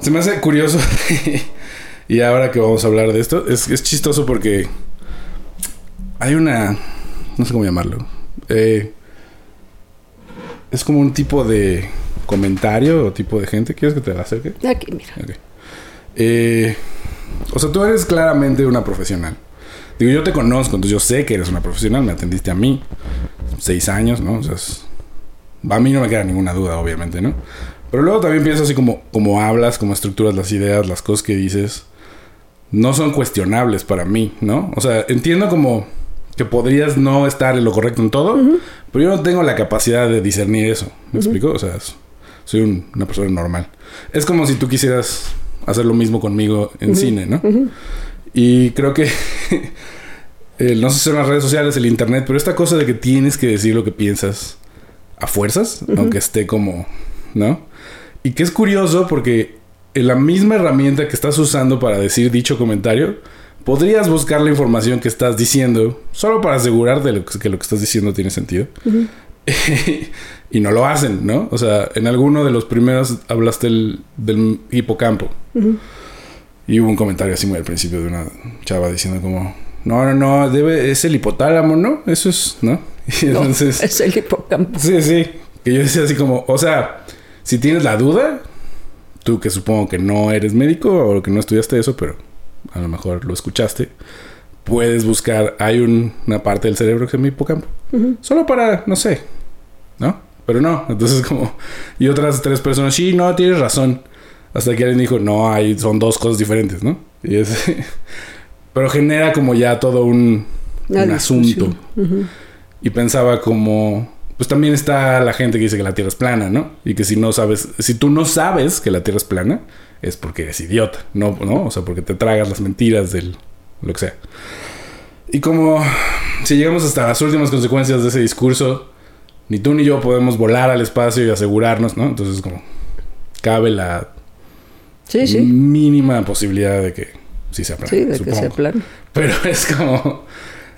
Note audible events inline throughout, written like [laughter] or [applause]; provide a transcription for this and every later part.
Se me hace curioso. [laughs] y ahora que vamos a hablar de esto, es, es chistoso porque hay una. No sé cómo llamarlo. Eh, es como un tipo de comentario o tipo de gente. ¿Quieres que te la acerque? Aquí, mira. Eh, o sea, tú eres claramente una profesional. Digo, yo te conozco, entonces yo sé que eres una profesional. Me atendiste a mí. Seis años, ¿no? O sea, es- a mí no me queda ninguna duda, obviamente, ¿no? Pero luego también pienso así como, como hablas, como estructuras las ideas, las cosas que dices. No son cuestionables para mí, ¿no? O sea, entiendo como que podrías no estar en lo correcto en todo, pero yo no tengo la capacidad de discernir eso. ¿Me explico? O sea, soy un- una persona normal. Es como si tú quisieras hacer lo mismo conmigo en cine, ¿no? Y creo que [laughs] no sé si son las redes sociales, el internet, pero esta cosa de que tienes que decir lo que piensas a fuerzas, aunque esté como, ¿no? Y que es curioso porque en la misma herramienta que estás usando para decir dicho comentario, podrías buscar la información que estás diciendo solo para asegurar de lo que, que lo que estás diciendo tiene sentido. [laughs] y no lo hacen, ¿no? O sea, en alguno de los primeros hablaste el- del hipocampo. Y hubo un comentario así muy al principio de una chava diciendo como, no, no, no, debe, es el hipotálamo, ¿no? Eso es, ¿no? [laughs] Y No, [laughs] es el hipocampo. Sí, sí. Que yo decía así como, o sea, si tienes la duda, tú que supongo que no eres médico o que no estudiaste eso, pero a lo mejor lo escuchaste, puedes buscar, hay un- una parte del cerebro que se llama hipocampo. Solo para, no sé, ¿no? Pero no, entonces como, y otras tres personas, sí, no, tienes razón. Hasta que alguien dijo, no, hay, son dos cosas diferentes, ¿no? Y es, [laughs] pero genera como ya todo un, asunto. Y pensaba como... Pues también está la gente que dice que la Tierra es plana, ¿no? Y que si no sabes... Si tú no sabes que la Tierra es plana, es porque eres idiota, ¿no? ¿no? O sea, porque te tragas las mentiras del... Lo que sea. Y como... Si llegamos hasta las últimas consecuencias de ese discurso, ni tú ni yo podemos volar al espacio y asegurarnos, ¿no? Entonces como... Cabe la Sí, sí. mínima posibilidad de que sí sea plana, Sí, de que sea plano. Pero es como...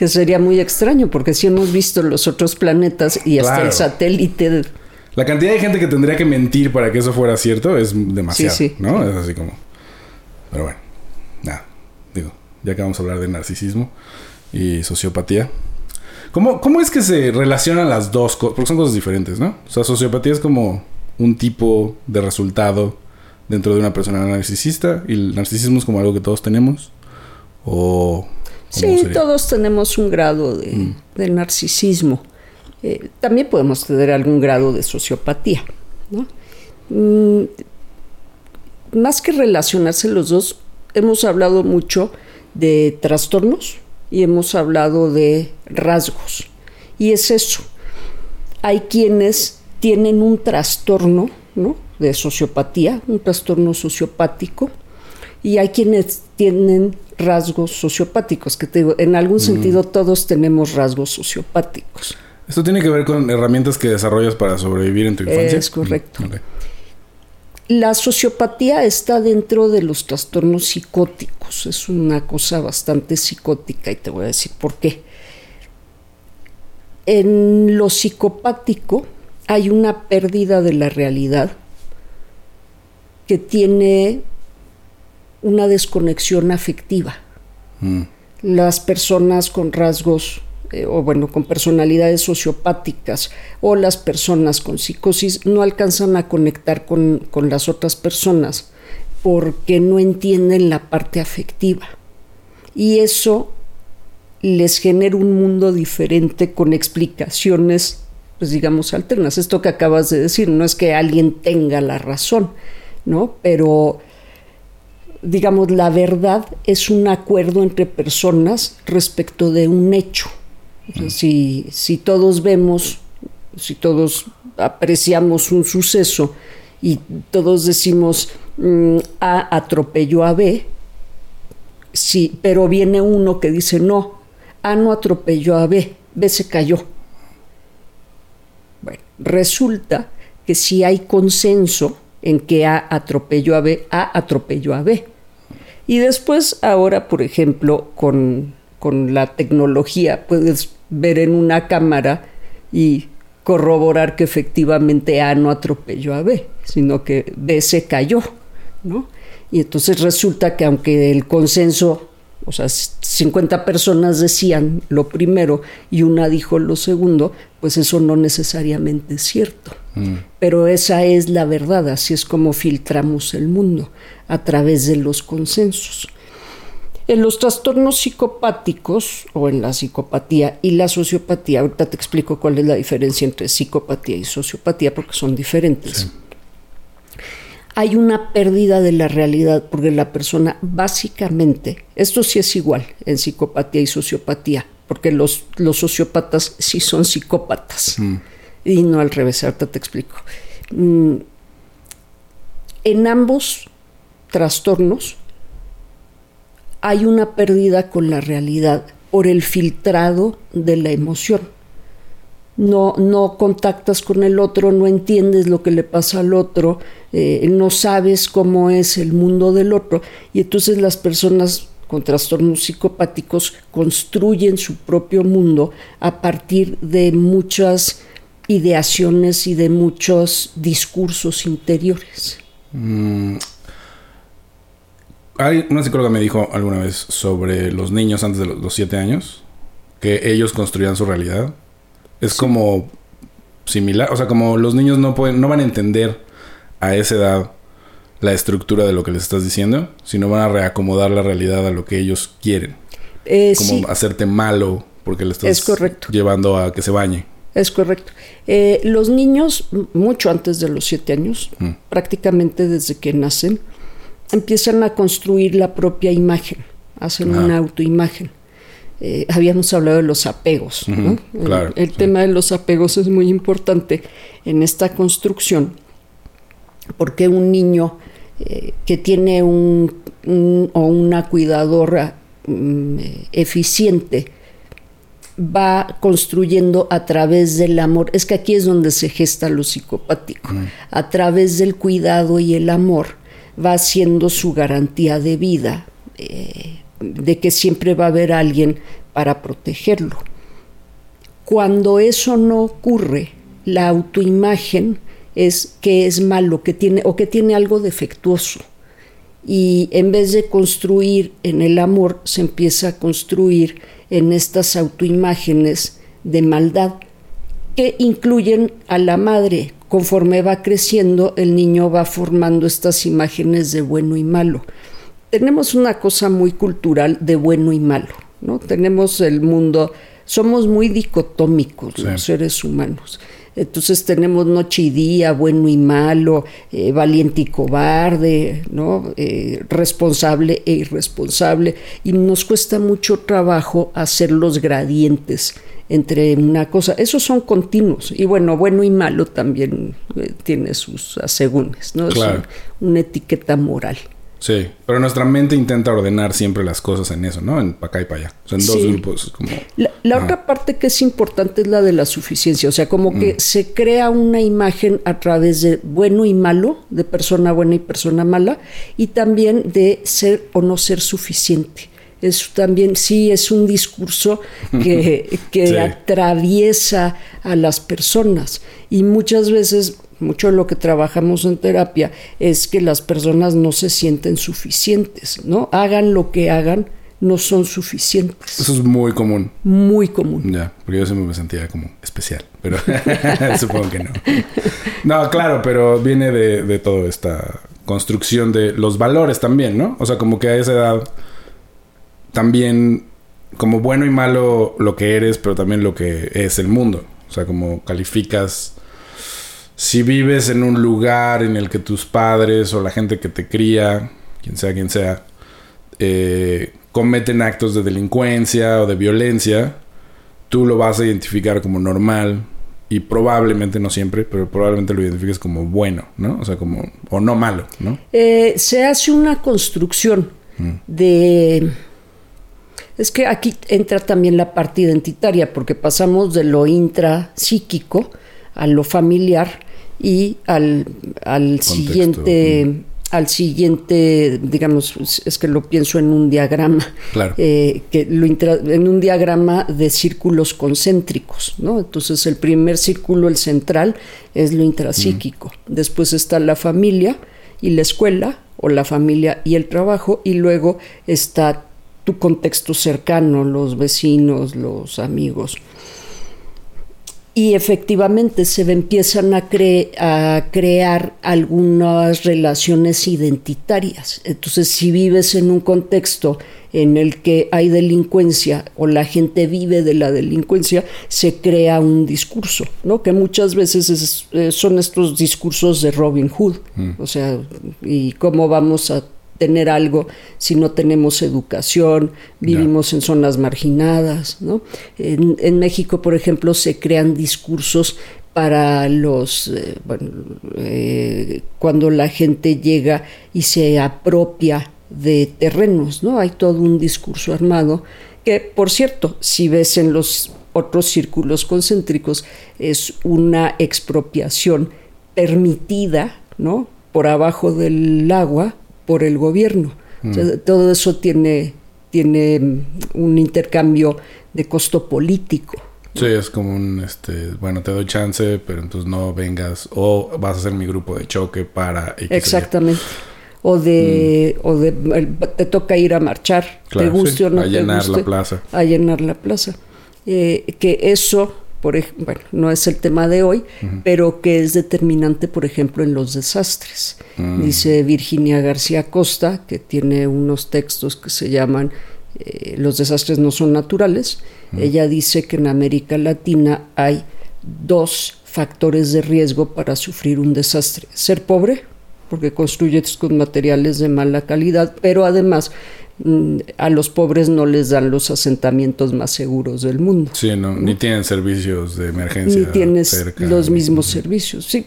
Que sería muy extraño porque si hemos visto los otros planetas y hasta Claro. el satélite. de- La cantidad de gente que tendría que mentir para que eso fuera cierto es demasiado, Sí, sí. ¿no? Es así como... Pero bueno, nada, digo, ya que vamos a hablar de narcisismo y sociopatía. ¿Cómo, cómo es que se relacionan las dos cosas? Porque son cosas diferentes, ¿no? O sea, sociopatía es como un tipo de resultado dentro de una persona narcisista y el narcisismo es como algo que todos tenemos. O... ¿cómo Sí, sería? Mm. todos tenemos un grado de, de narcisismo. Eh, también podemos tener algún grado de sociopatía. ¿no? Mm, más que relacionarse los dos, hemos hablado mucho de trastornos y hemos hablado de rasgos. Y es eso. Hay quienes tienen un trastorno ¿no? de sociopatía, un trastorno sociopático, y hay quienes tienen rasgos sociopáticos, que te digo, en algún sentido todos tenemos rasgos sociopáticos. ¿Esto tiene que ver con herramientas que desarrollas para sobrevivir en tu infancia? Es correcto. La sociopatía está dentro de los trastornos psicóticos, es una cosa bastante psicótica y te voy a decir por qué. En lo psicopático hay una pérdida de la realidad que tiene una desconexión afectiva. Mm. Las personas con rasgos eh, o bueno, con personalidades sociopáticas o las personas con psicosis no alcanzan a conectar con, con las otras personas porque no entienden la parte afectiva. Y eso les genera un mundo diferente con explicaciones, pues digamos, alternas. Esto que acabas de decir, no es que alguien tenga la razón, ¿no? Pero digamos, la verdad es un acuerdo entre personas respecto de un hecho. O sea, si, si todos vemos, si todos apreciamos un suceso y todos decimos mm, A atropelló a B, sí, pero viene uno que dice no, A no atropelló a B, B se cayó. Bueno, resulta que si hay consenso en que A atropelló a B, A atropelló a B. Y después, ahora, por ejemplo, con, con la tecnología, puedes ver en una cámara y corroborar que efectivamente A no atropelló a B, sino que B se cayó. ¿no? Y entonces resulta que aunque el consenso, o sea, 50 personas decían lo primero y una dijo lo segundo, pues eso no necesariamente es cierto. Mm. Pero esa es la verdad, así es como filtramos el mundo, a través de los consensos. En los trastornos psicopáticos o en la psicopatía y la sociopatía, ahorita te explico cuál es la diferencia entre psicopatía y sociopatía porque son diferentes. Hay una pérdida de la realidad porque la persona básicamente, esto sí es igual en psicopatía y sociopatía, porque los, los sociópatas sí son psicópatas mm. Y no al revés, ahorita te explico. Mm, en ambos trastornos, hay una pérdida con la realidad por el filtrado de la emoción. No, no contactas con el otro, no entiendes lo que le pasa al otro, eh, no sabes cómo es el mundo del otro. Y entonces las personas con trastornos psicopáticos construyen su propio mundo a partir de muchas ideaciones y de muchos discursos interiores. Mm, una psicóloga me dijo alguna vez sobre los niños antes de los, siete años, que ellos construían su realidad. Es como similar, o sea, como los niños no pueden, no van a entender a esa edad la estructura de lo que les estás diciendo, sino van a reacomodar la realidad a lo que ellos quieren. Eh, como hacerte malo porque le estás llevando a que se bañe. Es correcto. Eh, los niños, mucho antes de los siete años, mm. prácticamente desde que nacen, empiezan a construir la propia imagen, hacen una autoimagen. Eh, habíamos hablado de los apegos. el, tema de los apegos es muy importante en esta construcción, porque un niño eh, que tiene un, o una cuidadora mm, eficiente va construyendo a través del amor. Es que aquí es donde se gesta lo psicopático. A través del cuidado y el amor va siendo su garantía de vida, eh, de que siempre va a haber alguien para protegerlo. Cuando eso no ocurre, la autoimagen es que es malo, que tiene o que tiene algo defectuoso. Y en vez de construir en el amor, se empieza a construir en estas autoimágenes de maldad que incluyen a la madre conforme va creciendo, el niño va formando estas imágenes de bueno y malo. Tenemos una cosa muy cultural de bueno y malo, ¿no? Tenemos el mundo, somos muy dicotómicos los seres humanos. Entonces tenemos noche y día, bueno y malo, eh, valiente y cobarde, ¿no? Eh, responsable e irresponsable. Y nos cuesta mucho trabajo hacer los gradientes entre una cosa. Esos son continuos. Y bueno, bueno y malo también eh, tiene sus asegúnes, ¿no? Es una etiqueta moral. Sí, pero nuestra mente intenta ordenar siempre las cosas en eso, ¿no? En para acá y para allá. O sea, en dos grupos. Como, la, otra parte que es importante es la de la suficiencia. O sea, como que mm. se crea una imagen a través de bueno y malo, de persona buena y persona mala, y también de ser o no ser suficiente es también, sí, es un discurso que, [laughs] que atraviesa a las personas. Y muchas veces, mucho de lo que trabajamos en terapia es que las personas no se sienten suficientes, ¿no? Hagan lo que hagan, no son suficientes. Eso es muy común. Muy común. Ya, porque yo siempre me sentía como especial, pero [laughs] supongo que no. No, claro, pero viene de, de toda esta construcción de los valores también, ¿no? O sea, como que a esa edad también como bueno y malo lo que eres, pero también lo que es el mundo. O sea, como calificas si vives en un lugar en el que tus padres o la gente que te cría, quien sea quien sea, eh, cometen actos de delincuencia o de violencia, tú lo vas a identificar como normal y probablemente no siempre, pero probablemente lo identifiques como bueno, ¿no? O sea, como o no malo, ¿no? Eh, se hace una construcción mm. de es que aquí entra también la parte identitaria, porque pasamos de lo intrapsíquico a lo familiar y al, siguiente al siguiente, digamos, es que lo pienso en un diagrama, eh, que lo en un diagrama de círculos concéntricos, ¿no? Entonces el primer círculo, el central, es lo intrapsíquico. Después está la familia y la escuela, o la familia y el trabajo, y luego está tu contexto cercano, los vecinos, los amigos. Y efectivamente se empiezan a, a, crear algunas relaciones identitarias. Entonces, si vives en un contexto en el que hay delincuencia o la gente vive de la delincuencia, se crea un discurso, ¿no? Que muchas veces eh, son estos discursos de Robin Hood, mm. o sea, y cómo vamos a tener algo si no tenemos educación, vivimos en zonas marginadas, ¿no? En, México, por ejemplo, se crean discursos para los, eh, bueno, eh, cuando la gente llega y se apropia de terrenos, ¿no? Hay todo un discurso armado que, por cierto, si ves en los otros círculos concéntricos, es una expropiación permitida, ¿no? Por abajo del agua por el gobierno. Mm. todo eso tiene, tiene un intercambio de costo político. Sí, es como un, este, bueno, te doy chance, pero entonces no vengas o vas a ser mi grupo de choque para... Exactamente o de, mm. o de te toca ir a marchar, te guste o no a llenar la plaza. A llenar la plaza. Eh, que eso, por bueno, no es el tema de hoy, pero que es determinante, por ejemplo, en los desastres. Mm. Dice Virginia García Costa, que tiene unos textos que se llaman eh, Los desastres no son naturales. Ella dice que en América Latina hay dos factores de riesgo para sufrir un desastre. Ser pobre, porque construyes con materiales de mala calidad, pero además mm, a los pobres no les dan los asentamientos más seguros del mundo. Sí, no, ni tienen servicios de emergencia. Ni tienes los mismos servicios, sí,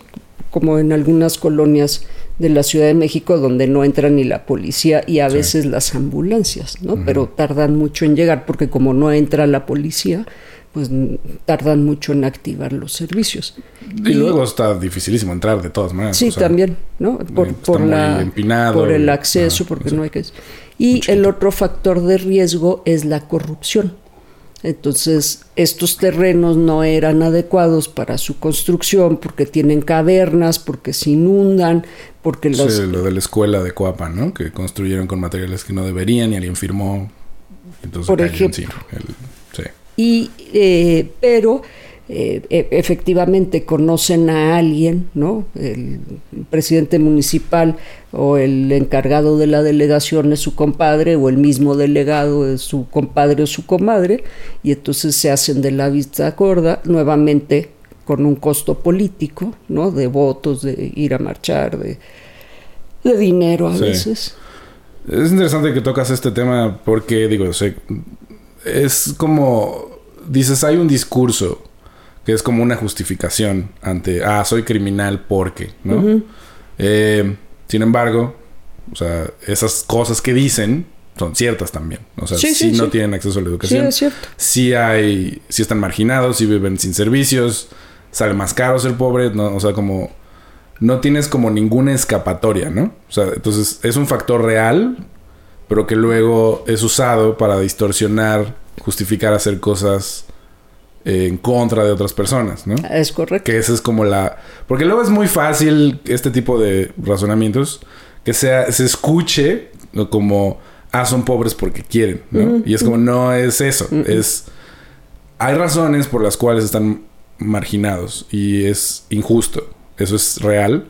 como en algunas colonias de la Ciudad de México donde no entra ni la policía y a veces las ambulancias, ¿no? Pero tardan mucho en llegar porque como no entra la policía, pues tardan mucho en activar los servicios. Y, luego está dificilísimo entrar de todas maneras. Sí, también, ¿no? Por, por la, por el acceso, porque no hay que... Y el otro factor de riesgo es la corrupción. Entonces, estos terrenos no eran adecuados para su construcción porque tienen cavernas, porque se inundan, porque los... Sí, lo de la escuela de Coapa, ¿no? Que construyeron con materiales que no deberían y alguien firmó. Entonces, por ejemplo, sí. Y, eh, pero eh, e, efectivamente conocen a alguien, ¿no? El presidente municipal o el encargado de la delegación es su compadre o el mismo delegado es su compadre o su comadre y entonces se hacen de la vista gorda nuevamente con un costo político, ¿no? De votos, de ir a marchar, de, de dinero a veces. Es interesante que tocas este tema porque, digo, es como, dices, hay un discurso que es como una justificación ante, ah, soy criminal porque, ¿no? Eh, sin embargo, o sea, esas cosas que dicen son ciertas también. O sea, si no tienen acceso a la educación. Sí, es cierto. Hay, si están marginados, si viven sin servicios, sale más caro ser pobre, ¿no? O sea, como no tienes como ninguna escapatoria, ¿no? O sea, entonces es un factor real pero que luego es usado para distorsionar, justificar hacer cosas eh, en contra de otras personas, ¿no? Es correcto. Que esa es como la... Porque luego es muy fácil este tipo de razonamientos que sea, se escuche como, ah, son pobres porque quieren, ¿no? Y es como, no es eso, es... Hay razones por las cuales están marginados y es injusto, eso es real,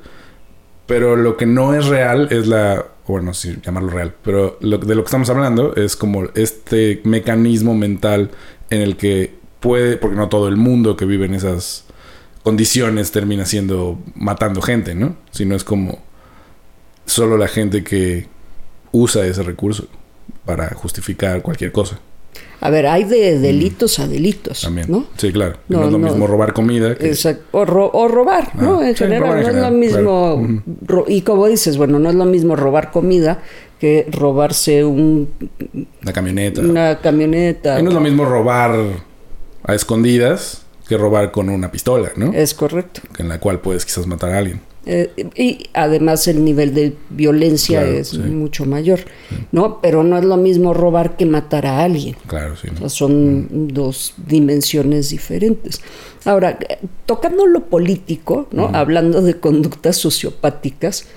pero lo que no es real es la bueno, sí, llamarlo real, pero de lo que estamos hablando es como este mecanismo mental en el que puede, porque no todo el mundo que vive en esas condiciones termina siendo matando gente, ¿no? Sino es como solo la gente que usa ese recurso para justificar cualquier cosa. A ver, hay de delitos a delitos. También. ¿no? Sí, claro. No, es lo mismo robar comida. Que... O, robar, ¿no? Ah, en general, no es lo mismo. Y como dices, bueno, no es lo mismo robar comida que robarse un. Una camioneta. Una camioneta. Y no es lo mismo robar a escondidas que robar con una pistola, ¿no? Es correcto. En la cual puedes quizás matar a alguien. Eh, y además el nivel de violencia es mucho mayor, ¿no? Pero no es lo mismo robar que matar a alguien. Claro, sí. son dos dimensiones diferentes. Ahora, tocando lo político, ¿no? Hablando de conductas sociopáticas,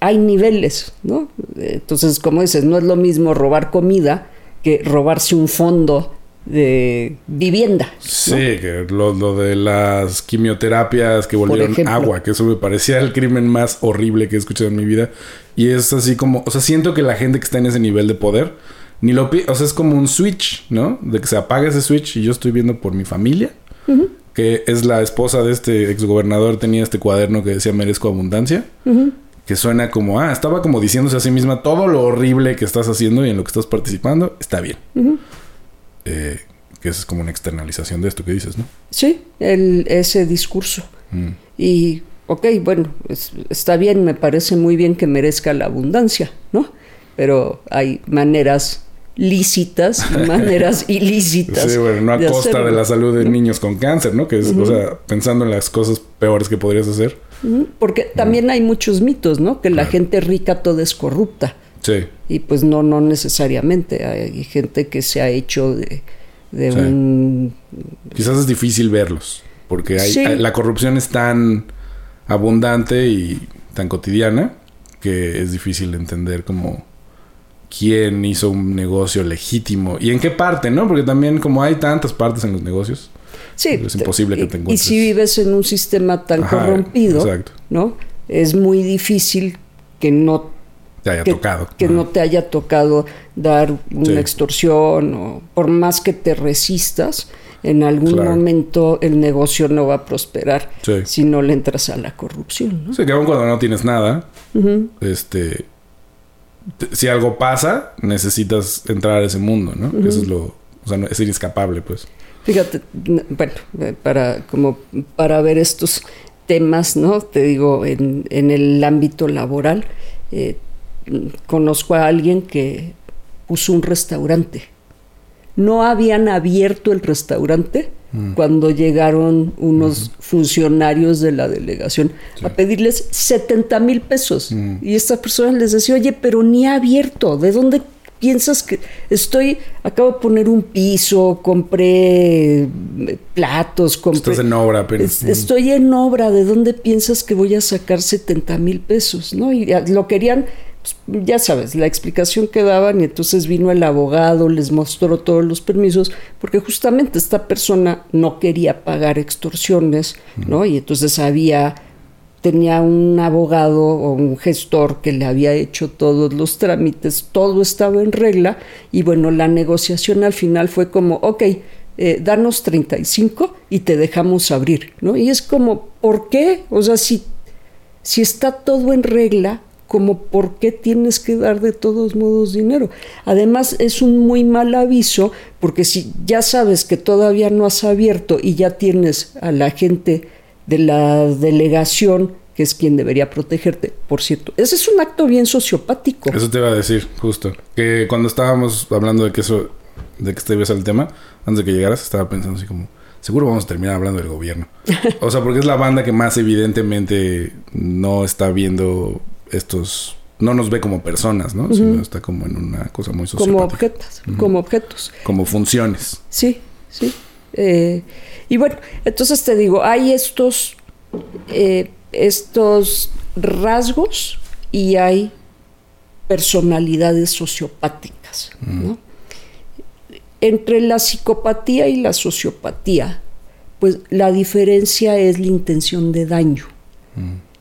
hay niveles, ¿no? Entonces, como dices, no es lo mismo robar comida que robarse un fondo de vivienda. Sí, que lo, de las quimioterapias que volvieron agua, que eso me parecía el crimen más horrible que he escuchado en mi vida. Y es así como, o sea, siento que la gente que está en ese nivel de poder, ni lo o sea, es como un switch, ¿no? De que se apaga ese switch y yo estoy viendo por mi familia, que es la esposa de este exgobernador, tenía este cuaderno que decía merezco abundancia. Que suena como, ah, estaba como diciéndose a sí misma todo lo horrible que estás haciendo y en lo que estás participando, está bien. Eh, que es como una externalización de esto que dices, ¿no? Sí, el, ese discurso. Mm. Y, ok, bueno, está bien, me parece muy bien que merezca la abundancia, ¿no? Pero hay maneras lícitas y [laughs] maneras ilícitas. Sí, bueno, no a costa de la salud de niños con cáncer, ¿no? Que es, o sea, pensando en las cosas peores que podrías hacer. Porque también hay muchos mitos, ¿no? Que la gente rica toda es corrupta. Sí. Y pues no, no necesariamente. Hay gente que se ha hecho de, un... Quizás es difícil verlos, porque hay, la corrupción es tan abundante y tan cotidiana que es difícil entender como quién hizo un negocio legítimo y en qué parte, ¿no? Porque también como hay tantas partes en los negocios, sí, es imposible que te encuentres. Y si vives en un sistema tan corrompido, ¿no? Es muy difícil que no te haya tocado. Que no te haya tocado dar una extorsión o por más que te resistas, en algún momento el negocio no va a prosperar si no le entras a la corrupción. ¿no? Sí, que aún cuando no tienes nada, este, si algo pasa, necesitas entrar a ese mundo, ¿no? Eso es lo, o sea, es inescapable, pues. Fíjate, bueno, eh, para como para ver estos temas, ¿no? Te digo, en, en el ámbito laboral, eh, conozco a alguien que puso un restaurante. No habían abierto el restaurante mm. cuando llegaron unos funcionarios de la delegación a pedirles 70 mil pesos. Mm. Y esta persona les decía, oye, pero ni ha abierto, ¿de dónde piensas que estoy, acabo de poner un piso, compré eh, platos, compré... Estás en obra, pero... estoy en obra, ¿de dónde piensas que voy a sacar 70 mil pesos? ¿no? Y lo querían ya sabes, la explicación que daban y entonces vino el abogado, les mostró todos los permisos, porque justamente esta persona no quería pagar extorsiones, ¿no? Y entonces había, tenía un abogado o un gestor que le había hecho todos los trámites, todo estaba en regla y bueno, la negociación al final fue como, ok, eh, danos 35 y te dejamos abrir, ¿no? Y es como, ¿por qué? O sea, si, si está todo en regla, como por qué tienes que dar de todos modos dinero. Además es un muy mal aviso porque si ya sabes que todavía no has abierto y ya tienes a la gente de la delegación que es quien debería protegerte, por cierto. Ese es un acto bien sociopático. Eso te iba a decir, justo. Que cuando estábamos hablando de que eso, de que estés al tema, antes de que llegaras, estaba pensando así como, seguro vamos a terminar hablando del gobierno. [laughs] O sea, porque es la banda que más evidentemente no está viendo estos no nos ve como personas, ¿no? Sino está como en una cosa muy social. Como objetos, como objetos. Como funciones. Sí, sí. Eh, y bueno, entonces te digo, hay estos, eh, estos rasgos y hay personalidades sociopáticas, ¿no? Entre la psicopatía y la sociopatía, pues la diferencia es la intención de daño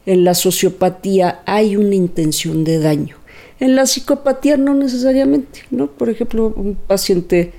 en la sociopatía hay una intención de daño. En la psicopatía no necesariamente, ¿no? Por ejemplo, un paciente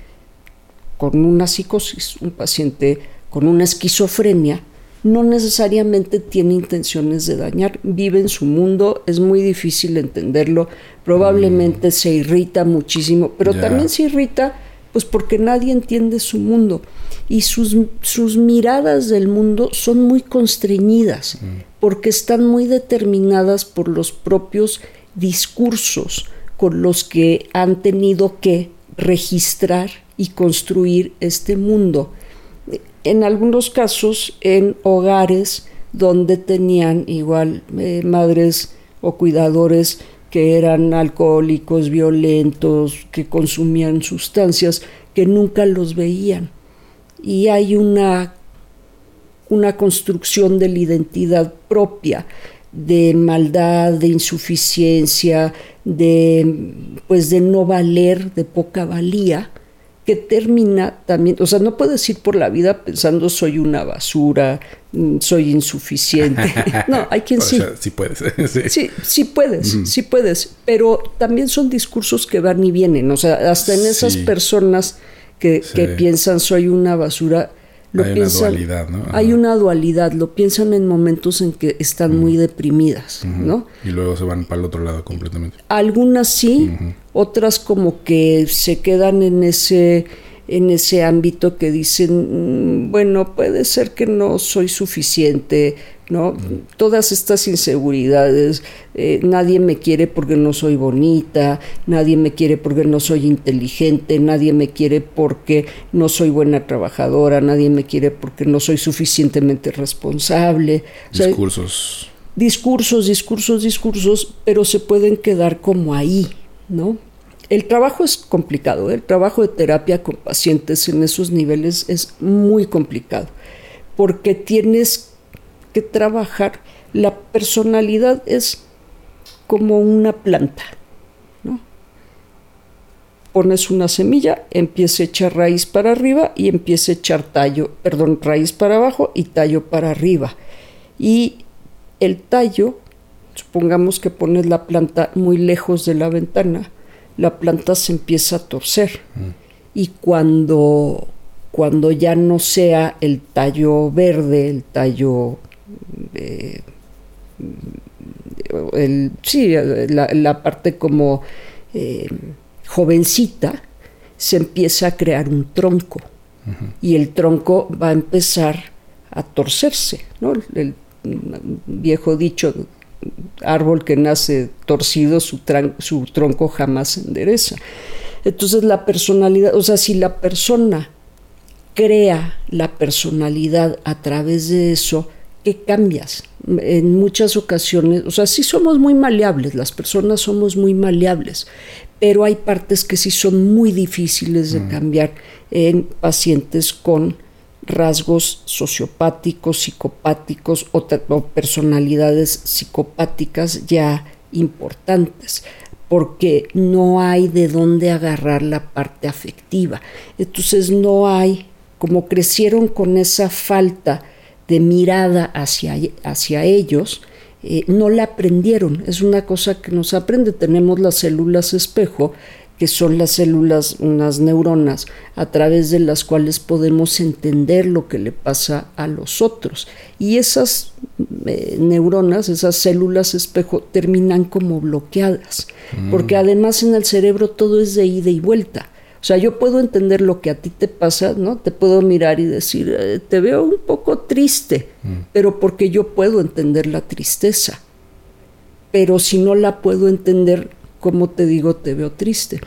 con una psicosis, un paciente con una esquizofrenia, no necesariamente tiene intenciones de dañar, vive en su mundo, es muy difícil entenderlo, probablemente mm. se irrita muchísimo, pero también se irrita pues porque nadie entiende su mundo y sus, sus miradas del mundo son muy constreñidas mm. Porque están muy determinadas por los propios discursos con los que han tenido que registrar y construir este mundo. En algunos casos en hogares donde tenían igual eh, madres o cuidadores que eran alcohólicos, violentos, que consumían sustancias, que nunca los veían. Y hay una, una construcción de la identidad propia de maldad, de insuficiencia, de pues de no valer, de poca valía, que termina también, o sea, no puedes ir por la vida pensando soy una basura, mm, soy insuficiente. [laughs] No, hay quien [laughs] sí. sí puedes. sí. sí, puedes, sí puedes, pero también son discursos que van y vienen, o sea, hasta en esas personas que, que piensan soy una basura, hay una dualidad, ¿no? Hay una dualidad, lo piensan en momentos en que están muy deprimidas, ¿no? Y luego se van para el otro lado completamente. Algunas sí, otras como que se quedan en ese en ese ámbito que dicen, mm, bueno, puede ser que no soy suficiente, ¿no? Todas estas inseguridades, eh, nadie me quiere porque no soy bonita, nadie me quiere porque no soy inteligente, nadie me quiere porque no soy buena trabajadora, nadie me quiere porque no soy suficientemente responsable. Discursos. discursos, discursos, discursos, pero se pueden quedar como ahí, ¿no? El trabajo es complicado, ¿eh? el trabajo de terapia con pacientes en esos niveles es muy complicado, porque tienes que trabajar, la personalidad es como una planta, ¿no? Pones una semilla, empieza a echar raíz para arriba y empieza a echar tallo, perdón, raíz para abajo y tallo para arriba. Y el tallo, supongamos que pones la planta muy lejos de la ventana, la planta se empieza a torcer. Y cuando, cuando ya no sea el tallo verde, el tallo... Eh, el, sí, la, parte como eh, jovencita, se empieza a crear un tronco. Y el tronco va a empezar a torcerse, ¿no? El, viejo dicho, árbol que nace torcido, su, su tronco jamás se endereza. Entonces la personalidad, o sea, si la persona crea la personalidad a través de eso, ¿qué cambias? En muchas ocasiones, o sea, sí somos muy maleables, las personas somos muy maleables, pero hay partes que sí son muy difíciles de cambiar en pacientes con rasgos sociopáticos, psicopáticos o, personalidades psicopáticas ya importantes porque no hay de dónde agarrar la parte afectiva. Entonces no hay, como crecieron con esa falta de mirada hacia, hacia ellos, eh, no la aprendieron. Es una cosa que nos aprende. Tenemos las células espejo que son las células, unas neuronas, a través de las cuales podemos entender lo que le pasa a los otros. Y esas eh, neuronas, esas células espejo, terminan como bloqueadas, mm. porque además en el cerebro todo es de ida y vuelta. O sea, yo puedo entender lo que a ti te pasa, ¿no? Te puedo mirar y decir, eh, te veo un poco triste, mm. pero porque yo puedo entender la tristeza. Pero si no la puedo entender, como te digo, te veo triste.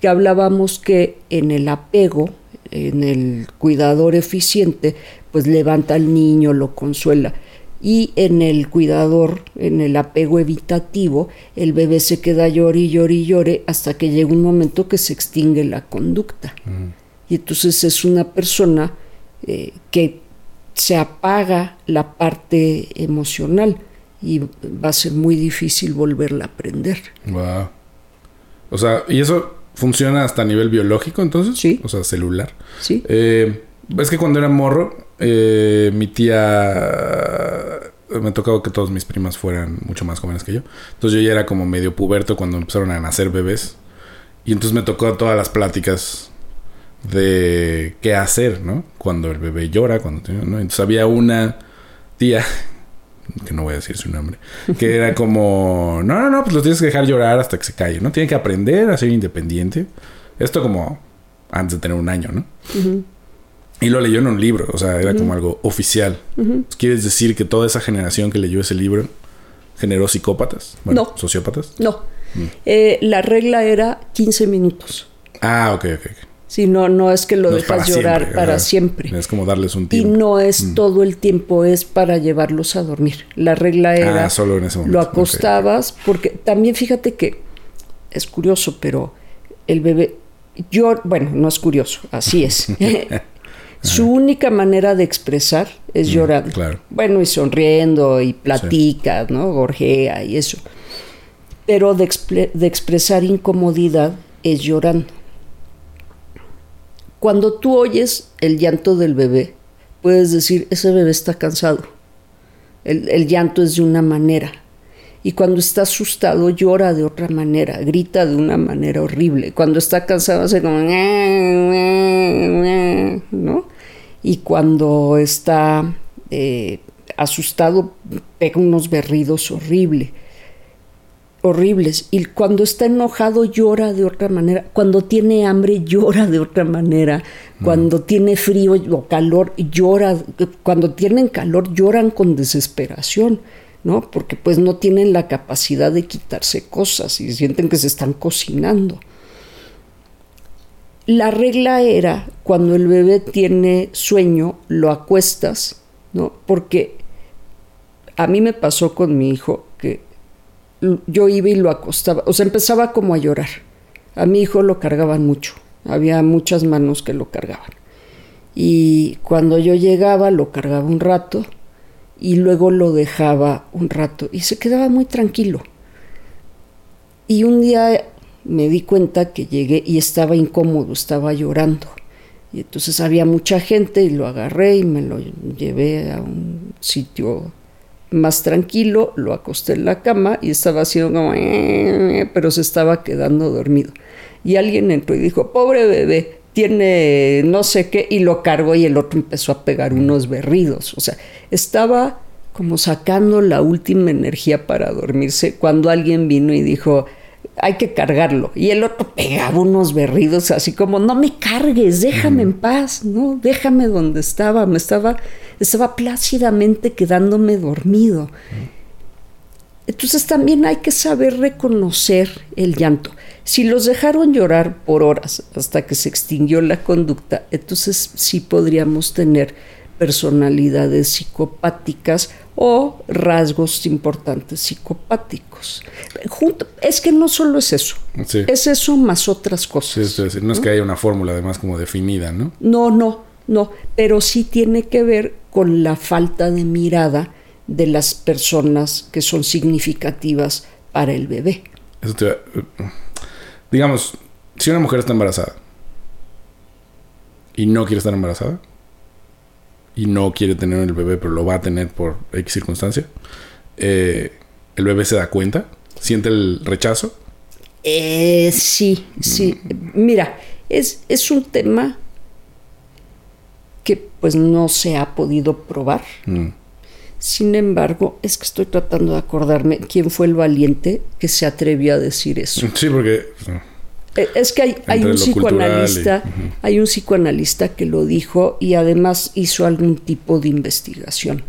Que hablábamos que en el apego, en el cuidador eficiente, pues levanta al niño, lo consuela. Y en el cuidador, en el apego evitativo, el bebé se queda llore y llore y llore hasta que llega un momento que se extingue la conducta. Y entonces es una persona eh, que se apaga la parte emocional y va a ser muy difícil volverla a aprender. Wow. O sea, ¿y eso funciona hasta a nivel biológico entonces? Sí. O sea, celular. Sí. Eh, es que cuando era morro, eh, mi tía me tocaba que todas mis primas fueran mucho más jóvenes que yo. Entonces yo ya era como medio puberto cuando empezaron a nacer bebés. Y entonces me tocó todas las pláticas de qué hacer, ¿no? Cuando el bebé llora, cuando ¿no? Entonces había una tía que no voy a decir su nombre, que era como, no, no, no, pues lo tienes que dejar llorar hasta que se calle, ¿no? Tiene que aprender a ser independiente. Esto como antes de tener un año, ¿no? Y lo leyó en un libro, o sea, era como algo oficial. ¿Quieres decir que toda esa generación que leyó ese libro generó psicópatas? Bueno, no. ¿Sociópatas? No. Mm. Eh, la regla era 15 minutos. Ah, ok, ok. Si no, no es que lo dejas llorar para siempre. Es como darles un tiempo. Y no es mm. todo el tiempo, es para llevarlos a dormir. La regla ah, era. Ah, solo en ese momento. Lo acostabas, porque también fíjate que es curioso, pero el bebé. Yo, bueno, no es curioso, así es. [laughs] [laughs] Su única manera de expresar es llorando. claro. Bueno, y sonriendo y platica, ¿no? Gorjea y eso. Pero de, expre- de expresar incomodidad es llorando. Cuando tú oyes el llanto del bebé, puedes decir, ese bebé está cansado. El, el llanto es de una manera. Y cuando está asustado llora de otra manera, grita de una manera horrible. Cuando está cansado hace como... ¿no? Y cuando está eh, asustado pega unos berridos horribles horribles. Y cuando está enojado llora de otra manera. Cuando tiene hambre llora de otra manera. Cuando tiene frío o calor llora. Cuando tienen calor lloran con desesperación. ¿no? Porque pues no tienen la capacidad de quitarse cosas y sienten que se están cocinando. La regla era cuando el bebé tiene sueño, lo acuestas, ¿no? Porque a mí me pasó con mi hijo yo iba y lo acostaba, o sea, empezaba como a llorar. A mi hijo lo cargaban mucho, había muchas manos que lo cargaban. Y cuando yo llegaba, lo cargaba un rato y luego lo dejaba un rato y se quedaba muy tranquilo. Y un día me di cuenta que llegué y estaba incómodo, estaba llorando. Y entonces había mucha gente y lo agarré y me lo llevé a un sitio más tranquilo, lo acosté en la cama y estaba haciendo como, pero se estaba quedando dormido. Y alguien entró y dijo, pobre bebé, tiene no sé qué, y lo cargó y el otro empezó a pegar unos berridos. O sea, estaba como sacando la última energía para dormirse cuando alguien vino y dijo, hay que cargarlo. Y el otro pegaba unos berridos así como, no me cargues, déjame en paz, ¿no? Déjame donde estaba. Me estaba, estaba plácidamente quedándome dormido. Entonces también hay que saber reconocer el llanto. Si los dejaron llorar por horas hasta que se extinguió la conducta, entonces sí podríamos tener personalidades psicopáticas o rasgos importantes psicopáticos. Junto, es que no solo es eso, Sí. es eso más otras cosas. Sí, es decir, no es que haya una fórmula además como definida, ¿no? No, no, no, pero sí tiene que ver con la falta de mirada de las personas que son significativas para el bebé. Eso te va- Digamos, si una mujer está embarazada y no quiere estar embarazada y no quiere tener el bebé, pero lo va a tener por X circunstancia, eh, el bebé se da cuenta, siente el rechazo. Eh, sí, sí. Mira, es, es un tema que pues no se ha podido probar. Mm. Sin embargo, es que estoy tratando de acordarme quién fue el valiente que se atrevió a decir eso. Sí, porque Es que hay, un psicoanalista, hay un psicoanalista que lo dijo y además hizo algún tipo de investigación.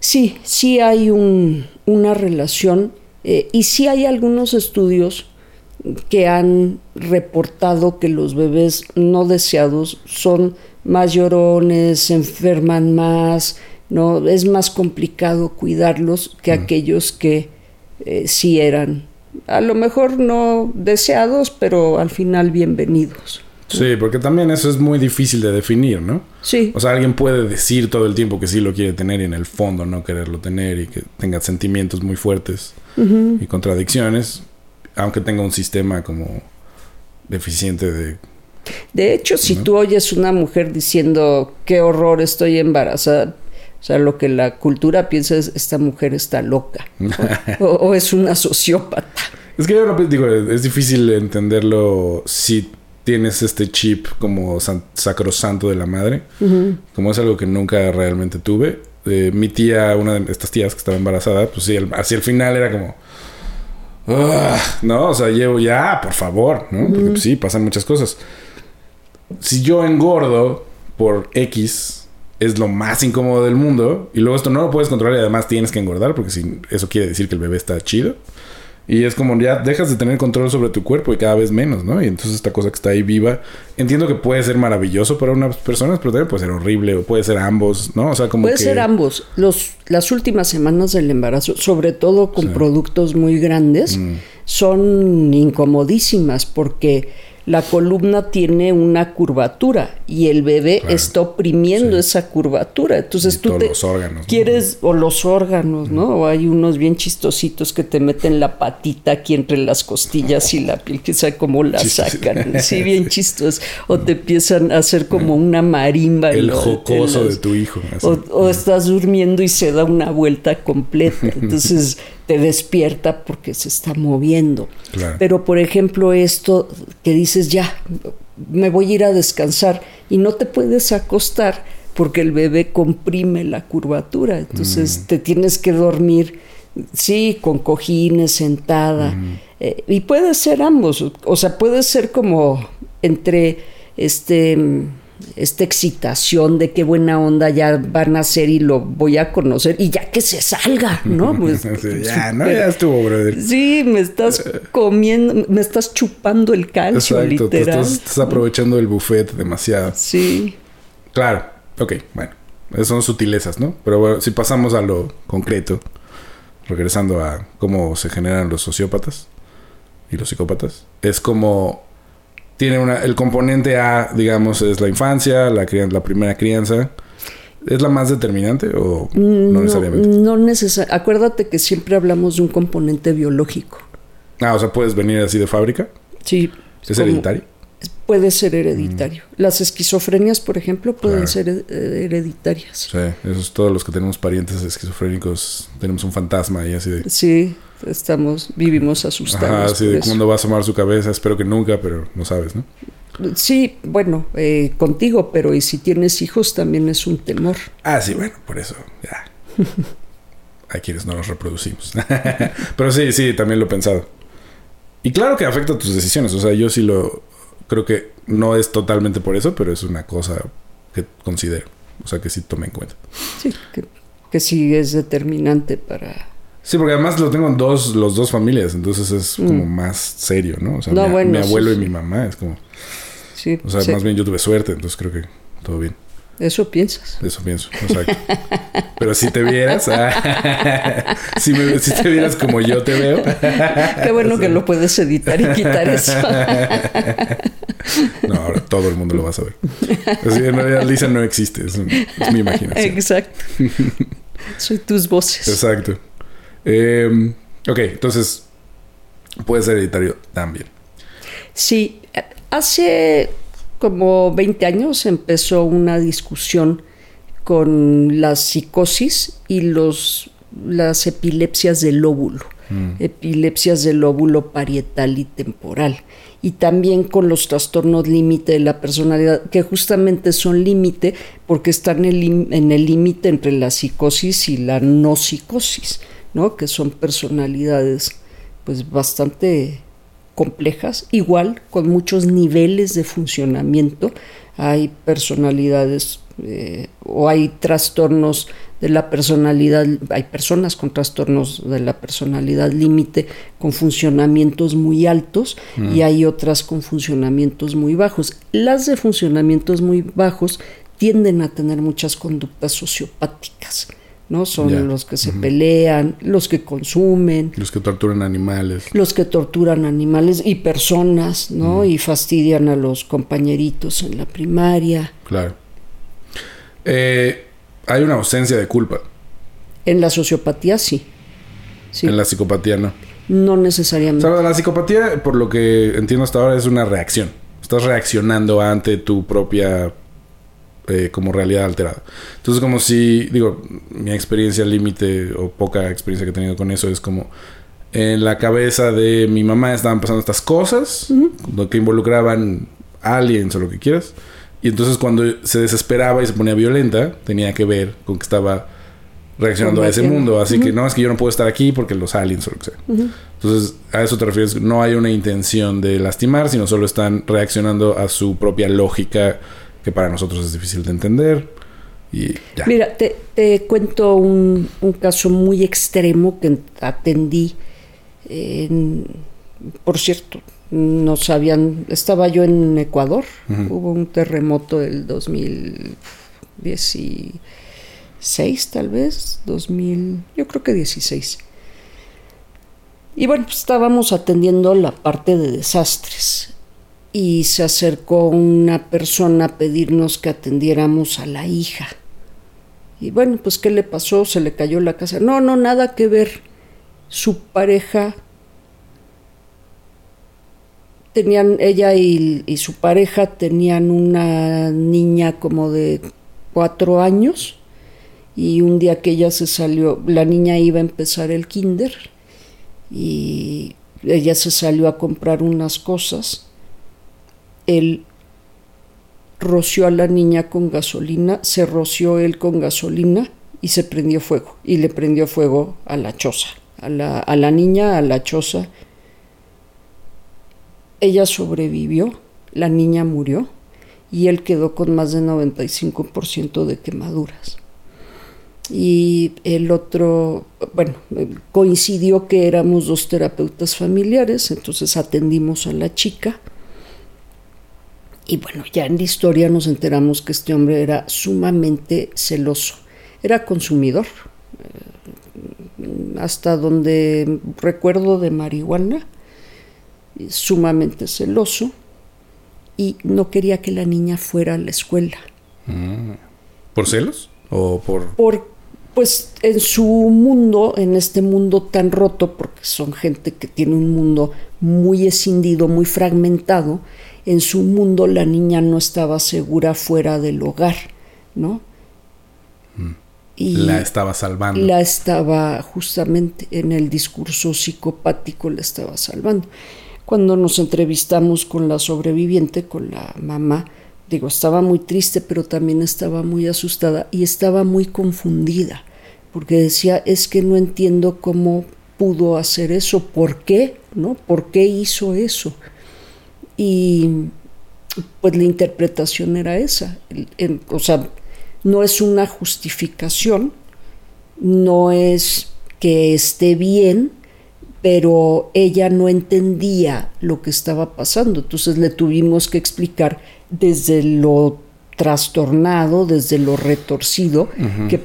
Sí, sí hay un- una relación eh, y sí hay algunos estudios que han reportado que los bebés no deseados son más llorones, se enferman más, no es más complicado cuidarlos que aquellos que eh, sí eran a lo mejor no deseados, pero al final bienvenidos. sí, porque también eso es muy difícil de definir, ¿no? Sí, O sea, alguien puede decir todo el tiempo que sí lo quiere tener y en el fondo no quererlo tener y que tenga sentimientos muy fuertes y contradicciones, aunque tenga un sistema como deficiente de... de hecho, si tú oyes una mujer diciendo qué horror estoy embarazada, o sea, lo que la cultura piensa es esta mujer está loca [laughs] o, o es una sociópata. Es que yo no digo, es difícil entenderlo si tienes este chip como san- sacrosanto de la madre, como es algo que nunca realmente tuve. Eh, mi tía, una de estas tías que estaba embarazada, pues sí, el- hacia el final era como... "Ah", no, o sea, llevo ya, por favor, ¿no? Porque pues, sí, pasan muchas cosas. Si yo engordo por X, es lo más incómodo del mundo. Y luego esto no lo puedes controlar y además tienes que engordar porque si, eso quiere decir que el bebé está chido. Y es como ya dejas de tener control sobre tu cuerpo y cada vez menos, ¿no? Y entonces esta cosa que está ahí viva, entiendo que puede ser maravilloso para unas personas, pero también puede ser horrible o puede ser ambos, ¿no? O sea, como Puede que... ser ambos. Los, las últimas semanas del embarazo, sobre todo con productos muy grandes, Mm. son incomodísimas porque la columna tiene una curvatura y el bebé está oprimiendo esa curvatura. Entonces tú te los órganos, quieres, o los órganos, ¿no? O hay unos bien chistositos que te meten la patita aquí entre las costillas y la piel, que sabe cómo la sacan. [laughs] Sí, bien chistos. O te empiezan a hacer como una marimba. El jocoso de tu hijo. O, estás durmiendo y se da una vuelta completa. [laughs] Entonces te despierta porque se está moviendo. Pero por ejemplo esto que dices ya, me voy a ir a descansar y no te puedes acostar porque el bebé comprime la curvatura, entonces mm. te tienes que dormir, sí, con cojines, sentada, mm. eh, y puede ser ambos, o sea, puede ser como entre este esta excitación de qué buena onda ya van a ser y lo voy a conocer y ya que se salga, ¿no? [laughs] Pues, ya, ¿no? Ya estuvo, brother. Sí, me estás comiendo, me estás chupando el calcio, Exacto, literal. Te estás, aprovechando el buffet demasiado. Sí. Claro, ok, bueno. Esas son sutilezas, ¿no? Pero bueno, si pasamos a lo concreto, regresando a cómo se generan los sociópatas y los psicópatas, es como tiene una, el componente A, digamos, es la infancia, la, la primera crianza. ¿Es la más determinante o no, necesariamente? No necesariamente. Acuérdate que siempre hablamos de un componente biológico. Ah, o sea, puedes venir así de fábrica. Sí. ¿Es hereditario? Puede ser hereditario. Mm. Las esquizofrenias, por ejemplo, pueden ser hereditarias. Sí, esos todos los que tenemos parientes esquizofrénicos tenemos un fantasma ahí así de. Sí, estamos, vivimos asustados. Ah, sí, de cuándo va a asomar su cabeza, espero que nunca, pero no sabes, ¿no? Sí, bueno, eh, contigo, pero y si tienes hijos también es un temor. Ah, sí, bueno, por eso, ya. [laughs] Hay quienes no los reproducimos. [laughs] pero sí, sí, también lo he pensado. Y claro que afecta tus decisiones, o sea, yo sí lo creo que no es totalmente por eso, pero es una cosa que considero, o sea, que sí tome en cuenta. Sí, que, que sí es determinante para Sí, porque además lo tengo en dos, los dos familias, entonces es como mm. más serio, ¿no? O sea, mi, abuelo y mi mamá es como... Sí, o sea, más bien yo tuve suerte, entonces creo que todo bien. Eso piensas. Eso pienso, exacto. Pero si te vieras, ah, [laughs] si, te vieras como yo te veo. Qué bueno que lo puedes editar y quitar eso. [laughs] No, ahora todo el mundo lo va a saber. Así, en realidad Lisa no existe, es mi imaginación. Exacto. Soy tus voces. Exacto. Eh, ok, entonces puede ser hereditario también. Sí, hace como 20 años empezó una discusión con la psicosis y los, las epilepsias del lóbulo, mm. epilepsias del lóbulo parietal y temporal, y también con los trastornos límite de la personalidad, que justamente son límite porque están en el límite entre la psicosis y la no psicosis que son personalidades pues bastante complejas, igual con muchos niveles de funcionamiento. Hay personalidades eh, o hay trastornos de la personalidad, hay personas con trastornos de la personalidad límite con funcionamientos muy altos mm. y hay otras con funcionamientos muy bajos. Las de funcionamientos muy bajos tienden a tener muchas conductas sociopáticas. ¿No? Son los que se pelean, los que consumen. Los que torturan animales. Los que torturan animales y personas, ¿no? Y fastidian a los compañeritos en la primaria. Claro. Eh, hay una ausencia de culpa. En la sociopatía sí. sí. En la psicopatía no. No necesariamente. la psicopatía, por lo que entiendo hasta ahora, es una reacción. Estás reaccionando ante tu propia eh, como realidad alterada. Entonces, como si, digo, mi experiencia límite o poca experiencia que he tenido con eso es como en la cabeza de mi mamá estaban pasando estas cosas que involucraban aliens o lo que quieras. Y entonces cuando se desesperaba y se ponía violenta, tenía que ver con que estaba reaccionando a ese mundo. Así que no, es que yo no puedo estar aquí porque los aliens o lo que sea. Entonces, a eso te refieres. No hay una intención de lastimar, sino solo están reaccionando a su propia lógica que para nosotros es difícil de entender. Y Mira, te, cuento un, caso muy extremo que atendí. por cierto, no sabían, estaba yo en Ecuador, hubo un terremoto del 2016 tal vez, 2000, yo creo que 16. Y bueno, pues estábamos atendiendo la parte de desastres y se acercó una persona a pedirnos que atendiéramos a la hija. Y bueno, pues ¿qué le pasó? Se le cayó la casa. No, no, nada que ver. Su pareja tenían, ella y, y, su pareja tenían una niña como de cuatro años y un día que ella se salió, la niña iba a empezar el kinder y ella se salió a comprar unas cosas. Él roció a la niña con gasolina, se roció él con gasolina y se prendió fuego. Y le prendió fuego a la choza, a la, a la niña, a la choza. Ella sobrevivió, la niña murió y él quedó con más de 95% de quemaduras. Y el otro, bueno, coincidió que éramos dos terapeutas familiares, entonces atendimos a la chica. Y bueno, ya en la historia nos enteramos que este hombre era sumamente celoso, era consumidor, eh, hasta donde recuerdo de marihuana, sumamente celoso, y no quería que la niña fuera a la escuela. ¿Por celos? ¿O por...? Por, pues en su mundo, en este mundo tan roto, porque son gente que tiene un mundo muy escindido, muy fragmentado, en su mundo la niña no estaba segura fuera del hogar, ¿no? Y la estaba salvando. La estaba justamente en el discurso psicopático, la estaba salvando. Cuando nos entrevistamos con la sobreviviente, con la mamá, digo, estaba muy triste, pero también estaba muy asustada y estaba muy confundida, porque decía, es que no entiendo cómo pudo hacer eso, ¿por qué? ¿No? ¿Por qué hizo eso? Y pues la interpretación era esa, o sea, no es una justificación, no es que esté bien, pero ella no entendía lo que estaba pasando, entonces le tuvimos que explicar desde lo trastornado, desde lo retorcido, que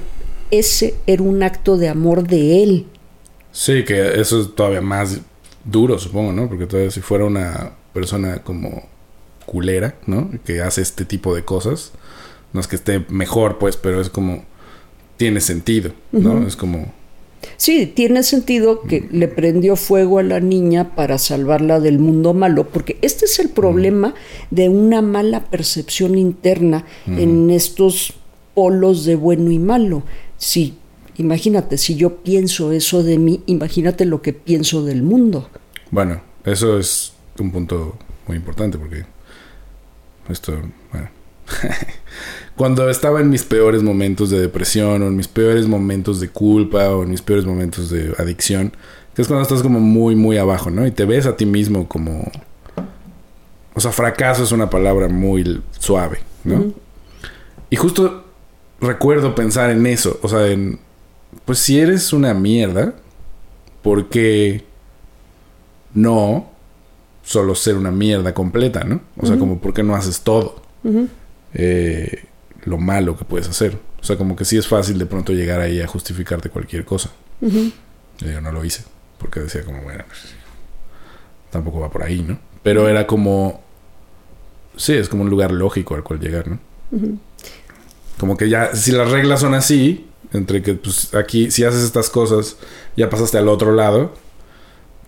ese era un acto de amor de él. Sí, que eso es todavía más duro, supongo, ¿no? Porque todavía si fuera una persona como culera, ¿no? Que hace este tipo de cosas, no es que esté mejor, pues, pero es como tiene sentido, ¿no? Es como Sí, tiene sentido que le prendió fuego a la niña para salvarla del mundo malo, porque este es el problema de una mala percepción interna en estos polos de bueno y malo. Sí, imagínate, si yo pienso eso de mí, imagínate lo que pienso del mundo. Bueno, eso es un punto muy importante porque esto, bueno. [laughs] cuando estaba en mis peores momentos de depresión o en mis peores momentos de culpa o en mis peores momentos de adicción, que es cuando estás como muy, muy abajo, ¿no? Y te ves a ti mismo como... O sea, fracaso es una palabra muy suave, ¿no? Y justo recuerdo pensar en eso, o sea, en... Pues si eres una mierda, ¿por qué no solo ser una mierda completa, ¿no? O sea, como ¿por qué no haces todo? eh, lo malo que puedes hacer. O sea, como que sí es fácil de pronto llegar ahí a justificarte cualquier cosa. Yo no lo hice, porque decía como, bueno, pues, tampoco va por ahí, ¿no? Pero era como, sí, es como un lugar lógico al cual llegar, ¿no? Como que ya, si las reglas son así, entre que pues aquí, si haces estas cosas, ya pasaste al otro lado,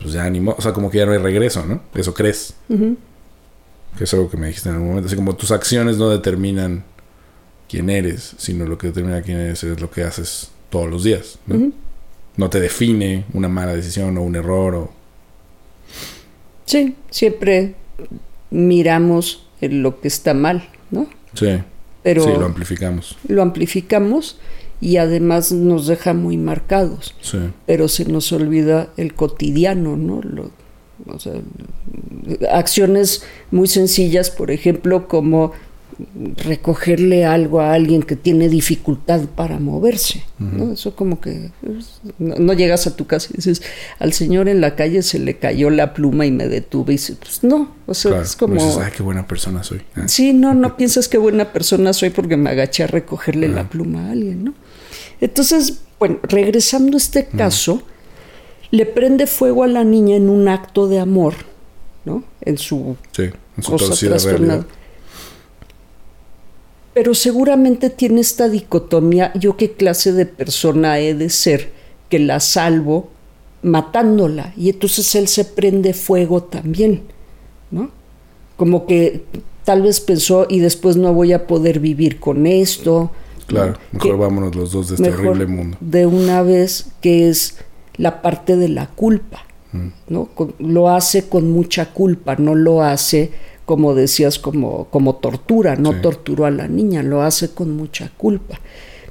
pues ya animó, o sea, como que ya no hay regreso, ¿no? Eso crees. Que es algo que me dijiste en algún momento. Así como tus acciones no determinan quién eres, sino lo que determina quién eres es lo que haces todos los días. ¿no? no te define una mala decisión o un error. O... Sí, siempre miramos lo que está mal, ¿no? Sí. Pero sí, lo amplificamos. Lo amplificamos y además nos deja muy marcados. Sí. Pero se nos olvida el cotidiano, ¿no? Lo, o sea, acciones muy sencillas, por ejemplo, como recogerle algo a alguien que tiene dificultad para moverse. ¿no? Eso como que pues, no, llegas a tu casa y dices, al señor en la calle se le cayó la pluma y me detuve. Y dices, pues no, o sea, es como... Dices, Ay, qué buena persona soy. ¿eh? Sí, no, no piensas qué buena persona soy porque me agaché a recogerle la pluma a alguien, ¿no? Entonces, bueno, regresando a este caso, le prende fuego a la niña en un acto de amor, ¿no? En su En su cosa trastornada. realidad. Pero seguramente tiene esta dicotomía, yo qué clase de persona he de ser que la salvo matándola. Y entonces él se prende fuego también, ¿no? Como que tal vez pensó y después no voy a poder vivir con esto. Claro, ¿no? mejor Que- vámonos los dos de este horrible mundo. de una vez que es la parte de la culpa no Con- lo hace con mucha culpa no lo hace como decías como como tortura no Sí. torturó a la niña lo hace con mucha culpa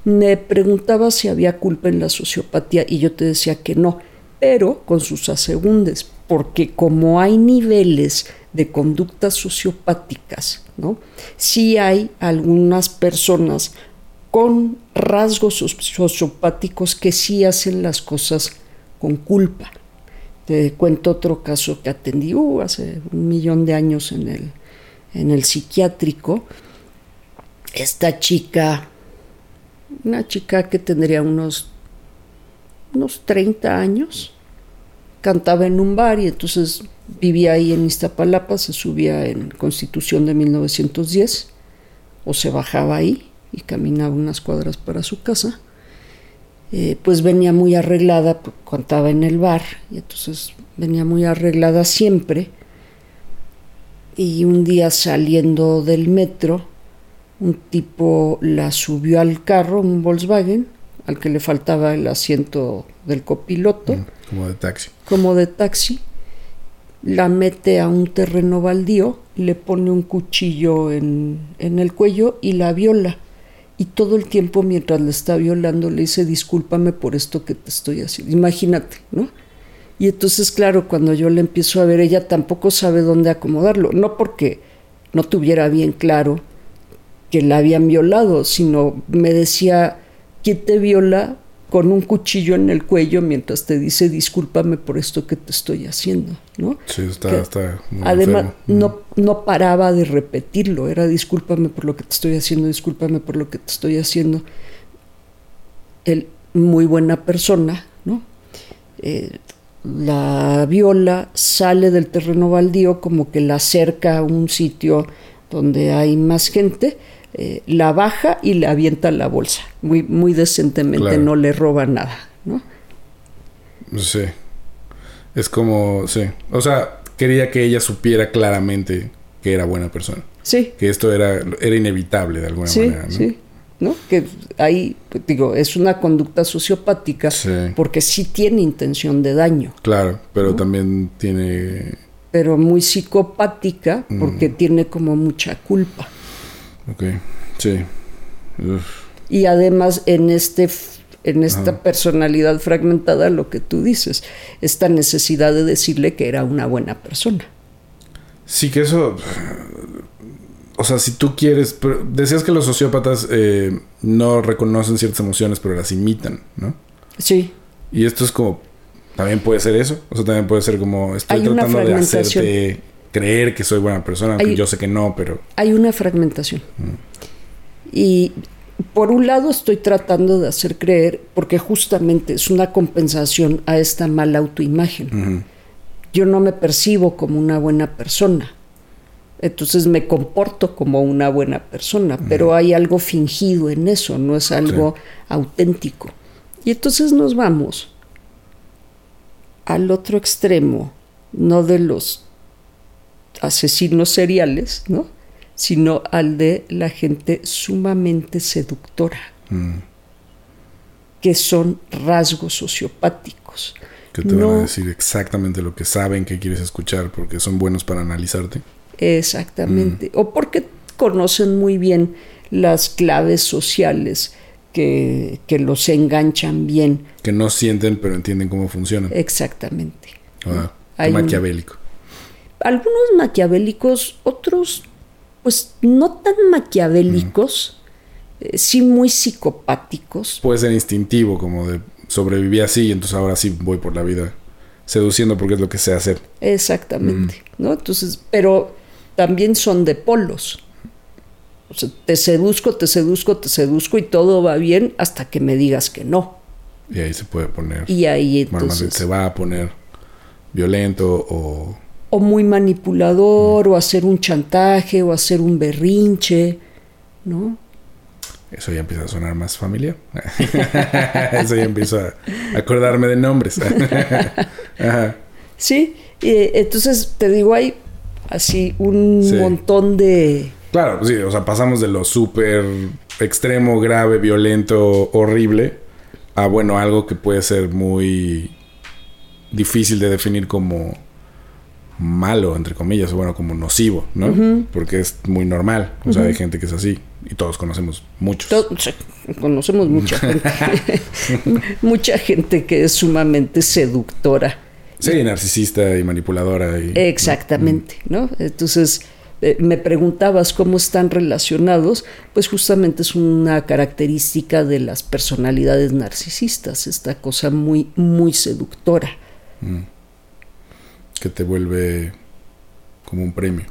me preguntaba si había culpa en la sociopatía y yo te decía que no pero con sus asegúndes porque como hay niveles de conductas sociopáticas no sí hay algunas personas con rasgos soci- sociopáticos que sí hacen las cosas con culpa. Te cuento otro caso que atendí uh, hace un millón de años en el, en el psiquiátrico. Esta chica, una chica que tendría unos, unos 30 años, cantaba en un bar y entonces vivía ahí en Iztapalapa, se subía en Constitución de 1910 o se bajaba ahí y caminaba unas cuadras para su casa. Eh, pues venía muy arreglada, pues, cantaba en el bar y entonces venía muy arreglada siempre. Y un día saliendo del metro, un tipo la subió al carro, un Volkswagen, al que le faltaba el asiento del copiloto Como de taxi. como de taxi, la mete a un terreno baldío, le pone un cuchillo en, en el cuello y la viola. Y todo el tiempo mientras le está violando le dice, discúlpame por esto que te estoy haciendo. Imagínate, ¿no? Y entonces, claro, cuando yo le empiezo a ver, ella tampoco sabe dónde acomodarlo. No porque no tuviera bien claro que la habían violado, sino me decía, ¿quién te viola con un cuchillo en el cuello mientras te dice discúlpame por esto que te estoy haciendo? ¿no? Sí, está, Que está muy Además, no, no paraba de repetirlo, era discúlpame por lo que te estoy haciendo, discúlpame por lo que te estoy haciendo. Él, muy buena persona, ¿no? Eh, la viola, sale del terreno baldío, como que la acerca a un sitio donde hay más gente, eh, la baja y le avienta la bolsa. Muy, muy decentemente, Claro. no le roba nada, ¿no? Sí. Es como, sí. O sea, quería que ella supiera claramente que era buena persona. Sí, Que esto era, era inevitable de alguna sí, manera, ¿no? sí. ¿no? Que ahí, digo, es una conducta sociopática Sí. porque sí tiene intención de daño, Claro, pero también tiene. pero muy psicopática porque Mm. tiene como mucha culpa. Ok, sí. Uf, Y además en este en esta personalidad fragmentada lo que tú dices, esta necesidad de decirle que era una buena persona. Sí, que eso. O sea, si tú quieres. pero decías que los sociópatas eh, no reconocen ciertas emociones, pero las imitan, ¿no? Sí, Y esto es como. También puede ser eso. O sea, también puede ser como. Estoy Hay tratando de hacerte creer que soy buena persona, aunque Hay- yo sé que no, pero. hay una fragmentación. Y por un lado estoy tratando de hacer creer, porque justamente es una compensación a esta mala autoimagen. Yo no me percibo como una buena persona. Entonces me comporto como una buena persona, pero hay algo fingido en eso, no es algo auténtico. Y entonces nos vamos al otro extremo, no de los asesinos seriales, ¿no? sino al de la gente sumamente seductora, Mm. que son rasgos sociopáticos. Que te van No. a decir exactamente lo que saben que quieres escuchar porque son buenos para analizarte. Exactamente. O porque conocen muy bien las claves sociales que, que los enganchan bien. Que no sienten, pero entienden cómo funcionan. Exactamente. Ah, qué Hay un- maquiavélico. Algunos maquiavélicos, otros, pues no tan maquiavélicos, eh, sí muy psicopáticos. Puede ser instintivo, como de sobreviví así y entonces ahora sí voy por la vida seduciendo porque es lo que sé hacer. Exactamente. ¿no? Entonces, pero también son de polos. O sea, te seduzco, te seduzco, te seduzco y todo va bien hasta que me digas que no. Y ahí se puede poner. Y ahí bueno, entonces... se va a poner violento o o muy manipulador, o hacer un chantaje, o hacer un berrinche, ¿no? Eso ya empieza a sonar más familiar. [laughs] Eso ya empiezo a acordarme de nombres. [laughs] Sí, entonces te digo, hay así un montón de... Claro, sí, o sea, pasamos de lo súper extremo, grave, violento, horrible, a bueno, algo que puede ser muy difícil de definir como malo, entre comillas, o bueno, como nocivo, ¿no? Porque es muy normal. O sea, hay gente que es así. Y todos conocemos muchos. conocemos mucha [laughs] gente. [laughs] mucha gente que es sumamente seductora. Sí, narcisista y manipuladora. Y, Exactamente, ¿no? Entonces, eh, me preguntabas cómo están relacionados, pues justamente es una característica de las personalidades narcisistas, esta cosa muy, muy seductora. Mm. Que te vuelve como un premio.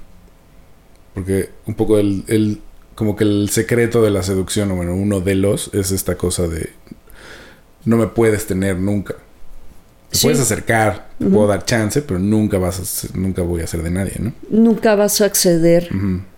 Porque un poco el, el, como que el secreto de la seducción, o bueno, uno de los, es esta cosa de no me puedes tener nunca. Te puedes acercar, te puedo dar chance, pero nunca vas a, nunca voy a ser de nadie, ¿no? Nunca vas a acceder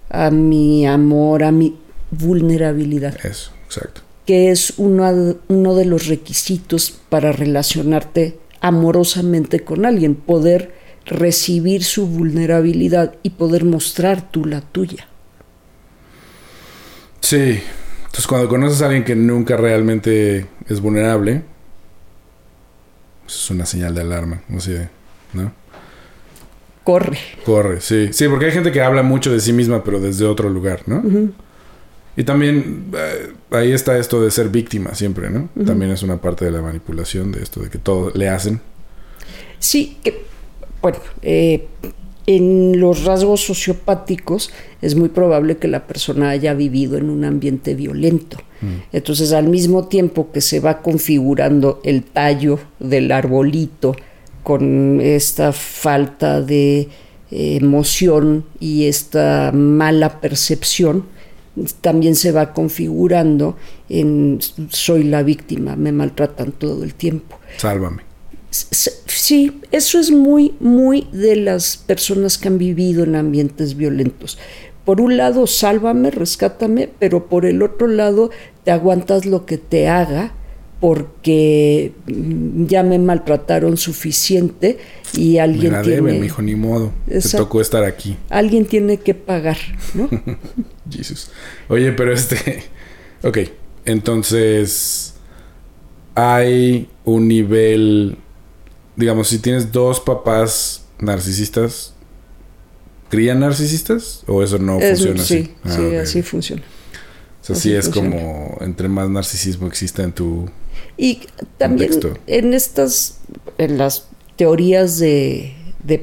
a mi amor, a mi vulnerabilidad. Eso, exacto. Que es uno, uno de los requisitos para relacionarte amorosamente con alguien, poder recibir su vulnerabilidad y poder mostrar tú la tuya. Sí, entonces cuando conoces a alguien que nunca realmente es vulnerable, es una señal de alarma, no sé, ¿no? Corre. Corre, sí. Sí, porque hay gente que habla mucho de sí misma, pero desde otro lugar, ¿no? Y también eh, ahí está esto de ser víctima siempre, ¿no? También es una parte de la manipulación, de esto de que todo le hacen. Sí, que, bueno, eh, en los rasgos sociopáticos es muy probable que la persona haya vivido en un ambiente violento. Mm. Entonces, al mismo tiempo que se va configurando el tallo del arbolito con esta falta de eh, emoción y esta mala percepción, también se va configurando en soy la víctima, me maltratan todo el tiempo. Sálvame. Sí, eso es muy, muy de las personas que han vivido en ambientes violentos. Por un lado, sálvame, rescátame, pero por el otro lado, te aguantas lo que te haga porque mm, ya me maltrataron suficiente y alguien me la tiene... Debe, hijo, ni modo. Te tocó estar aquí. Alguien tiene que pagar, ¿no? [laughs] Jesús. Oye, pero este... Ok, entonces... Hay un nivel... Digamos, si tienes dos papás narcisistas, ¿crían narcisistas? ¿O eso no funciona así? Ah, sí, así funciona. O sea, sí es como entre más narcisismo exista en tu y también en estas, en las teorías de,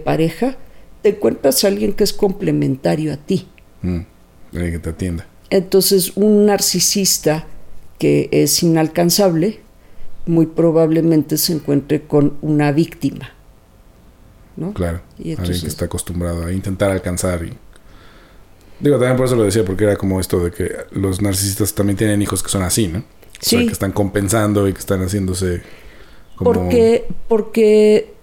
pareja, te encuentras a alguien que es complementario a ti. Mm, que te atienda. Entonces, un narcisista que es inalcanzable, muy probablemente se encuentre con una víctima. ¿no? Claro. alguien que está acostumbrado a intentar alcanzar y. Digo, también por eso lo decía, porque era como esto de que los narcisistas también tienen hijos que son así, ¿no? que están compensando y que están haciéndose como... Porque, porque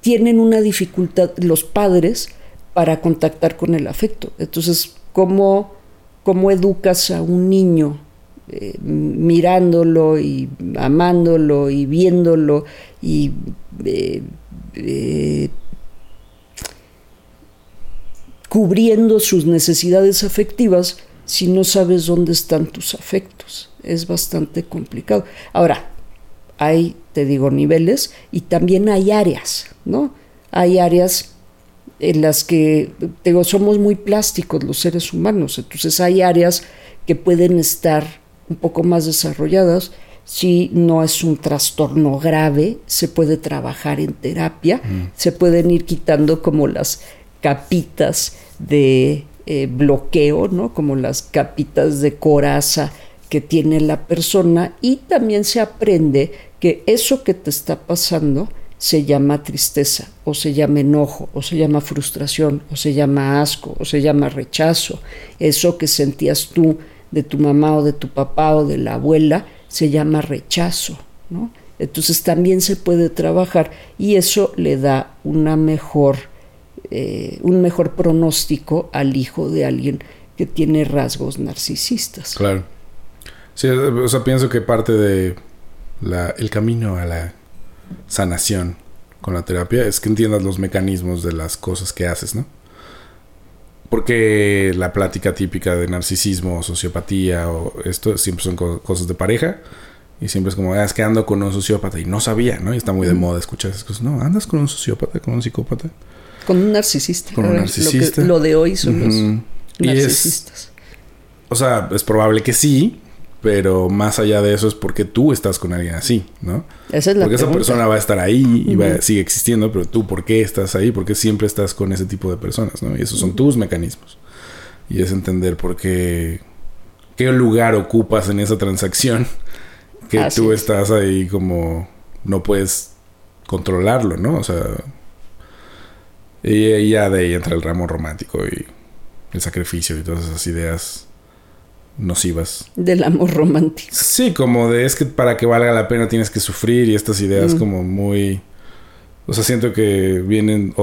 tienen una dificultad los padres para contactar con el afecto. Entonces, ¿cómo, cómo educas a un niño eh, mirándolo y amándolo y viéndolo y eh, eh, cubriendo sus necesidades afectivas si no sabes dónde están tus afectos. Es bastante complicado. Ahora, hay, te digo, niveles y también hay áreas, ¿no? Hay áreas en las que, digo, somos muy plásticos los seres humanos, entonces hay áreas que pueden estar un poco más desarrolladas. Si no es un trastorno grave, se puede trabajar en terapia, mm. se pueden ir quitando como las capitas de eh, bloqueo, ¿no? como las capitas de coraza que tiene la persona y también se aprende que eso que te está pasando se llama tristeza o se llama enojo o se llama frustración o se llama asco o se llama rechazo. Eso que sentías tú de tu mamá o de tu papá o de la abuela se llama rechazo, ¿no? Entonces también se puede trabajar y eso le da una mejor, eh, un mejor pronóstico al hijo de alguien que tiene rasgos narcisistas. Claro. Sí, o sea, pienso que parte de la, el camino a la sanación con la terapia es que entiendas los mecanismos de las cosas que haces, ¿no? Porque la plática típica de narcisismo o sociopatía o esto siempre son cosas de pareja y siempre es como, ah, es que ando con un sociópata y no sabía, ¿no? Y está muy de moda escuchar esas cosas. No, andas con un sociópata, con un psicópata. Con un narcisista. Con un narcisista. Lo, de hoy son los narcisistas. o sea, es probable que sí, pero más allá de eso es porque tú estás con alguien así, ¿no? Esa es la porque esa persona va a estar ahí y va, sigue existiendo, pero tú, ¿por qué estás ahí? Porque siempre estás con ese tipo de personas, ¿no? Y esos son tus mecanismos. Y es entender por qué, qué lugar ocupas en esa transacción que tú estás ahí como no puedes controlarlo, ¿no? O sea, y ya de ahí entra el ramo romántico y el sacrificio y todas esas ideas nocivas. Del amor romántico. Sí, como de es que para que valga la pena tienes que sufrir y estas ideas como muy... O sea, siento que vienen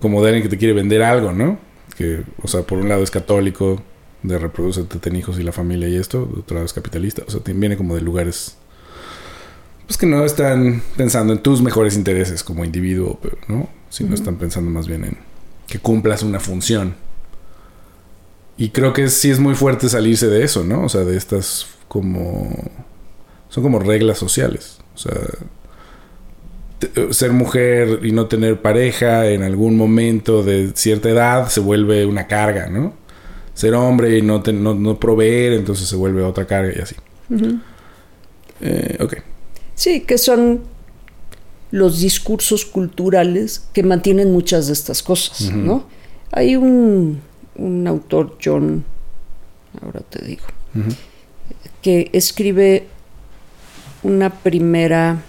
como de alguien que te quiere vender algo, ¿no? Que, o sea, por un lado es católico, de reproduce, ten hijos y la familia y esto, de otro lado es capitalista. O sea, viene como de lugares... Pues que no están pensando en tus mejores intereses como individuo, ¿no? Sino están pensando más bien en que cumplas una función y creo que sí es muy fuerte salirse de eso, ¿no? O sea, de estas como... Son como reglas sociales. O sea, ser mujer y no tener pareja en algún momento de cierta edad se vuelve una carga, ¿no? Ser hombre y no, no, proveer, entonces se vuelve otra carga y así. Eh, ok. Sí, que son los discursos culturales que mantienen muchas de estas cosas, ¿no? Hay un un autor, John, ahora te digo, que escribe una primera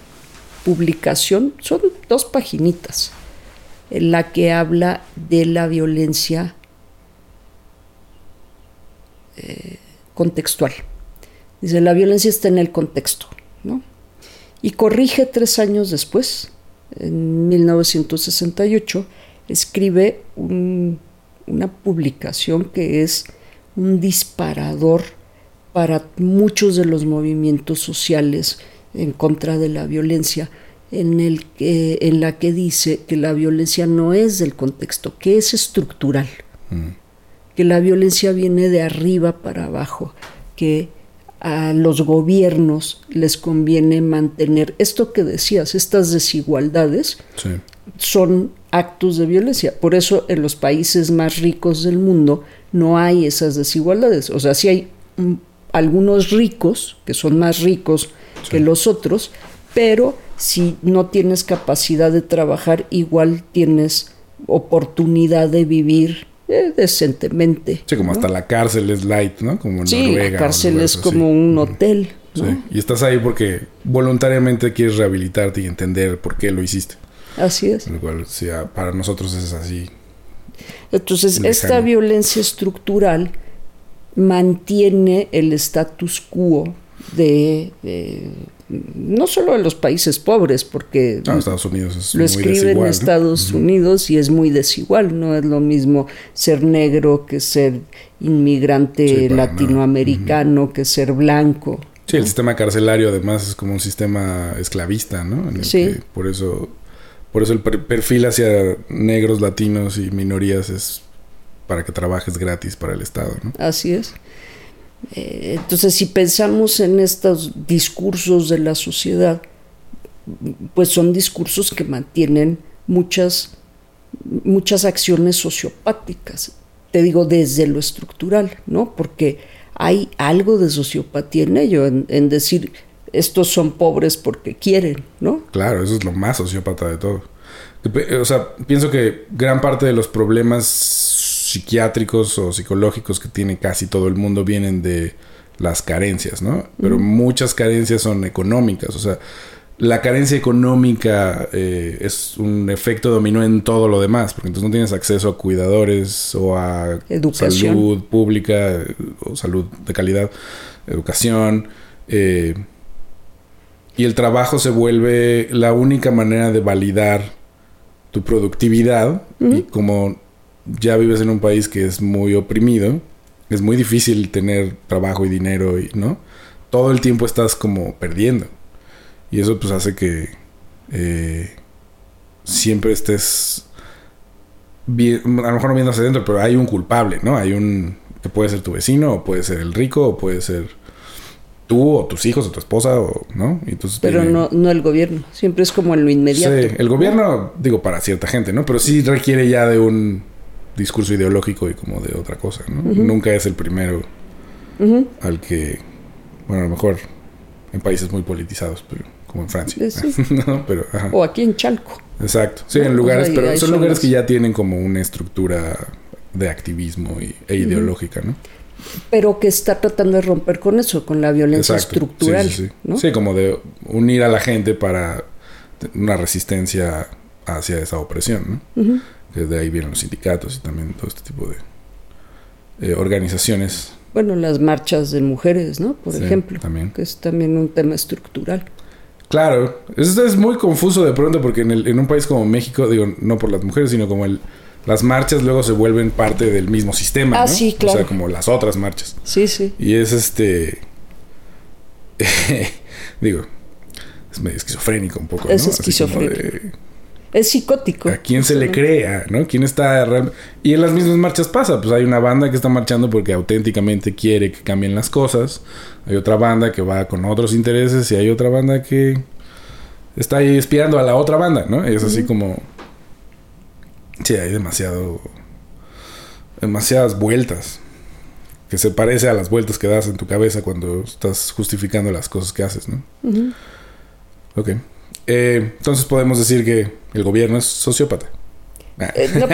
publicación, son dos paginitas, en la que habla de la violencia eh, contextual. Dice, la violencia está en el contexto, ¿no? Y corrige tres años después, en 1968, escribe un una publicación que es un disparador para muchos de los movimientos sociales en contra de la violencia, en, el que, en la que dice que la violencia no es del contexto, que es estructural, mm. que la violencia viene de arriba para abajo, que a los gobiernos les conviene mantener esto que decías, estas desigualdades son actos de violencia. Por eso en los países más ricos del mundo no hay esas desigualdades. O sea, sí hay mm, algunos ricos que son más ricos que los otros, pero si no tienes capacidad de trabajar, igual tienes oportunidad de vivir eh, decentemente. Sí, como hasta la cárcel es light, ¿no? Como en sí, la cárcel es como un hotel. Sí, y estás ahí porque voluntariamente quieres rehabilitarte y entender por qué lo hiciste. Así es. Lo cual, para nosotros es así. Entonces, esta violencia estructural mantiene el status quo de, no solo de los países pobres, porque Estados Unidos es lo escriben en Estados Unidos y es muy desigual. No es lo mismo ser negro que ser inmigrante latinoamericano, que ser blanco. Sí, el sistema carcelario además es como un sistema esclavista, ¿no? sí. por eso por eso el perfil hacia negros, latinos y minorías es para que trabajes gratis para el Estado. ¿no? Así es. Eh, entonces, si pensamos en estos discursos de la sociedad, pues son discursos que mantienen muchas, muchas acciones sociopáticas. Te digo desde lo estructural, ¿no? Porque hay algo de sociopatía en ello, en decir estos son pobres porque quieren, ¿no? Claro, eso es lo más sociópata de todo. O sea, pienso que gran parte de los problemas psiquiátricos o psicológicos que tiene casi todo el mundo vienen de las carencias, ¿no? Pero muchas carencias son económicas, o sea, la carencia económica eh, es un efecto dominó en todo lo demás, porque entonces no tienes acceso a cuidadores o a salud pública o salud de calidad, educación. Eh, Y el trabajo se vuelve la única manera de validar tu productividad. Y como ya vives en un país que es muy oprimido, es muy difícil tener trabajo y dinero, y, ¿no? Todo el tiempo estás como perdiendo. Y eso pues hace que eh, siempre estés bien, a lo mejor no viendo hacia adentro, pero hay un culpable, ¿no? Hay un que puede ser tu vecino, o puede ser el rico, o puede ser tú, o tus hijos, o tu esposa, o, ¿no? Entonces, pero no, no el gobierno, siempre es como en lo inmediato. Sí, el gobierno, digo, para cierta gente, ¿no? Pero sí requiere ya de un discurso ideológico y como de otra cosa, ¿no? Nunca es el primero al que, bueno, a lo mejor en países muy politizados, pero como en Francia. [laughs] pero, O aquí en Chalco. Exacto. Sí, en lugares, pero son lugares que ya tienen como una estructura de activismo y, e ideológica, ¿no? Pero que está tratando de romper con eso, con la violencia estructural. Sí, sí, como de unir a la gente para una resistencia hacia esa opresión, ¿no? Que de ahí vienen los sindicatos y también todo este tipo de eh, organizaciones. Bueno, las marchas de mujeres, ¿no? Por ejemplo. También. Que es también un tema estructural. Claro, esto es muy confuso de pronto porque en, el, en un país como México, digo, no por las mujeres, sino como el, las marchas luego se vuelven parte del mismo sistema. Ah, sí, claro. O sea, como las otras marchas. Sí, sí. Y es este. [laughs] digo, es medio esquizofrénico un poco. Es esquizofrénico. Es psicótico. ¿A quién se le crea, no? ¿Quién está Y en las mismas marchas pasa, pues hay una banda que está marchando porque auténticamente quiere que cambien las cosas. Hay otra banda que va con otros intereses y hay otra banda que está ahí espiando a la otra banda, ¿no? Y es así como Sí, hay demasiado. demasiadas vueltas. Que se parece a las vueltas que das en tu cabeza cuando estás justificando las cosas que haces, ¿no? Ok. Eh, entonces podemos decir que el gobierno es sociópata. Eh, no,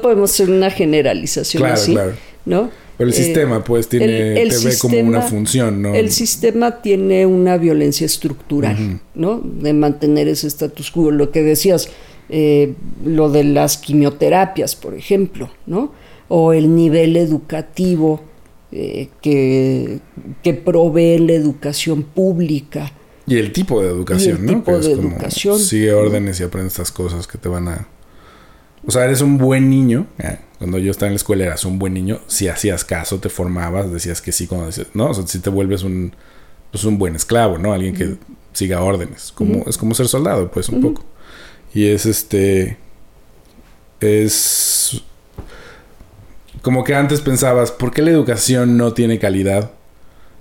podemos, [laughs] hacer una generalización claro, así. Claro. ¿no? Pero el sistema, pues, tiene, te ve como una función, ¿no? El sistema tiene una violencia estructural, ¿no? De mantener ese status quo. Lo que decías, eh, lo de las quimioterapias, por ejemplo, ¿no? O el nivel educativo eh, que, que, provee la educación pública. Y el tipo de educación, el ¿no? Tipo de educación. Sigue órdenes y aprende estas cosas que te van a. O sea, eres un buen niño. Eh, cuando yo estaba en la escuela eras un buen niño. Si hacías caso, te formabas, decías que sí cuando decías, ¿no? O sea, si te vuelves un, pues un buen esclavo, ¿no? Alguien que siga órdenes. Como, Es como ser soldado, pues, un poco. Y es este. Es. Como que antes pensabas, ¿por qué la educación no tiene calidad?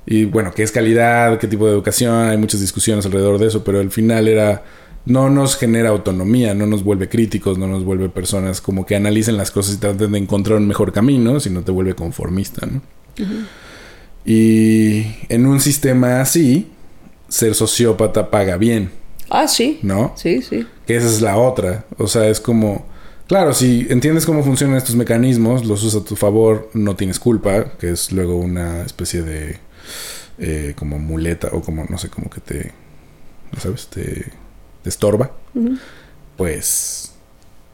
Y bueno, ¿qué es calidad? ¿Qué tipo de educación? Hay muchas discusiones alrededor de eso, pero al final era. No nos genera autonomía, no nos vuelve críticos, no nos vuelve personas como que analicen las cosas y traten de encontrar un mejor camino, sino te vuelve conformista, ¿no? Y en un sistema así, ser sociópata paga bien. Ah, sí. ¿No? Sí, sí. Que esa es la otra. O sea, es como... Claro, si entiendes cómo funcionan estos mecanismos, los usas a tu favor, no tienes culpa, que es luego una especie de... Eh, como muleta o como, no sé, como que te... ¿Sabes? Te, te estorba. Pues...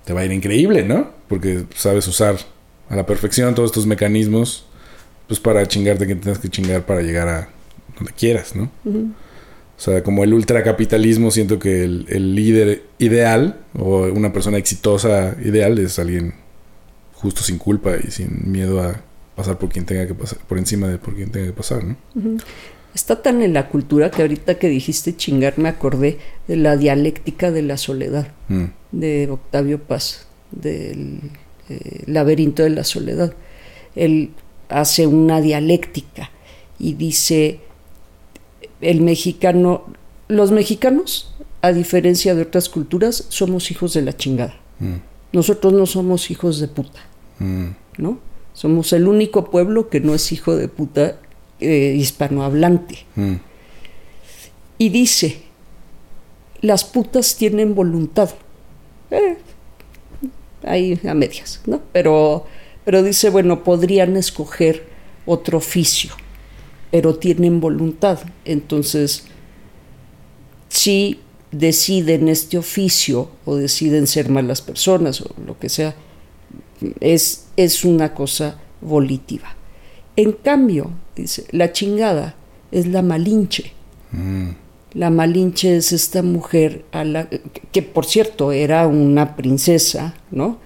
Te va a ir increíble, ¿no? Porque sabes usar a la perfección todos estos mecanismos pues para chingarte que tienes que chingar para llegar a donde quieras, ¿no? O sea, como el ultracapitalismo, siento que el, líder ideal o una persona exitosa ideal es alguien justo sin culpa y sin miedo a pasar por quien tenga que pasar, por encima de por quien tenga que pasar, ¿no? Está tan en la cultura que ahorita que dijiste chingar me acordé de la dialéctica de la soledad mm. de Octavio Paz, del eh, laberinto de la soledad. Él hace una dialéctica y dice el mexicano, los mexicanos, a diferencia de otras culturas, somos hijos de la chingada. Mm. Nosotros no somos hijos de puta, mm. ¿no? Somos el único pueblo que no es hijo de puta eh, hispanohablante. Mm. Y dice, las putas tienen voluntad. Eh, ahí a medias, ¿no? Pero, pero dice, bueno, podrían escoger otro oficio pero tienen voluntad. Entonces, si deciden este oficio o deciden ser malas personas o lo que sea, es, es una cosa volitiva. En cambio, dice, la chingada es la malinche. Mm. La Malinche es esta mujer a la que por cierto era una princesa, ¿no?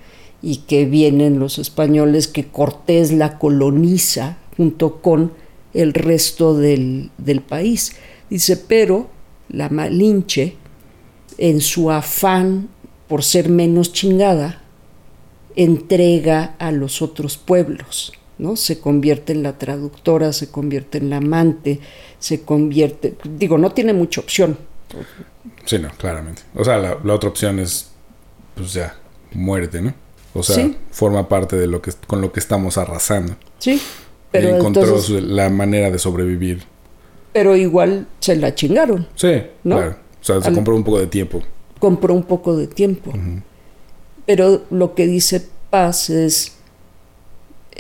Y que vienen los españoles que Cortés la coloniza junto con el resto del, del país. Dice, pero la Malinche, en su afán por ser menos chingada, entrega a los otros pueblos. ¿no? Se convierte en la traductora, se convierte en la amante, se convierte, digo, no tiene mucha opción. Sí, no, claramente. O sea, la, la otra opción es, pues ya, muerte, ¿no? O sea, Sí. forma parte de lo que con lo que estamos arrasando. Sí, Pero encontró entonces, la manera de sobrevivir. pero igual se la chingaron. Sí, ¿No? claro. O sea, se Al- compró un poco de tiempo. compró un poco de tiempo. Pero lo que dice Paz es,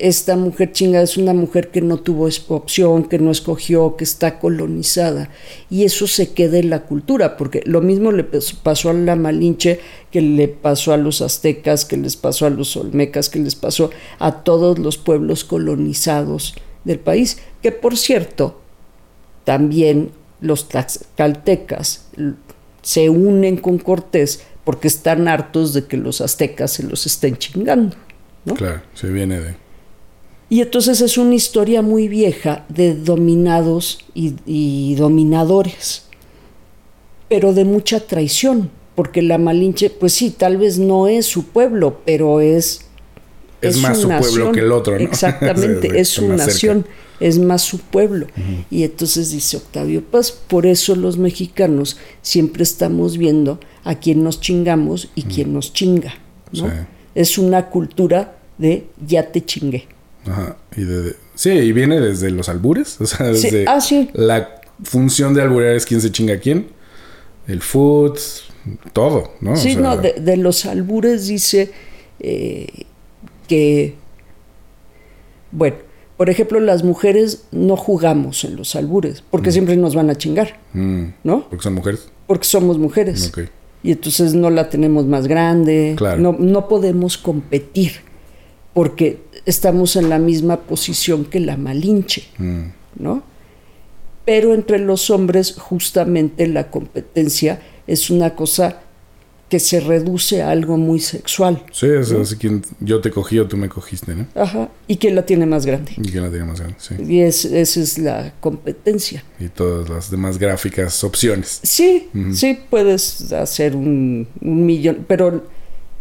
esta mujer chinga es una mujer que no tuvo opción, que no escogió, que está colonizada. Y eso se queda en la cultura, porque lo mismo le pas- pasó a la Malinche, que le pasó a los aztecas, que les pasó a los olmecas, que les pasó a todos los pueblos colonizados del país. Que por cierto, también los tlaxcaltecas se unen con Cortés porque están hartos de que los aztecas se los estén chingando. Claro, se viene de. Y entonces es una historia muy vieja de dominados y, y dominadores, pero de mucha traición, porque la Malinche, pues sí, tal vez no es su pueblo, pero es... Es más su pueblo que el otro, ¿no? [laughs] Exactamente, es su nación, es más su pueblo. Y entonces dice Octavio Paz, por eso los mexicanos siempre estamos viendo a quién nos chingamos y quién nos chinga. ¿no? Sí. Es una cultura de ya te chingué. Ajá. Y de, sí, y viene desde los albures. O sea, Sí, desde ah, sí. la función de alburear es quién se chinga a quién. El food, todo, ¿no? O Sí, sea, no, de, de los albures dice eh, que, bueno, por ejemplo, las mujeres no jugamos en los albures, porque siempre nos van a chingar, mm, ¿no? porque son mujeres. Porque somos mujeres. Ok. Y entonces no la tenemos más grande, Claro. no, no podemos competir, porque estamos en la misma posición que la Malinche. Mm, ¿no? Pero entre los hombres justamente la competencia es una cosa que se reduce a algo muy sexual. Sí, es así quien yo te cogí o tú me cogiste, ¿no? Ajá. ¿Y quién la tiene más grande? Y quién la tiene más grande, sí. Y es, esa es la competencia. Y todas las demás gráficas opciones. Sí, sí puedes hacer un, un millón, pero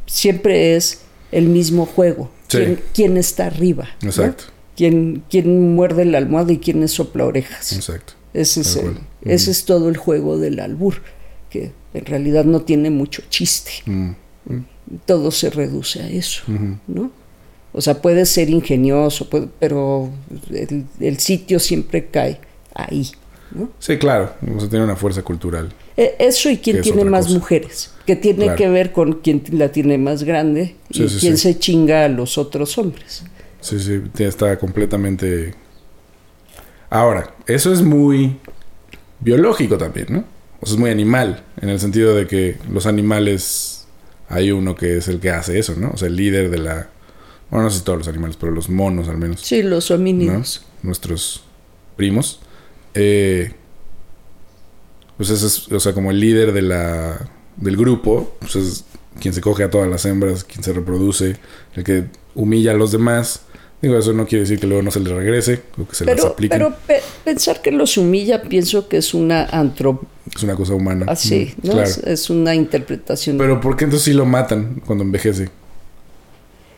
siempre es el mismo juego. Sí. ¿Quién, quién está arriba? ¿no? Exacto. ¿Quién, quién muerde la almohada y quién es sopla orejas? Exacto. Ese es, el- ese es todo el juego del albur, que en realidad no tiene mucho chiste. Mm, Todo se reduce a eso, ¿no? O sea, puede ser ingenioso, puede- pero el, el sitio siempre cae ahí, ¿no? Sí, claro. O sea, tiene una fuerza cultural. E- Eso y quién Es tiene otra más cosa. mujeres, que tiene Claro. que ver con quién la tiene más grande Sí, y sí, quién sí. se chinga a los otros hombres. Sí, sí, está completamente... Ahora, eso es muy biológico también, ¿no? O sea, es muy animal, en el sentido de que los animales, hay uno que es el que hace eso, ¿no? O sea, el líder de la... Bueno, no sé si todos los animales, pero los monos al menos, Sí, los ¿no? homínidos. Nuestros primos. Eh, pues ese es, o sea, como el líder de la, del grupo, pues es quien se coge a todas las hembras, quien se reproduce, el que humilla a los demás. Digo, eso no quiere decir que luego no se les regrese o que se les Pero, aplique. pero pe- pensar que los humilla, pienso que es una antro Es una cosa humana. así, ¿no? Claro. Es, es una interpretación. Pero ¿por qué entonces sí lo matan cuando envejece?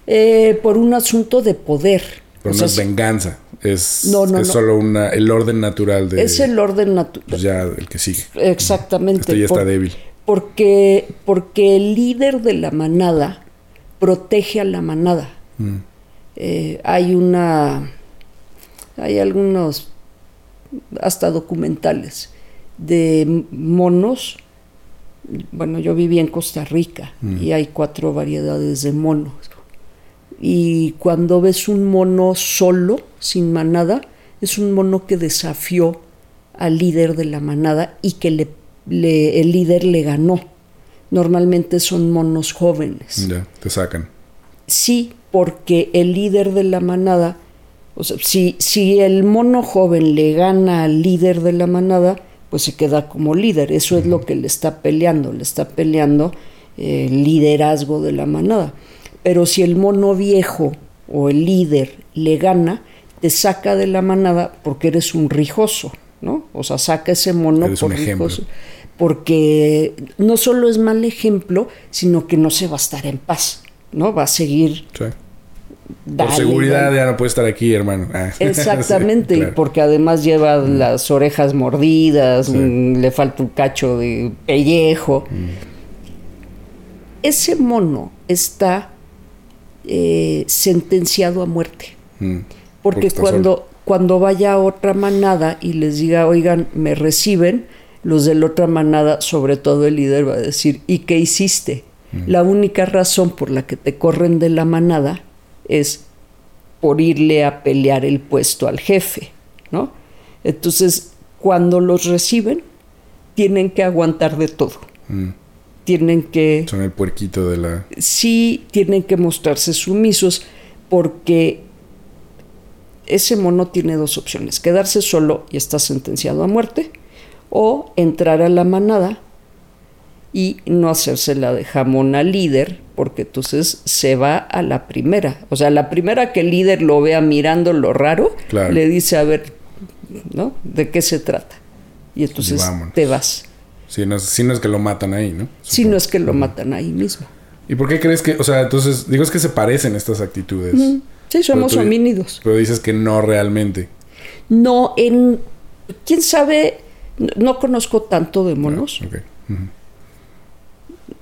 Eh, por un asunto de poder. O sea, es venganza. Es, No, no, es no. solo una, el orden natural de... es el orden natural. Pues ya el que sigue. Exactamente. Este ya está débil. Porque, porque el líder de la manada protege a la manada. Mm. Eh, hay una. Hay algunos, hasta documentales, de monos. Bueno, yo viví en Costa Rica y hay cuatro variedades de monos. Y cuando ves un mono solo, sin manada, es un mono que desafió al líder de la manada y que le, le- el líder le ganó. Normalmente son monos jóvenes. Ya, te sacan. Sí, porque el líder de la manada, o sea, si, si el mono joven le gana al líder de la manada, pues se queda como líder. Eso es lo que le está peleando, le está peleando eh, el liderazgo de la manada. Pero si el mono viejo o el líder le gana, te saca de la manada porque eres un rijoso, ¿no? O sea, saca ese mono Eres por un rijoso. Porque no solo es mal ejemplo, sino que no se va a estar en paz, ¿no? Va a seguir Sí. Por seguridad dale. ya no puede estar aquí, hermano. Ah. [laughs] Exactamente, Sí, claro. porque además lleva las orejas mordidas, Sí. mm, le falta un cacho de pellejo. Ese mono está eh, sentenciado a muerte. Mm. Porque cuando, cuando vaya a otra manada y les diga, oigan, me reciben, los de la otra manada, sobre todo el líder, va a decir, ¿y qué hiciste? La única razón por la que te corren de la manada es por irle a pelear el puesto al jefe, ¿no? Entonces, cuando los reciben, tienen que aguantar de todo. Mm. Tienen que Son el puerquito de la. sí tienen que mostrarse sumisos porque ese mono tiene dos opciones, quedarse solo y está sentenciado a muerte o entrar a la manada y no hacérsela de jamón al líder porque entonces se va a la primera. O sea, la primera que el líder lo vea mirando lo raro, Claro. le dice, a ver, ¿no? ¿De qué se trata? Y entonces te vas. Si no, es- si no es que lo matan ahí, ¿no? Si no es que lo matan ahí mismo. ¿Y por qué crees que.? O sea, entonces, digo, es que se parecen estas actitudes. Sí, somos Pero tú- homínidos. Pero dices que no realmente. No, en. ¿Quién sabe? No, no conozco tanto de monos. Ok. Ujú.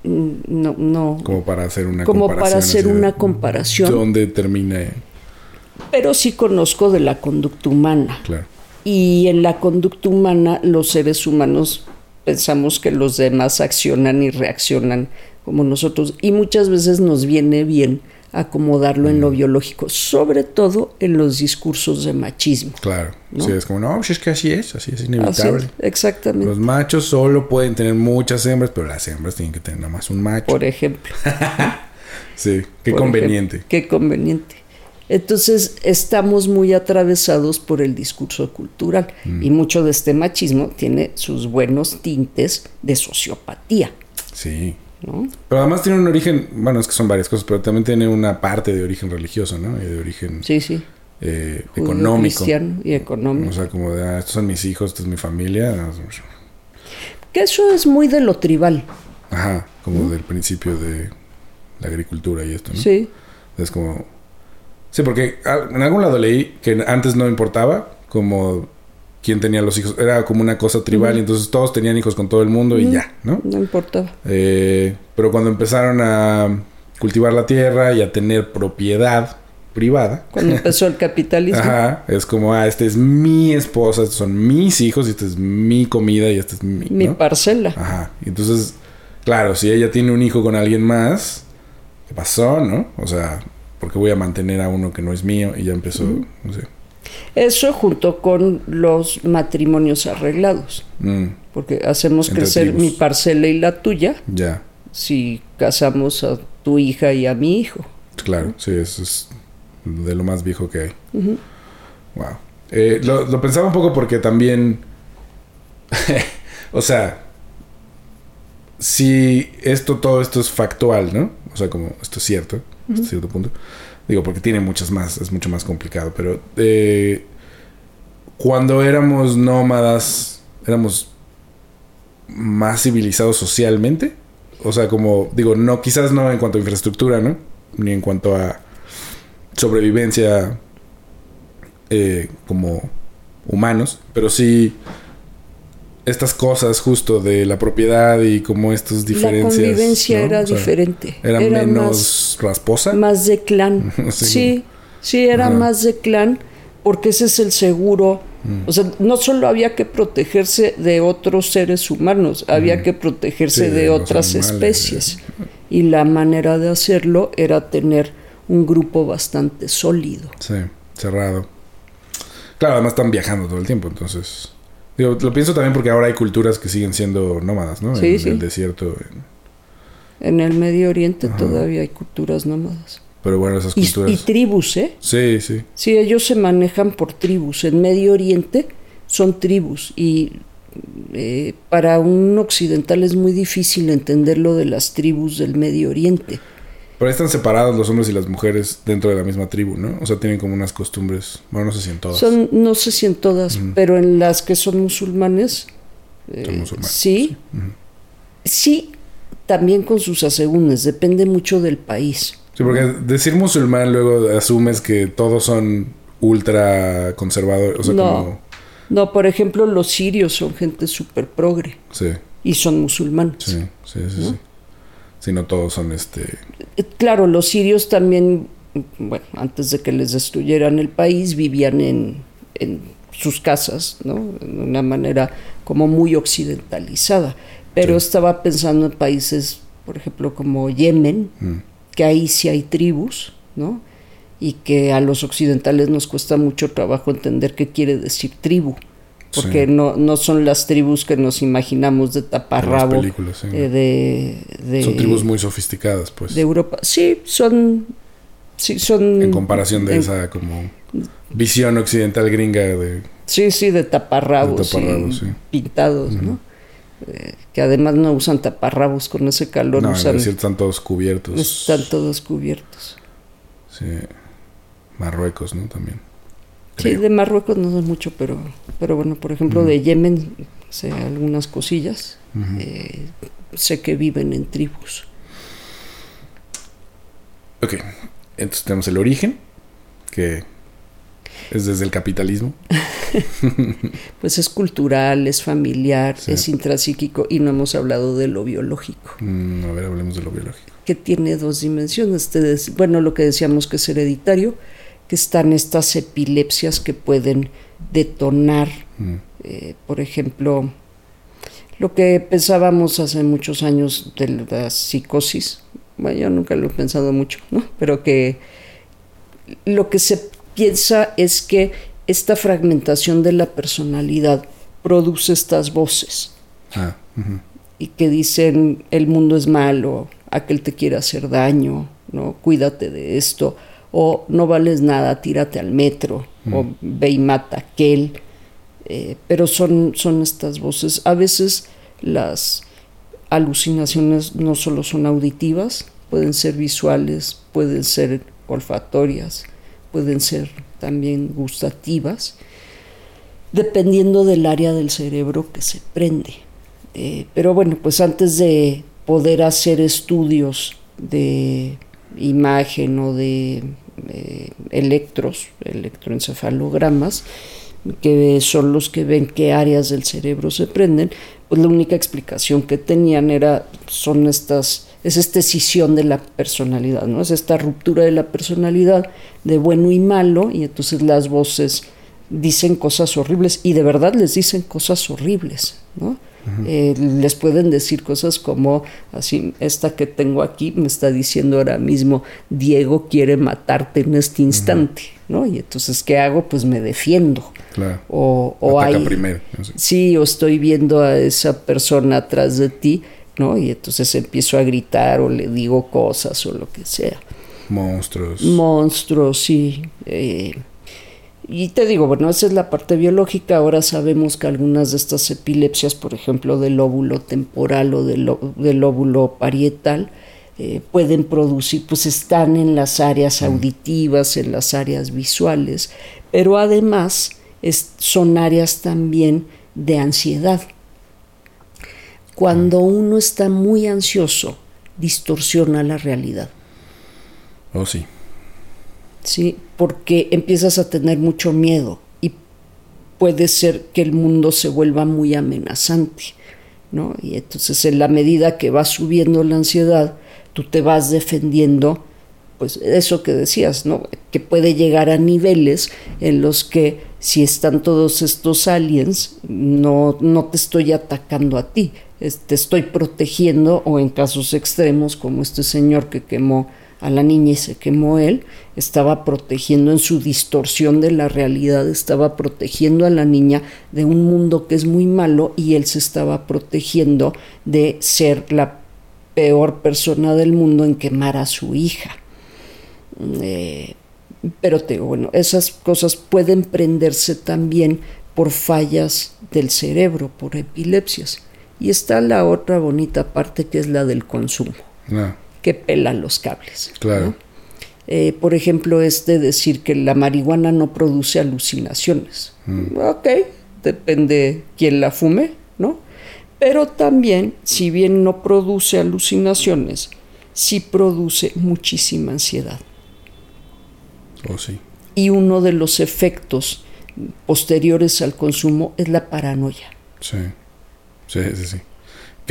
No, no. Como para hacer una Como comparación. para hacer una comparación. ¿Dónde termina? Pero sí conozco de la conducta humana. Claro. Y en la conducta humana, los seres humanos pensamos que los demás accionan y reaccionan como nosotros. Y muchas veces nos viene bien acomodarlo en lo biológico, sobre todo en los discursos de machismo. Claro. ¿No? Sí, es como, no, pues es que así es, así es Así inevitable. es, exactamente. Los machos solo pueden tener muchas hembras, pero las hembras tienen que tener nada más un macho. por ejemplo. [laughs] sí, qué por conveniente. ejemplo. Qué conveniente. Entonces estamos muy atravesados por el discurso cultural Mm. y mucho de este machismo tiene sus buenos tintes de sociopatía, Sí. ¿no? Pero además tiene un origen, bueno, es que son varias cosas, pero también tiene una parte de origen religioso, ¿no? Y de origen Sí, sí. eh, económico. cristiano y económico. O sea, como de, ah, estos son mis hijos, esta es mi familia. que eso es muy de lo tribal, Ajá, como del principio de la agricultura y esto, ¿no? sí. Es como... Sí, porque en algún lado leí que antes no importaba como quién tenía los hijos. Era como una cosa tribal y entonces todos tenían hijos con todo el mundo y ya, ¿no? No importaba. Eh, pero cuando empezaron a cultivar la tierra y a tener propiedad privada, Cuando [laughs] empezó el capitalismo, ajá, es como, ah, este es mi esposa, estos son mis hijos y esta es mi comida y este es mi... mi ¿no? parcela. Ajá. Y entonces, claro, si ella tiene un hijo con alguien más, ¿qué pasó, no? O sea, ¿por qué voy a mantener a uno que no es mío? Y ya empezó, no sé. Eso junto con los matrimonios arreglados, Mm, porque hacemos Entre crecer tribus. mi parcela y la tuya ya, si casamos a tu hija y a mi hijo. claro, sí, eso es de lo más viejo que hay. Wow. Eh, lo, lo pensaba un poco porque también, [laughs] o sea, si esto, todo esto es factual, ¿no? O sea, como esto es cierto, hasta cierto punto. Digo, porque tiene muchas más, es mucho más complicado, pero eh, cuando éramos nómadas, éramos más civilizados socialmente. O sea, como, digo, no, quizás no en cuanto a infraestructura, ¿no? Ni en cuanto a sobrevivencia eh, como humanos, pero sí estas cosas justo de la propiedad y como estas diferencias. la convivencia ¿no? era O sea, diferente. Era, más- menos rasposa. más de clan. [laughs] Sí. sí, sí, era Ajá. más de clan porque ese es el seguro. Mm. O sea, no solo había que protegerse de otros seres humanos, había que protegerse Mm. Sí, de otras animales, especies. Y la manera de hacerlo era tener un grupo bastante sólido. Sí, cerrado. Claro, además están viajando todo el tiempo, entonces. Digo, lo pienso también porque ahora hay culturas que siguen siendo nómadas, ¿no? Sí, en sí. el desierto. en- En el Medio Oriente todavía hay culturas nómadas. Pero bueno, esas Y, culturas. y tribus, ¿eh? Sí, sí. Sí, ellos se manejan por tribus. En Medio Oriente son tribus y eh, para un occidental es muy difícil entender lo de las tribus del Medio Oriente. Pero ahí están separados los hombres y las mujeres dentro de la misma tribu, ¿no? O sea, tienen como unas costumbres, bueno, no sé si en todas. Son, no sé si en todas, pero en las que son musulmanes, eh, Son musulmanes, sí, sí, también con sus asegúnes, depende mucho del país. Sí, porque decir musulmán luego asumes que todos son ultra conservadores, o sea, No. como... No, por ejemplo, los sirios son gente súper progre Sí, y son musulmanes. sí, sí, sí, sí. Sí, no todos son este... Eh, Claro, los sirios también, bueno, antes de que les destruyeran el país, vivían en, en sus casas, ¿no? De una manera como muy occidentalizada. Pero Sí. estaba pensando en países, por ejemplo, como Yemen, mm, que ahí sí hay tribus, ¿no? Y que a los occidentales nos cuesta mucho trabajo entender qué quiere decir tribu. Porque Sí. no, no son las tribus que nos imaginamos de taparrabo películas, sí. eh, de, de- Son tribus muy sofisticadas, pues. de Europa. Sí, son. Sí, son. En comparación de en- esa como visión occidental gringa de... Sí, sí, de taparrabos. De taparrabos, sí. Pintados, ¿no? Eh, que además no usan taparrabos con ese calor, No, usan. el desierto están todos cubiertos. Están todos cubiertos. Sí. Marruecos, ¿no? También. Sí, de Marruecos no sé mucho, pero, pero bueno, por ejemplo, de Yemen sé algunas cosillas. Eh, sé que viven en tribus. Ok. Entonces tenemos el origen, que es desde el capitalismo. [laughs] Pues es cultural, es familiar, Sí. es intrapsíquico y no hemos hablado de lo biológico. Mm, a ver, hablemos de lo biológico. que tiene dos dimensiones. Bueno, lo que decíamos que es hereditario, que están estas epilepsias que pueden detonar, Mm, eh, por ejemplo, lo que pensábamos hace muchos años de la psicosis. Bueno, yo nunca lo he pensado mucho, ¿no? Pero que lo que se piensa es que esta fragmentación de la personalidad produce estas voces Ah, y que dicen el mundo es malo, aquel te quiere hacer daño, ¿no? Cuídate de esto, o no vales nada, tírate al metro, o ve y mata aquel. Eh, pero son, son estas voces. A veces las alucinaciones no solo son auditivas, pueden ser visuales, pueden ser olfatorias, pueden ser también gustativas, dependiendo del área del cerebro que se prende. Eh, pero bueno, pues antes de poder hacer estudios de imagen o de eh, electros, electroencefalogramas, que son los que ven qué áreas del cerebro se prenden, pues la única explicación que tenían era, son estas, es esta escisión de la personalidad, ¿no? Es esta ruptura de la personalidad de bueno y malo, y entonces las voces dicen cosas horribles, y de verdad les dicen cosas horribles, ¿no? Eh, les pueden decir cosas como así, esta que tengo aquí me está diciendo ahora mismo, Diego quiere matarte en este instante, ¿no? Y entonces, ¿qué hago? Pues me defiendo. Claro. O, o hay, primero. sí, o estoy viendo a esa persona atrás de ti, ¿no? Y entonces empiezo a gritar o le digo cosas o lo que sea. Monstruos. Monstruos, sí. eh, y te digo, bueno, esa es la parte biológica. Ahora sabemos que algunas de estas epilepsias, por ejemplo, del lóbulo temporal o del, del lóbulo parietal, eh, pueden producir, pues están en las áreas auditivas, en las áreas visuales, pero además es- son áreas también de ansiedad. Cuando uno está muy ansioso, distorsiona la realidad. Oh, sí. ¿sí? Porque empiezas a tener mucho miedo y puede ser que el mundo se vuelva muy amenazante, ¿no? Y entonces en la medida que va subiendo la ansiedad, tú te vas defendiendo, pues eso que decías, ¿no? Que puede llegar a niveles en los que si están todos estos aliens, no, no te estoy atacando a ti, te estoy protegiendo o en casos extremos como este señor que quemó a la niña y se quemó él, estaba protegiendo en su distorsión de la realidad, estaba protegiendo a la niña de un mundo que es muy malo y él se estaba protegiendo de ser la peor persona del mundo en quemar a su hija. Eh, pero bueno, esas cosas pueden prenderse también por fallas del cerebro, por epilepsias. Y está la otra bonita parte que es la del consumo, que pela los cables. claro. ¿no? Eh, por ejemplo, es de decir que la marihuana no produce alucinaciones. Ok, depende quién la fume, ¿no? Pero también, si bien no produce alucinaciones, sí produce muchísima ansiedad. O sí. Y uno de los efectos posteriores al consumo es la paranoia. Sí. Sí, sí, sí.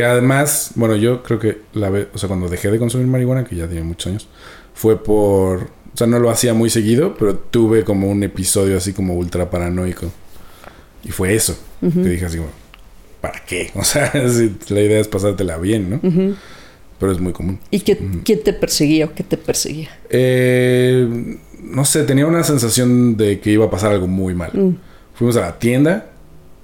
Que además, bueno, yo creo que la vez, o sea, cuando dejé de consumir marihuana, que ya tiene muchos años, fue por, o sea, no lo hacía muy seguido, pero tuve como un episodio así como ultra paranoico. Y fue eso, que dije así como, ¿para qué? [laughs] O sea, la idea es pasártela bien, ¿no? Pero es muy común. ¿Y qué, quién te perseguía o qué te perseguía? Eh, no sé, tenía una sensación de que iba a pasar algo muy mal. Fuimos a la tienda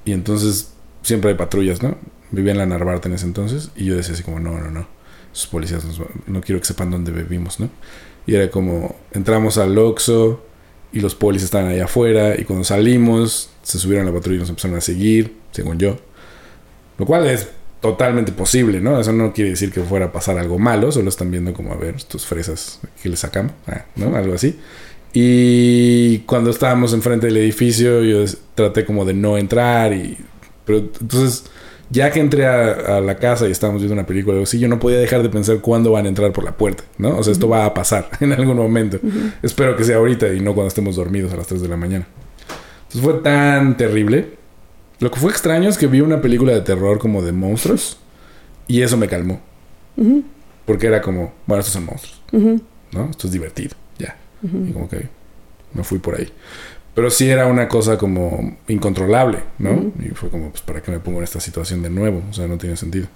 y entonces siempre hay patrullas, ¿no? Vivía en la Narvarte en ese entonces y yo decía así como, no, no, no, esos policías nos no quiero que sepan dónde vivimos, ¿no? Y era como, entramos al Oxxo y los polis estaban allá afuera y cuando salimos se subieron a la patrulla y nos empezaron a seguir, según yo. Lo cual es totalmente posible, ¿no? Eso no quiere decir que fuera a pasar algo malo, solo están viendo como, a ver, estos fresas que le sacamos, Ah, ¿no? Algo así. Y cuando estábamos enfrente del edificio, yo traté como de no entrar y... Pero entonces, ya que entré a, a la casa y estábamos viendo una película así, yo no podía dejar de pensar cuándo van a entrar por la puerta, ¿no? O sea, esto va a pasar [laughs] en algún momento. Espero que sea ahorita y no cuando estemos dormidos a las 3 de la mañana. Entonces fue tan terrible. Lo que fue extraño es que vi una película de terror como de monstruos y eso me calmó. Porque era como, bueno, estos son monstruos, ¿no? Esto es divertido, ya. Y como que me fui por ahí. Pero sí era una cosa como incontrolable, ¿no? Y fue como, pues, ¿para qué me pongo en esta situación de nuevo? O sea, no tiene sentido.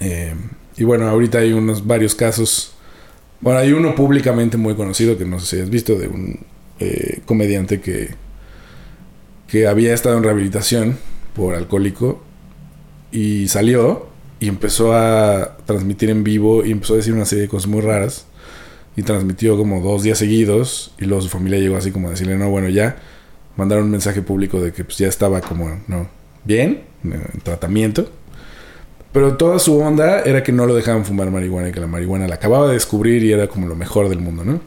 Eh, y bueno, ahorita hay unos varios casos. Bueno, hay uno públicamente muy conocido que no sé si has visto de un eh, comediante que, que había estado en rehabilitación por alcohólico y salió y empezó a transmitir en vivo y empezó a decir una serie de cosas muy raras y transmitió como dos días seguidos y luego su familia llegó así como a decirle no bueno ya mandaron un mensaje público de que pues ya estaba como no bien en tratamiento pero toda su onda era que no lo dejaban fumar marihuana y que la marihuana la acababa de descubrir y era como lo mejor del mundo no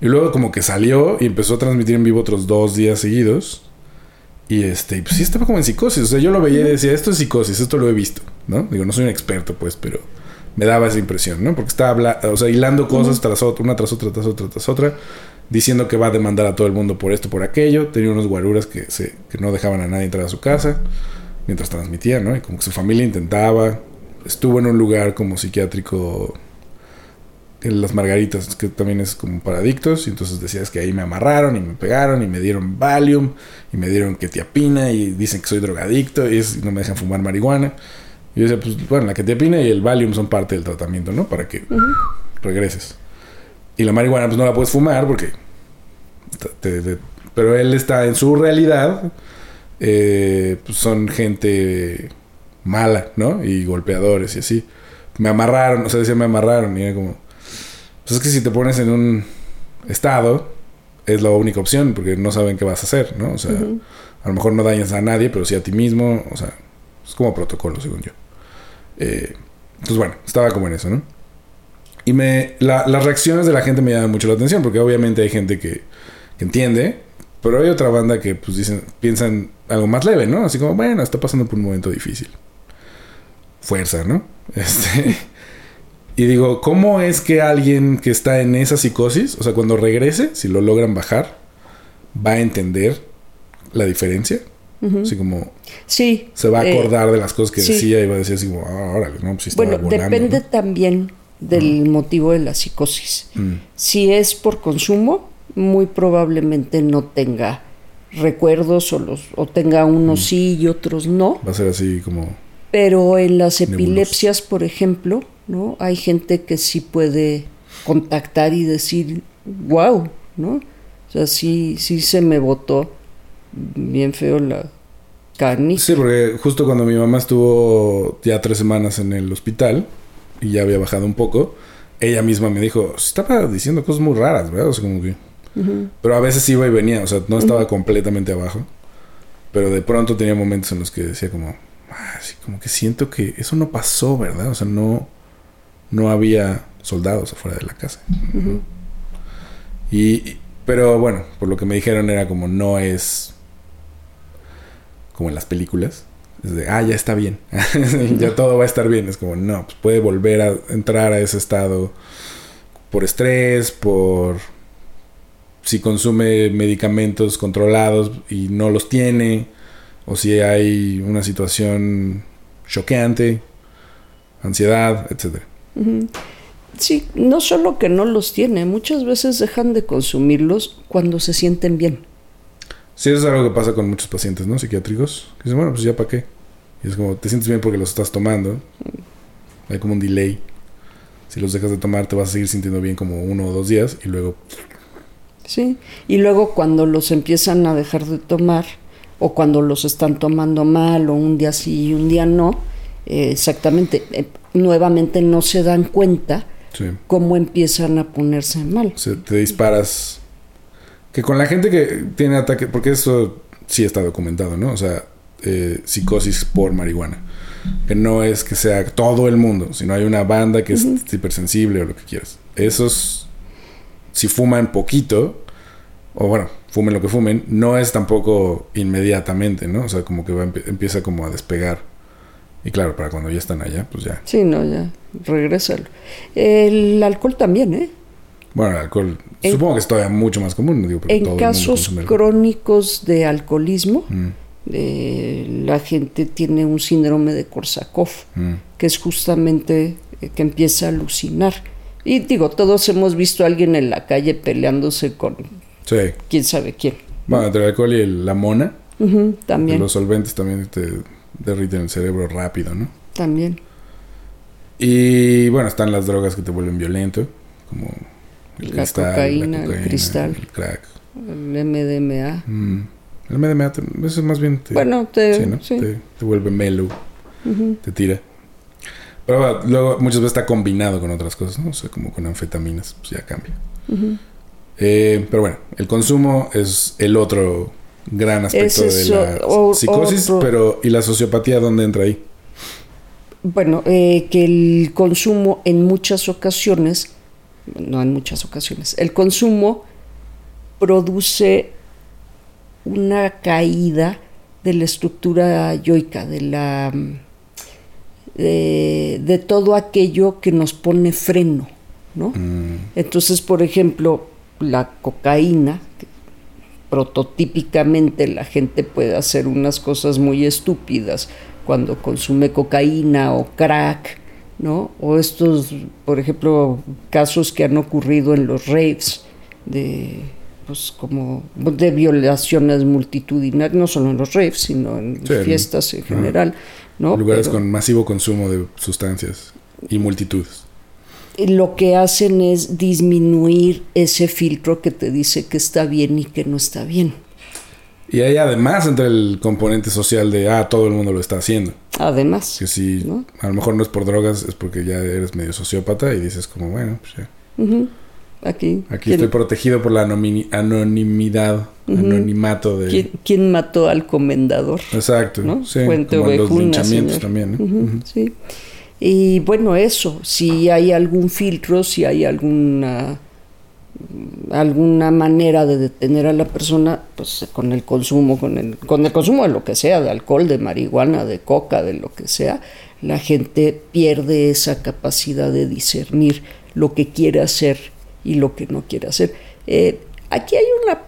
y luego como que salió y empezó a transmitir en vivo otros dos días seguidos y este, pues sí estaba como en psicosis. O sea, yo lo veía y decía, esto es psicosis, esto lo he visto, ¿no? Digo, no soy un experto, pues, pero me daba esa impresión, ¿no? Porque estaba o sea, hilando cosas tras otra, una tras otra, tras otra, tras otra, diciendo que va a demandar a todo el mundo por esto, por aquello. Tenía unos guaruras que, se, que no dejaban a nadie entrar a su casa mientras transmitía, ¿no? Y como que su familia intentaba. Estuvo en un lugar como psiquiátrico en las margaritas, que también es como para adictos, y entonces decías que ahí me amarraron y me pegaron y me dieron Valium y me dieron ketiapina y dicen que soy drogadicto y, es- y no me dejan fumar marihuana. Y yo decía, pues bueno, la ketiapina y el Valium son parte del tratamiento, ¿no? Para que regreses. Y la marihuana pues no la puedes fumar porque... te- te- pero él está en su realidad, eh, pues son gente mala, ¿no? Y golpeadores y así. Me amarraron, o sea, decía me amarraron y era como... Pues es que si te pones en un estado, es la única opción, porque no saben qué vas a hacer, ¿no? O sea, a lo mejor no dañas a nadie, pero sí a ti mismo, o sea, es como protocolo, según yo. Eh, entonces, bueno, estaba como en eso, ¿no? Y me, la- las reacciones de la gente me llaman mucho la atención, porque obviamente hay gente que, que entiende, pero hay otra banda que, pues, dicen, piensan algo más leve, ¿no? Así como, bueno, está pasando por un momento difícil. Fuerza, ¿no? [laughs] Este. Y digo, ¿cómo es que alguien que está en esa psicosis, o sea, cuando regrese, si lo logran bajar, va a entender la diferencia? Así como Sí. se va a eh, acordar de las cosas que sí. decía y va a decir así como, ah, órale, no, pues sí Bueno, volando, depende ¿no? también del motivo de la psicosis. Mm, Si es por consumo, muy probablemente no tenga recuerdos o, los, o tenga unos sí y otros no. va a ser así como, Pero en las epilepsias, por ejemplo, ¿no? Hay gente que sí puede contactar y decir, wow, ¿no? O sea, sí, sí se me botó bien feo la carnita. Sí, porque justo cuando mi mamá estuvo ya tres semanas en el hospital y ya había bajado un poco, ella misma me dijo, estaba diciendo cosas muy raras, ¿verdad? O sea, como que... Pero a veces iba y venía, o sea, no estaba completamente abajo. Pero de pronto tenía momentos en los que decía como, ah, sí, como que siento que eso no pasó, ¿verdad? O sea, no, no había soldados afuera de la casa. y, pero bueno, por lo que me dijeron era como no es como en las películas. Es de, ah, ya está bien. [laughs] ya todo va a estar bien. Es como, no, pues puede volver a entrar a ese estado por estrés, por si consume medicamentos controlados y no los tiene, o si hay una situación choqueante, ansiedad, etc. Sí, no solo que no los tiene, muchas veces dejan de consumirlos cuando se sienten bien. Sí, eso es algo que pasa con muchos pacientes, ¿no? Psiquiátricos. Que dicen, bueno, pues ya para qué. Y es como, te sientes bien porque los estás tomando. Hay como un delay. Si los dejas de tomar, te vas a seguir sintiendo bien como uno o dos días y luego. Sí, y luego cuando los empiezan a dejar de tomar, o cuando los están tomando mal, o un día sí y un día no, eh, exactamente, eh, nuevamente no se dan cuenta cómo empiezan a ponerse mal. O te disparas. Que con la gente que tiene ataque, porque eso sí está documentado, ¿no? O sea, eh, psicosis por marihuana. Que no es que sea todo el mundo, sino hay una banda que es hipersensible o lo que quieras. Esos, si fuman poquito, o bueno, fumen lo que fumen, no es tampoco inmediatamente, ¿no? O sea, como que empieza como a despegar. Y claro, para cuando ya están allá, pues ya. Sí, no, ya, regrésalo. El alcohol también, ¿eh? Bueno, el alcohol, supongo que es todavía mucho más común, digo, En casos crónicos de alcoholismo, mm. eh, la gente tiene un síndrome de Korsakoff, mm. que es justamente eh, que empieza a alucinar. Y digo, todos hemos visto a alguien en la calle peleándose con sí. quién sabe quién. Bueno, entre el alcohol y la mona, también. Los solventes también te derriten el cerebro rápido, ¿no? También. Y bueno, están las drogas que te vuelven violento, como el la, cocaína, el cristal, el crack, el MDMA. Mm. El MDMA, eso es más bien. Te, bueno, te, te, vuelve mellow, te tira. Pero luego muchas veces está combinado con otras cosas, ¿no? O sea, como con anfetaminas, pues ya cambia. eh, pero bueno, el consumo es el otro gran aspecto de la psicosis, pero ¿y la sociopatía dónde entra ahí? Bueno, eh, que el consumo en muchas ocasiones, no en muchas ocasiones, el consumo produce una caída de la estructura yoica, de la de, todo aquello que nos pone freno, ¿no? Mm. Entonces, por ejemplo, la cocaína, prototípicamente la gente puede hacer unas cosas muy estúpidas cuando consume cocaína o crack, ¿no? O estos, por ejemplo, casos que han ocurrido en los raves de pues como de violaciones multitudinarias, no solo en los raves, sino en fiestas en general, ¿no? Lugares con masivo consumo de sustancias y multitudes lo que hacen es disminuir ese filtro que te dice que está bien y que no está bien. Y hay además entre el componente social de, ah, todo el mundo lo está haciendo. Además. Que si a lo mejor no es por drogas, es porque ya eres medio sociópata y dices como, bueno, pues ya. Aquí. Aquí estoy protegido por la anonimidad, anonimato de... ¿Quién, mató al comendador? Exacto. ¿no? Sí, como los linchamientos también. sí. Y bueno, eso, si hay algún filtro, si hay alguna alguna manera de detener a la persona, pues con el consumo, con el, con el consumo de lo que sea, de alcohol, de marihuana, de coca, de lo que sea, la gente pierde esa capacidad de discernir lo que quiere hacer y lo que no quiere hacer. Eh, aquí hay una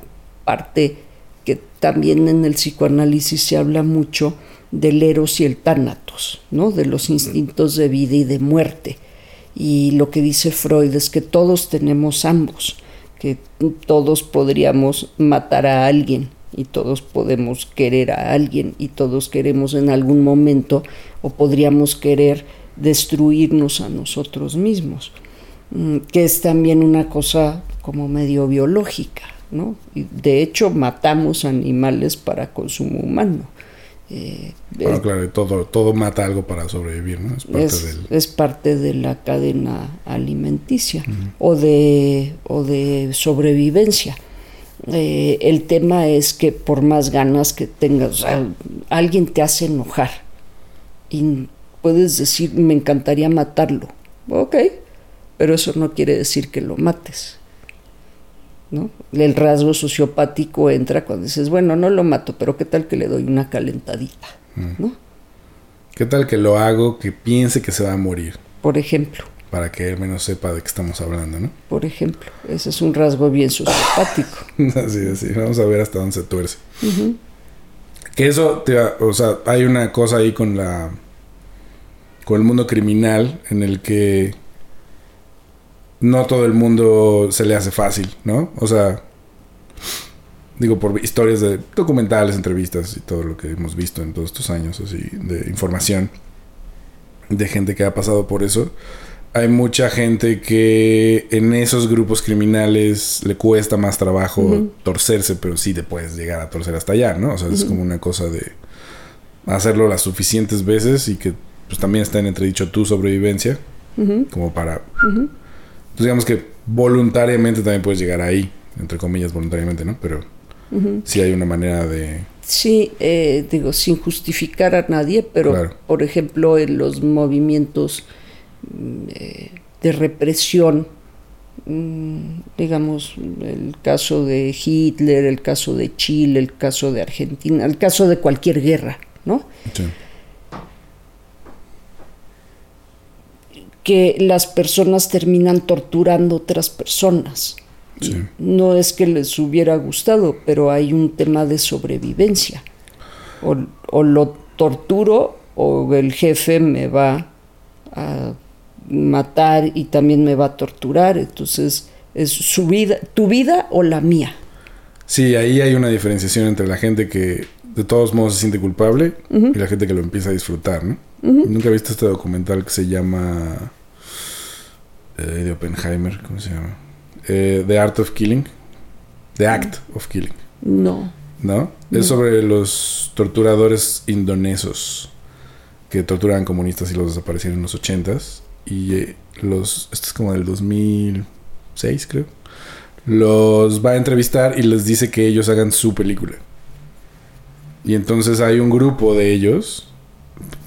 parte que también en el psicoanálisis se habla mucho, del eros y el tánatos, ¿no? de los instintos de vida y de muerte. Y lo que dice Freud es que todos tenemos ambos, que todos podríamos matar a alguien y todos podemos querer a alguien y todos queremos en algún momento o podríamos querer destruirnos a nosotros mismos, mm, que es también una cosa como medio biológica, ¿no? de hecho matamos animales para consumo humano. Eh, bueno, claro, todo, todo mata algo para sobrevivir, ¿no? Es parte, de la cadena alimenticia o, de, o de sobrevivencia. eh, el tema es que por más ganas que tengas, alguien te hace enojar y puedes decir, me encantaría matarlo. Ok, pero eso no quiere decir que lo mates. ¿No? El rasgo sociopático entra cuando dices, bueno, no lo mato, pero ¿qué tal que le doy una calentadita? Mm. ¿no? ¿Qué tal que lo hago que piense que se va a morir? Por ejemplo. Para que él menos sepa de qué estamos hablando, ¿no? Por ejemplo, ese es un rasgo bien sociopático. [laughs] así, así. Vamos a ver hasta dónde se tuerce. Que eso, o sea, hay una cosa ahí con la. con el mundo criminal en el que. No todo el mundo se le hace fácil, ¿no? O sea. Digo, por historias de documentales, entrevistas y todo lo que hemos visto en todos estos años, así, de información de gente que ha pasado por eso hay mucha gente que en esos grupos criminales le cuesta más trabajo torcerse, pero sí te puedes llegar a torcer hasta allá, ¿no? O sea, es como una cosa de hacerlo las suficientes veces y que pues también está en entredicho tu sobrevivencia, como para... Entonces digamos que voluntariamente también puedes llegar ahí, entre comillas voluntariamente, ¿no? Pero sí hay una manera de... Sí, eh, digo, sin justificar a nadie, pero por ejemplo en los movimientos de represión, mm, digamos, el caso de Hitler, el caso de Chile, el caso de Argentina, el caso de cualquier guerra, ¿no? Que las personas terminan torturando a otras personas. No es que les hubiera gustado, pero hay un tema de sobrevivencia. O, o lo torturo o el jefe me va a matar y también me va a torturar. Entonces, es su vida, tu vida o la mía. Sí, ahí hay una diferenciación entre la gente que de todos modos se siente culpable y la gente que lo empieza a disfrutar, ¿no? Nunca he visto este documental que se llama eh, de Oppenheimer, ¿cómo se llama? Eh, The Art of Killing. The Act of Killing. No. ¿No? Es sobre los torturadores indonesos que torturaban comunistas y los desaparecieron en los ochentas y eh, los, esto es como del 2006 creo, los va a entrevistar y les dice que ellos hagan su película. Y entonces hay un grupo de ellos,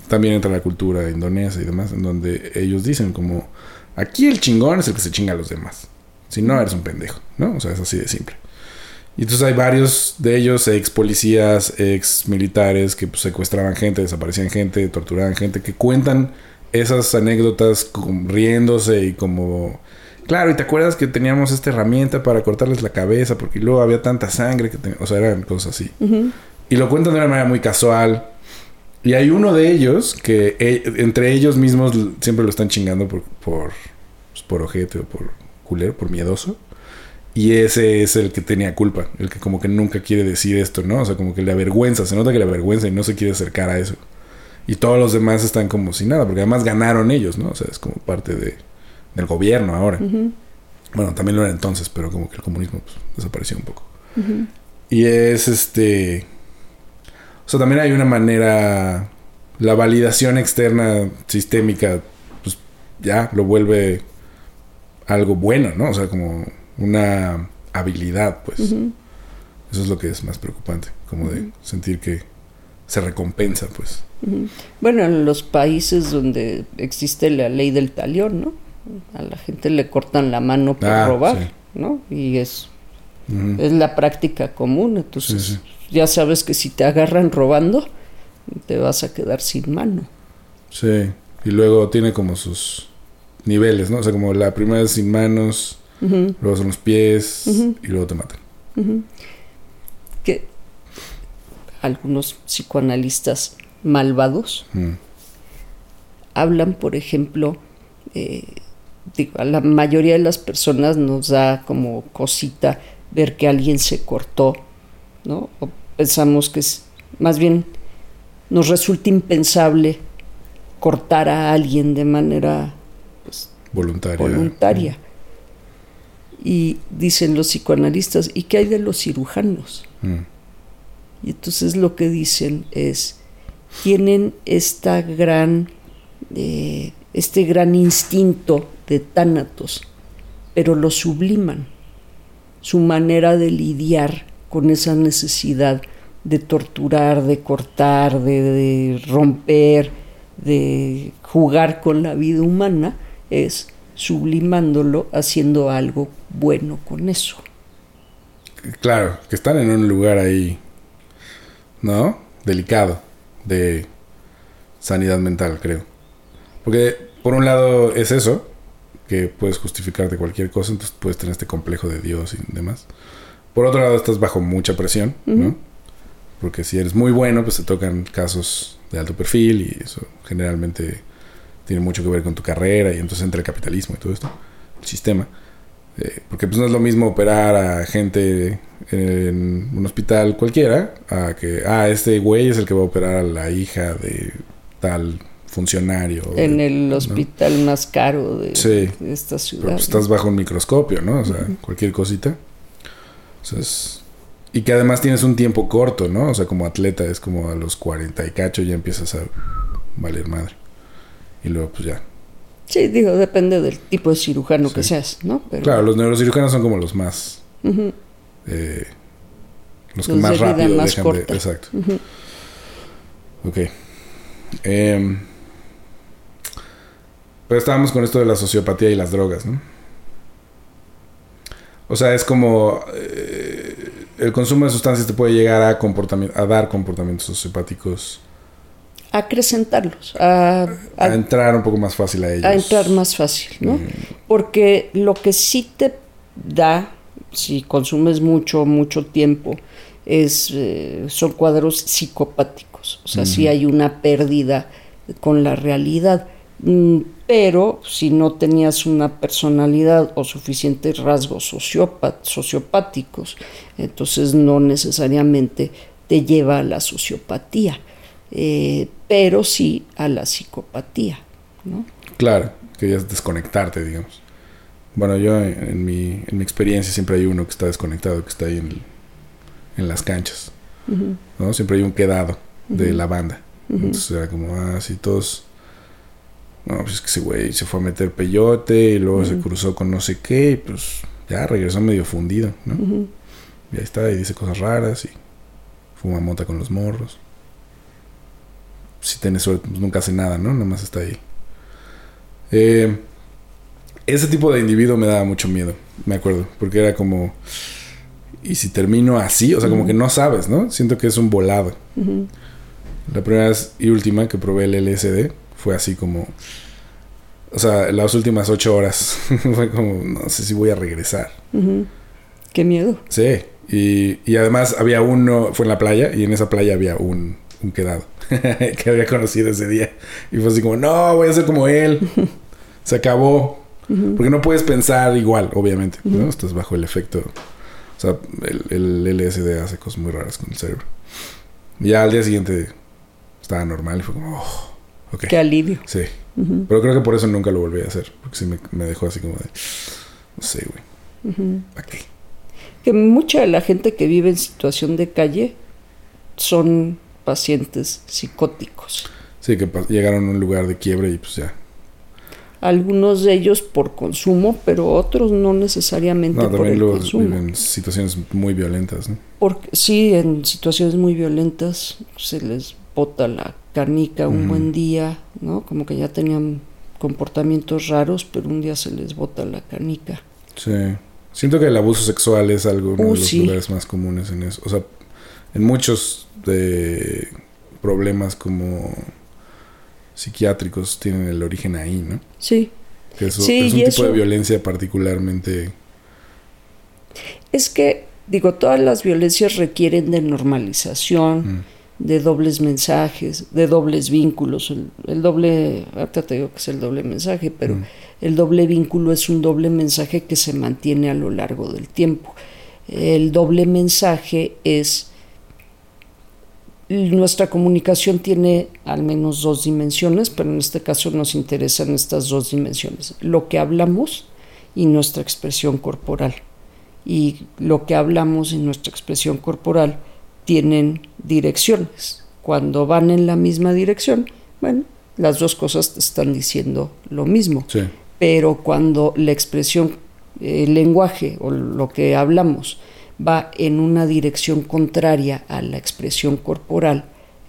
también entra la cultura indonesia y demás, en donde ellos dicen como, aquí el chingón es el que se chinga a los demás. Si no, eres un pendejo, ¿no? O sea, es así de simple. Y entonces hay varios de ellos, ex policías, ex militares, que pues, secuestraban gente, desaparecían gente, torturaban gente, que cuentan esas anécdotas riéndose y como... Claro, y te acuerdas que teníamos esta herramienta para cortarles la cabeza porque luego había tanta sangre que... O sea, eran cosas así. Y lo cuentan de una manera muy casual. Y hay uno de ellos que e, entre ellos mismos siempre lo están chingando por, por, pues, por ojete o por culero, por miedoso. Y ese es el que tenía culpa, el que como que nunca quiere decir esto, ¿no? O sea, como que le avergüenza, se nota que le avergüenza y no se quiere acercar a eso. Y todos los demás están como sin nada, porque además ganaron ellos, ¿no? O sea, es como parte de, del gobierno ahora. Bueno, también lo era entonces, pero como que el comunismo pues, desapareció un poco. Y es este... O sea, también hay una manera... La validación externa sistémica, pues ya lo vuelve algo bueno, ¿no? O sea, como una habilidad, pues. Eso es lo que es más preocupante, como de sentir que se recompensa, pues. Bueno, en los países donde existe la ley del talión, ¿no? A la gente le cortan la mano por ah, robar, ¿no? Y es, es la práctica común. Entonces, ya sabes que si te agarran robando, te vas a quedar sin mano. Sí, y luego tiene como sus niveles, ¿no? O sea, como la primera es sin manos, luego son los pies y luego te matan. Que algunos psicoanalistas malvados. Hablan, por ejemplo, eh, a la mayoría de las personas nos da como cosita ver que alguien se cortó, ¿no? O pensamos que es, más bien nos resulta impensable cortar a alguien de manera pues, voluntaria. voluntaria. Y dicen los psicoanalistas, ¿y qué hay de los cirujanos? Mm. Y entonces lo que dicen es, tienen esta gran, eh, este gran instinto de tánatos, pero lo subliman. Su manera de lidiar con esa necesidad de torturar, de cortar, de, romper, de jugar con la vida humana, es sublimándolo, haciendo algo bueno con eso. Claro, que están en un lugar ahí, ¿no? Delicado, de sanidad mental, creo. Porque por un lado es eso, que puedes justificarte cualquier cosa, entonces puedes tener este complejo de Dios y demás. Por otro lado estás bajo mucha presión, ¿no? Porque si eres muy bueno, pues te tocan casos de alto perfil y eso generalmente tiene mucho que ver con tu carrera y entonces entra el capitalismo y todo esto, el sistema. Eh, porque pues no es lo mismo operar a gente en un hospital cualquiera a que, ah, este güey es el que va a operar a la hija de tal funcionario. En el ¿no? hospital más caro de, Sí. de esta Pero, ciudad. pues, ¿no? estás bajo un microscopio, ¿no? O sea, cualquier cosita. O sea, es- Y que además tienes un tiempo corto, ¿no? O sea, como atleta es como a los 40 y cacho ya empiezas a valer madre. Y luego pues ya. Sí, digo, depende del tipo de cirujano que seas, ¿no? Pero, Claro, los neurocirujanos son como los más... Eh, los que más de rápido más dejan corta. de... Exacto. Ok. Em, pero estábamos con esto de la sociopatía y las drogas, ¿no? O sea, es como... eh, el consumo de sustancias te puede llegar a, a dar comportamientos sociopáticos. acrecentarlos, a, a- A entrar un poco más fácil a ellos. a entrar más fácil, ¿no? Mm. Porque lo que sí te da, si consumes mucho, mucho tiempo, es, eh, son cuadros psicopáticos. O sea, sí hay una pérdida con la realidad. Mm, Pero si no tenías una personalidad o suficientes rasgos sociopáticos, entonces no necesariamente te lleva a la sociopatía, eh, pero sí a la psicopatía, ¿no? Claro, querías desconectarte, digamos. Bueno, yo en, en mi, en mi experiencia siempre hay uno que está desconectado, que está ahí en, el- en las canchas. ¿no? Siempre hay un quedado de la banda. Entonces era como, ah, sí, todos... No, pues es que ese güey se fue a meter peyote y luego se cruzó con no sé qué y pues ya regresó medio fundido, ¿no? Y ahí está, y dice cosas raras y fuma mota con los morros. Si tiene suerte, pues nunca hace nada, ¿no? Nada más está ahí. Eh, ese tipo de individuo me daba mucho miedo, me acuerdo, porque era como, ¿y si termino así? O sea, como que no sabes, ¿no? Siento que es un volado. La primera vez y última que probé el LSD fue así como, o sea, las últimas ocho horas [laughs] fue como, no sé si voy a regresar. Qué miedo. Sí, y, y además había uno, fue en la playa, y en esa playa había un, un quedado [laughs] que había conocido ese día. Y fue así como, no, voy a ser como él. [laughs] Se acabó. Porque no puedes pensar igual, obviamente, ¿no? Estás bajo el efecto. O sea, el, el LSD hace cosas muy raras con el cerebro. Y ya al día siguiente estaba normal y fue como, oh, Qué alivio. Sí. Pero creo que por eso nunca lo volví a hacer. Porque sí me, me dejó así como de, no sé, güey. ¿Para qué? Que mucha de la gente que vive en situación de calle son pacientes psicóticos. Sí, que llegaron a un lugar de quiebre y pues ya. Algunos de ellos por consumo, pero otros no necesariamente No, por el luego consumo. viven situaciones muy violentas, ¿no? Porque sí, en situaciones muy violentas se les bota la canica un buen día, ¿no? Como que ya tenían comportamientos raros, pero un día se les bota la canica. Sí. Siento que el abuso sexual es algo uno Uh, de los sí. lugares más comunes en eso. O sea, en muchos de problemas como psiquiátricos tienen el origen ahí, ¿no? Sí, Que eso, Sí, es un tipo eso- de violencia particularmente... es que, digo, todas las violencias requieren de normalización, Mm. De dobles mensajes, de dobles vínculos. El, el doble, ahorita te digo que es el doble mensaje, pero Mm. el doble vínculo es un doble mensaje que se mantiene a lo largo del tiempo. El doble mensaje es nuestra comunicación tiene al menos dos dimensiones, pero en este caso nos interesan estas dos dimensiones, lo que hablamos y nuestra expresión corporal. Y lo que hablamos y nuestra expresión corporal tienen direcciones. Cuando van en la misma dirección, bueno, las dos cosas te están diciendo lo mismo. Sí. Pero cuando la expresión el lenguaje o lo que hablamos va en una dirección contraria a la expresión corporal,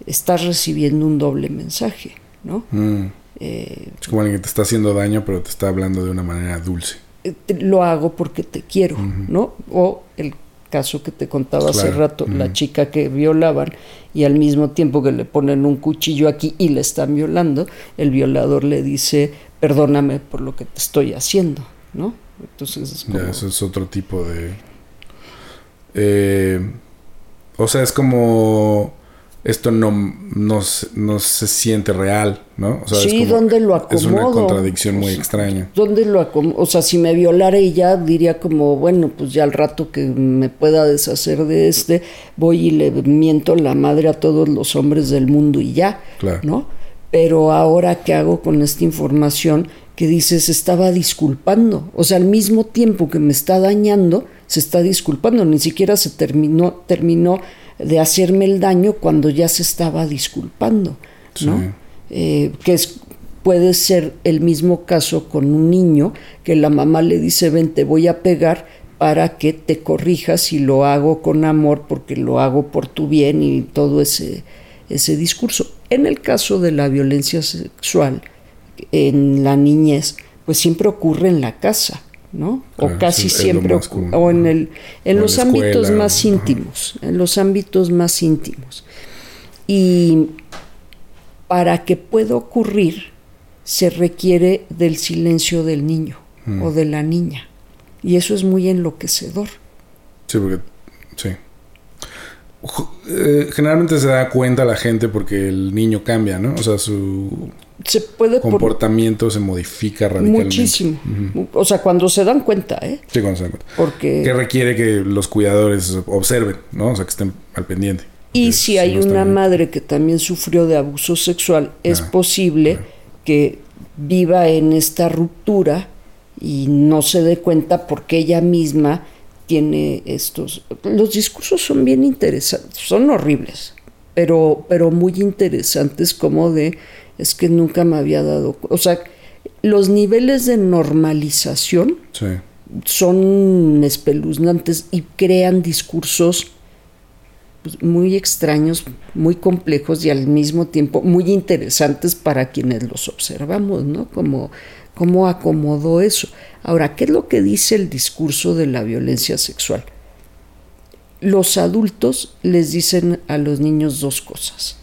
estás recibiendo un doble mensaje, ¿no? Mm. es como alguien que te está haciendo daño, pero te está hablando de una manera dulce. Eh, lo hago porque te quiero, ¿no? O el caso que te contaba hace rato, la chica que violaban y al mismo tiempo que le ponen un cuchillo aquí y le están violando, el violador le dice, perdóname por lo que te estoy haciendo, ¿no? Entonces es como... eso es otro tipo de... Eh, o sea, es como esto no, no, no, se siente real, ¿no? O sea, sí, es ¿dónde lo acomodo? Es una contradicción muy extraña. ¿Dónde lo acomodo? O sea, si me violara ella, diría como, bueno, pues ya al rato que me pueda deshacer de este, voy y le miento la madre a todos los hombres del mundo y ya, claro. ¿no? Pero ahora, ¿qué hago con esta información? Que dices, estaba disculpando. O sea, al mismo tiempo que me está dañando, se está disculpando. Ni siquiera se terminó, terminó de hacerme el daño cuando ya se estaba disculpando, ¿no? Eh, que es, puede ser el mismo caso con un niño que la mamá le dice, ven, te voy a pegar para que te corrijas y lo hago con amor porque lo hago por tu bien y todo ese, ese discurso. En el caso de la violencia sexual en la niñez, pues siempre ocurre en la casa. ¿No? o casi siempre, o, en, el, en los ámbitos más íntimos, en los ámbitos más íntimos. Y para que pueda ocurrir, se requiere del silencio del niño mm. o de la niña. Y eso es muy enloquecedor. Sí, porque, sí. Eh, generalmente se da cuenta la gente porque el niño cambia, ¿no? O sea, su se puede comportamiento se modifica radicalmente. Muchísimo. O sea, cuando se dan cuenta, ¿eh? Sí, cuando se dan cuenta. Porque... Que requiere que los cuidadores observen, ¿no? O sea, que estén al pendiente. Y si hay una madre que también sufrió de abuso sexual, es ah, posible que viva en esta ruptura y no se dé cuenta porque ella misma tiene estos... Los discursos son bien interesantes, son horribles, pero, pero muy interesantes como de es que nunca me había dado, o sea, los niveles de normalización son espeluznantes y crean discursos pues, muy extraños, muy complejos y al mismo tiempo muy interesantes para quienes los observamos, ¿no? Como cómo acomodó eso. Ahora, ¿qué es lo que dice el discurso de la violencia sexual? Los adultos les dicen a los niños dos cosas.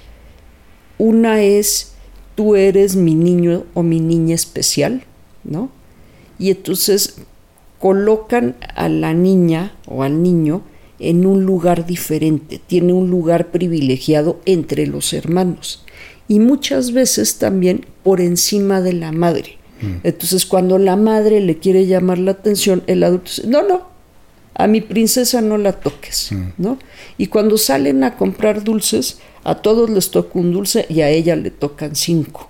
Una es tú eres mi niño o mi niña especial, ¿no? Y entonces colocan a la niña o al niño en un lugar diferente, tiene un lugar privilegiado entre los hermanos y muchas veces también por encima de la madre. Mm. Entonces cuando la madre le quiere llamar la atención, el adulto dice, no, no, a mi princesa no la toques, mm. ¿no? Y cuando salen a comprar dulces, a todos les toca un dulce y a ella le tocan cinco.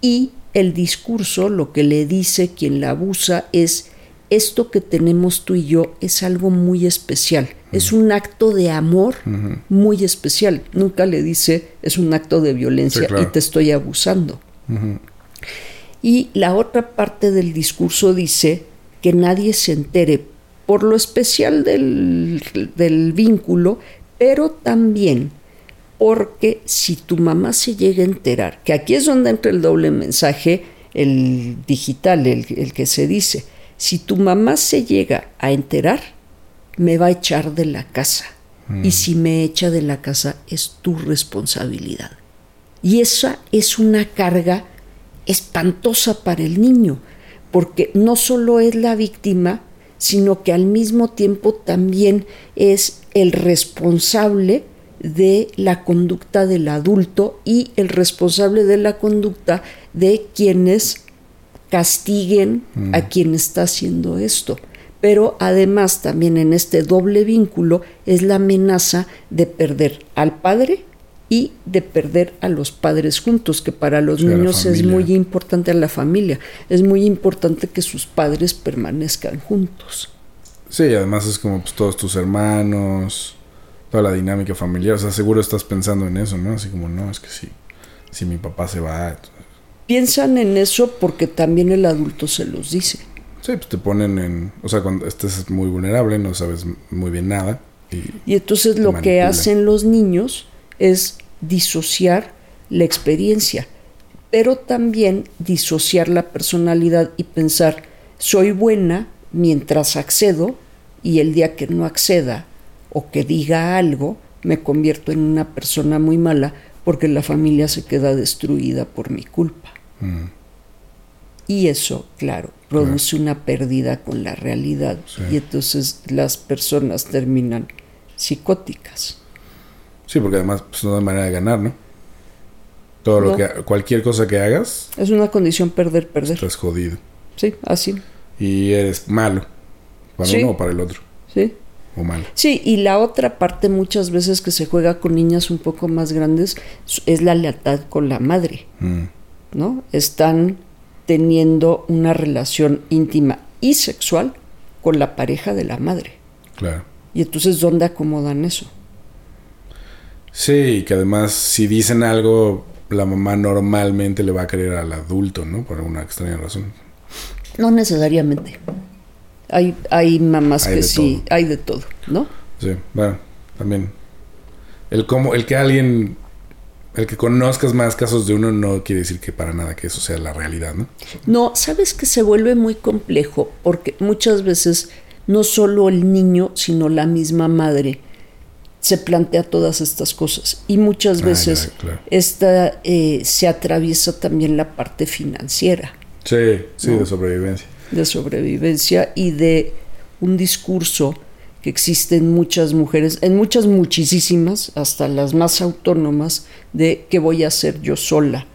Y el discurso lo que le dice quien la abusa es, esto que tenemos tú y yo es algo muy especial, es un acto de amor muy especial. Nunca le dice, es un acto de violencia y te estoy abusando. Y la otra parte del discurso dice que nadie se entere por lo especial del, del vínculo, pero también porque si tu mamá se llega a enterar, que aquí es donde entra el doble mensaje, el digital, el, que se dice, si tu mamá se llega a enterar, me va a echar de la casa. Y mm. si me echa de la casa es tu responsabilidad. Y esa es una carga espantosa para el niño, porque no solo es la víctima, sino que al mismo tiempo también es el responsable de la conducta del adulto y el responsable de la conducta de quienes castiguen a mm. quien está haciendo esto. Pero además también en este doble vínculo es la amenaza de perder al padre y de perder a los padres juntos, que para los niños es muy importante a la familia, es muy importante que sus padres permanezcan juntos. Sí, además es como pues, todos tus hermanos, toda la dinámica familiar. O sea, seguro estás pensando en eso, ¿no? Así como, no, es que si, si mi papá se va. Piensan en eso porque también el adulto se los dice. Sí, pues te ponen en... O sea, cuando estés muy vulnerable, no sabes muy bien nada. Y, y entonces lo que hacen los niños es disociar la experiencia, pero también disociar la personalidad y pensar, soy buena mientras accedo y el día que no acceda o que diga algo, me convierto en una persona muy mala porque la familia se queda destruida por mi culpa. Mm. Y eso, claro, produce una pérdida con la realidad y entonces las personas terminan psicóticas. Sí, porque además pues, no hay manera de ganar, ¿no? Todo lo que cualquier cosa que hagas es una condición perder perder. Estás jodido. Sí, así. Y eres malo para uno o para el otro. Sí. O malo. Sí, y la otra parte muchas veces que se juega con niñas un poco más grandes es la lealtad con la madre. Mm. ¿No? Están teniendo una relación íntima y sexual con la pareja de la madre. Claro. Y entonces, ¿dónde acomodan eso? Sí, que además si dicen algo, la mamá normalmente le va a creer al adulto, ¿no? Por alguna extraña razón. No necesariamente. Hay, hay mamás que sí, hay de todo, ¿no? Sí, bueno, también. El, como, el que alguien el que conozcas más casos de uno no quiere decir que para nada que eso sea la realidad, ¿no? No, sabes que se vuelve muy complejo porque muchas veces no solo el niño, sino la misma madre se plantea todas estas cosas y muchas ah, veces esta eh, se atraviesa también la parte financiera. Sí, sí, de sobrevivencia. De sobrevivencia y de un discurso que existen muchas mujeres, en muchas muchísimas, hasta las más autónomas, de qué voy a hacer yo sola,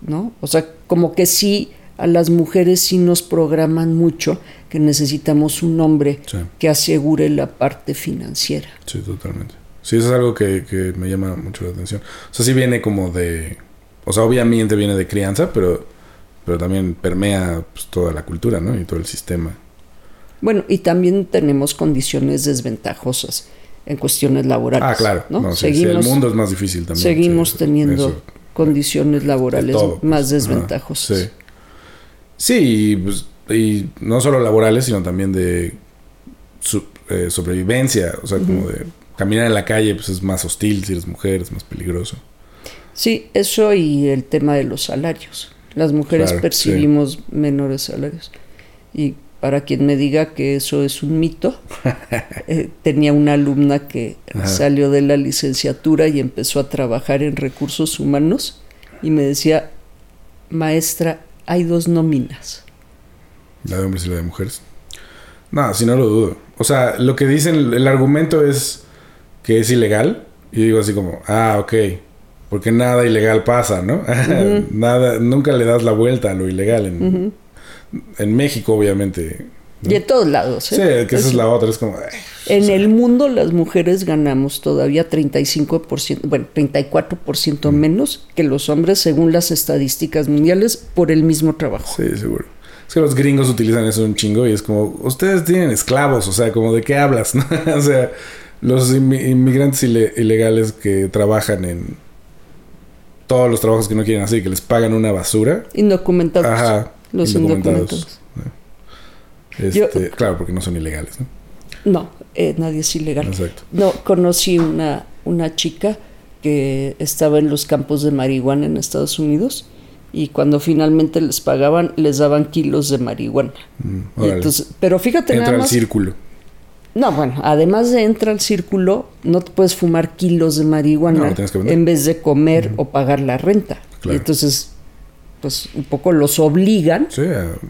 ¿no? O sea, como que sí a las mujeres sí nos programan mucho que necesitamos un hombre que asegure la parte financiera. Sí, totalmente. Sí, eso es algo que, que, me llama mucho la atención. O sea, sí viene como de... O sea, obviamente viene de crianza, pero, pero también permea pues, toda la cultura, ¿no? Y todo el sistema. Bueno, y también tenemos condiciones desventajosas en cuestiones laborales. Ah, claro. ¿no? seguimos, el mundo es más difícil también. Seguimos teniendo condiciones laborales más desventajosas. sí. Sí, pues, y, no solo laborales, sino también de eh, sobrevivencia. O sea, como de caminar en la calle, pues es más hostil si eres mujer, es más peligroso. Sí, eso y el tema de los salarios. Las mujeres percibimos menores salarios. Y para quien me diga que eso es un mito. [laughs] Eh, tenía una alumna que salió de la licenciatura y empezó a trabajar en recursos humanos y me decía, maestra, hay dos nóminas. La de hombres y la de mujeres. No, si no lo dudo. O sea, lo que dicen, el argumento es que es ilegal. Y digo así como, ah, ok. Porque nada ilegal pasa, ¿no? [laughs] nada, nunca le das la vuelta a lo ilegal en, en México, obviamente. Y en todos lados. ¿eh? Sí, que esa es la otra. Es como. en el mundo, las mujeres ganamos todavía 35%, bueno, 34% menos que los hombres, según las estadísticas mundiales, por el mismo trabajo. Sí, seguro. Es que los gringos utilizan eso un chingo y es como, ustedes tienen esclavos, o sea, como de qué hablas, [laughs] ¿no? o sea, los inmigrantes ilegales que trabajan en todos los trabajos que no quieren hacer y que les pagan una basura. Indocumentados. Ajá los indocumentados. Este, claro, porque no son ilegales, ¿no? No, eh, nadie es ilegal. Exacto. No, conocí una, una chica que estaba en los campos de marihuana en Estados Unidos y cuando finalmente les pagaban les daban kilos de marihuana. Mm, entonces, pero fíjate entra al círculo. No, bueno, además de entra al círculo, no te puedes fumar kilos de marihuana en vez de comer o pagar la renta. Y entonces pues un poco los obligan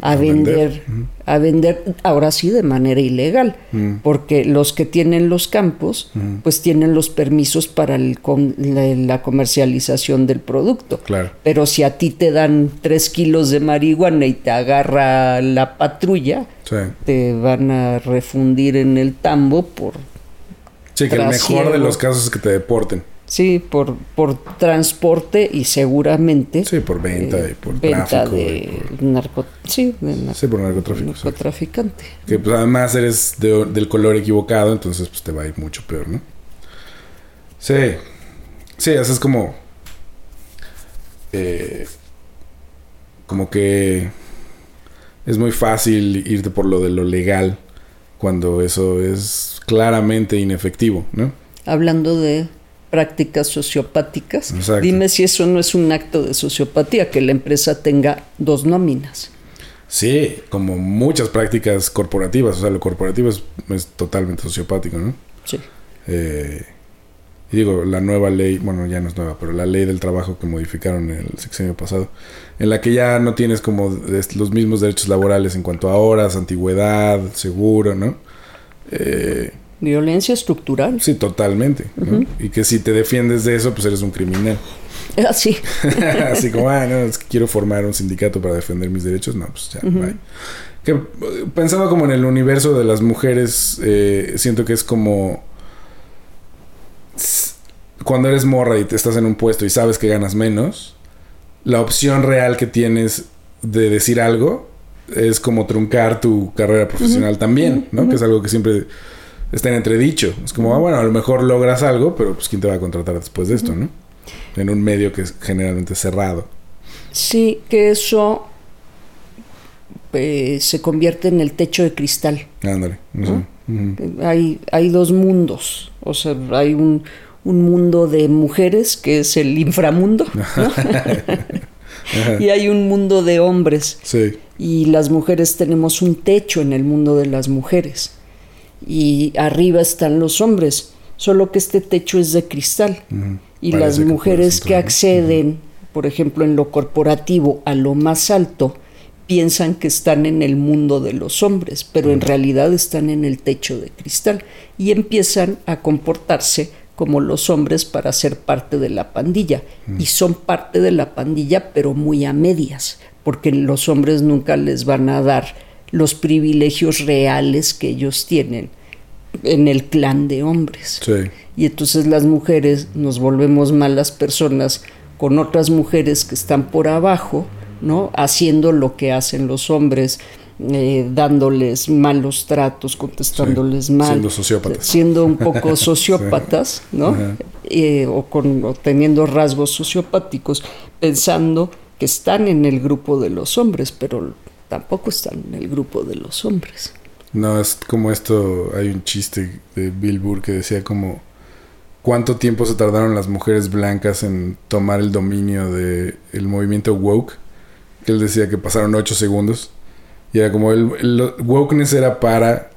a, vender, a vender ahora sí de manera ilegal, mm. porque los que tienen los campos, mm. pues tienen los permisos para la, comercialización del producto. Claro. Pero si a ti te dan tres kilos de marihuana y te agarra la patrulla, te van a refundir en el tambo por... Sí, que el mejor de los casos es que te deporten. Sí, por, por transporte y seguramente. Sí, por venta y por venta tráfico. De narco, sí, sí, por narcotráfico. Narcotraficante. Que pues además eres del color equivocado, entonces pues te va a ir mucho peor, ¿no? Sí. Sí, eso es como. Eh, como que. es muy fácil irte por lo de lo legal cuando eso es claramente inefectivo, ¿no? Hablando de prácticas sociopáticas, Exacto. dime si eso no es un acto de sociopatía, que la empresa tenga dos nóminas. Sí, como muchas prácticas corporativas, o sea, lo corporativo es, es totalmente sociopático, ¿no? Sí. Eh, y digo, la nueva ley, bueno, ya no es nueva, pero la ley del trabajo que modificaron el sexenio pasado, en la que ya no tienes como los mismos derechos laborales en cuanto a horas, antigüedad, seguro, ¿no? Eh, Violencia estructural. sí, totalmente. ¿no? Y que si te defiendes de eso, pues eres un criminal. Así. [laughs] Así como, ah, no, es que quiero formar un sindicato para defender mis derechos. No, pues ya, bye. Que eh, pensando como en el universo de las mujeres, eh, siento que es como cuando eres morra y te estás en un puesto y sabes que ganas menos, la opción real que tienes de decir algo es como truncar tu carrera profesional también, ¿no? Que es algo que siempre está en entredicho. Es como, ah, bueno, a lo mejor logras algo, pero pues quién te va a contratar después de esto, ¿no? En un medio que es generalmente cerrado. Sí, que eso eh, se convierte en el techo de cristal. Ándale. no. Hay, hay dos mundos. O sea, hay un, un mundo de mujeres, que es el inframundo, ¿no? [laughs] y hay un mundo de hombres. Sí. Y las mujeres tenemos un techo en el mundo de las mujeres. Y arriba están los hombres. Solo que este techo es de cristal. Y Parece las mujeres que acceden, por ejemplo, en lo corporativo a lo más alto, piensan que están en el mundo de los hombres, pero en realidad están en el techo de cristal y empiezan a comportarse como los hombres para ser parte de la pandilla. Y son parte de la pandilla, pero muy a medias, porque los hombres nunca les van a dar los privilegios reales que ellos tienen en el clan de hombres. Sí. Y entonces las mujeres nos volvemos malas personas con otras mujeres que están por abajo, ¿no? Haciendo lo que hacen los hombres, eh, dándoles malos tratos, contestándoles Sí, mal. siendo sociópatas. Siendo un poco [laughs] [laughs] sociópatas, ¿no? Eh, o, con, o teniendo rasgos sociopáticos, pensando que están en el grupo de los hombres, pero tampoco están en el grupo de los hombres. No, es como esto, hay un chiste de Bill Burr que decía como cuánto tiempo se tardaron las mujeres blancas en tomar el dominio de el movimiento woke, que él decía que pasaron ocho segundos y era como el, el wokeness era para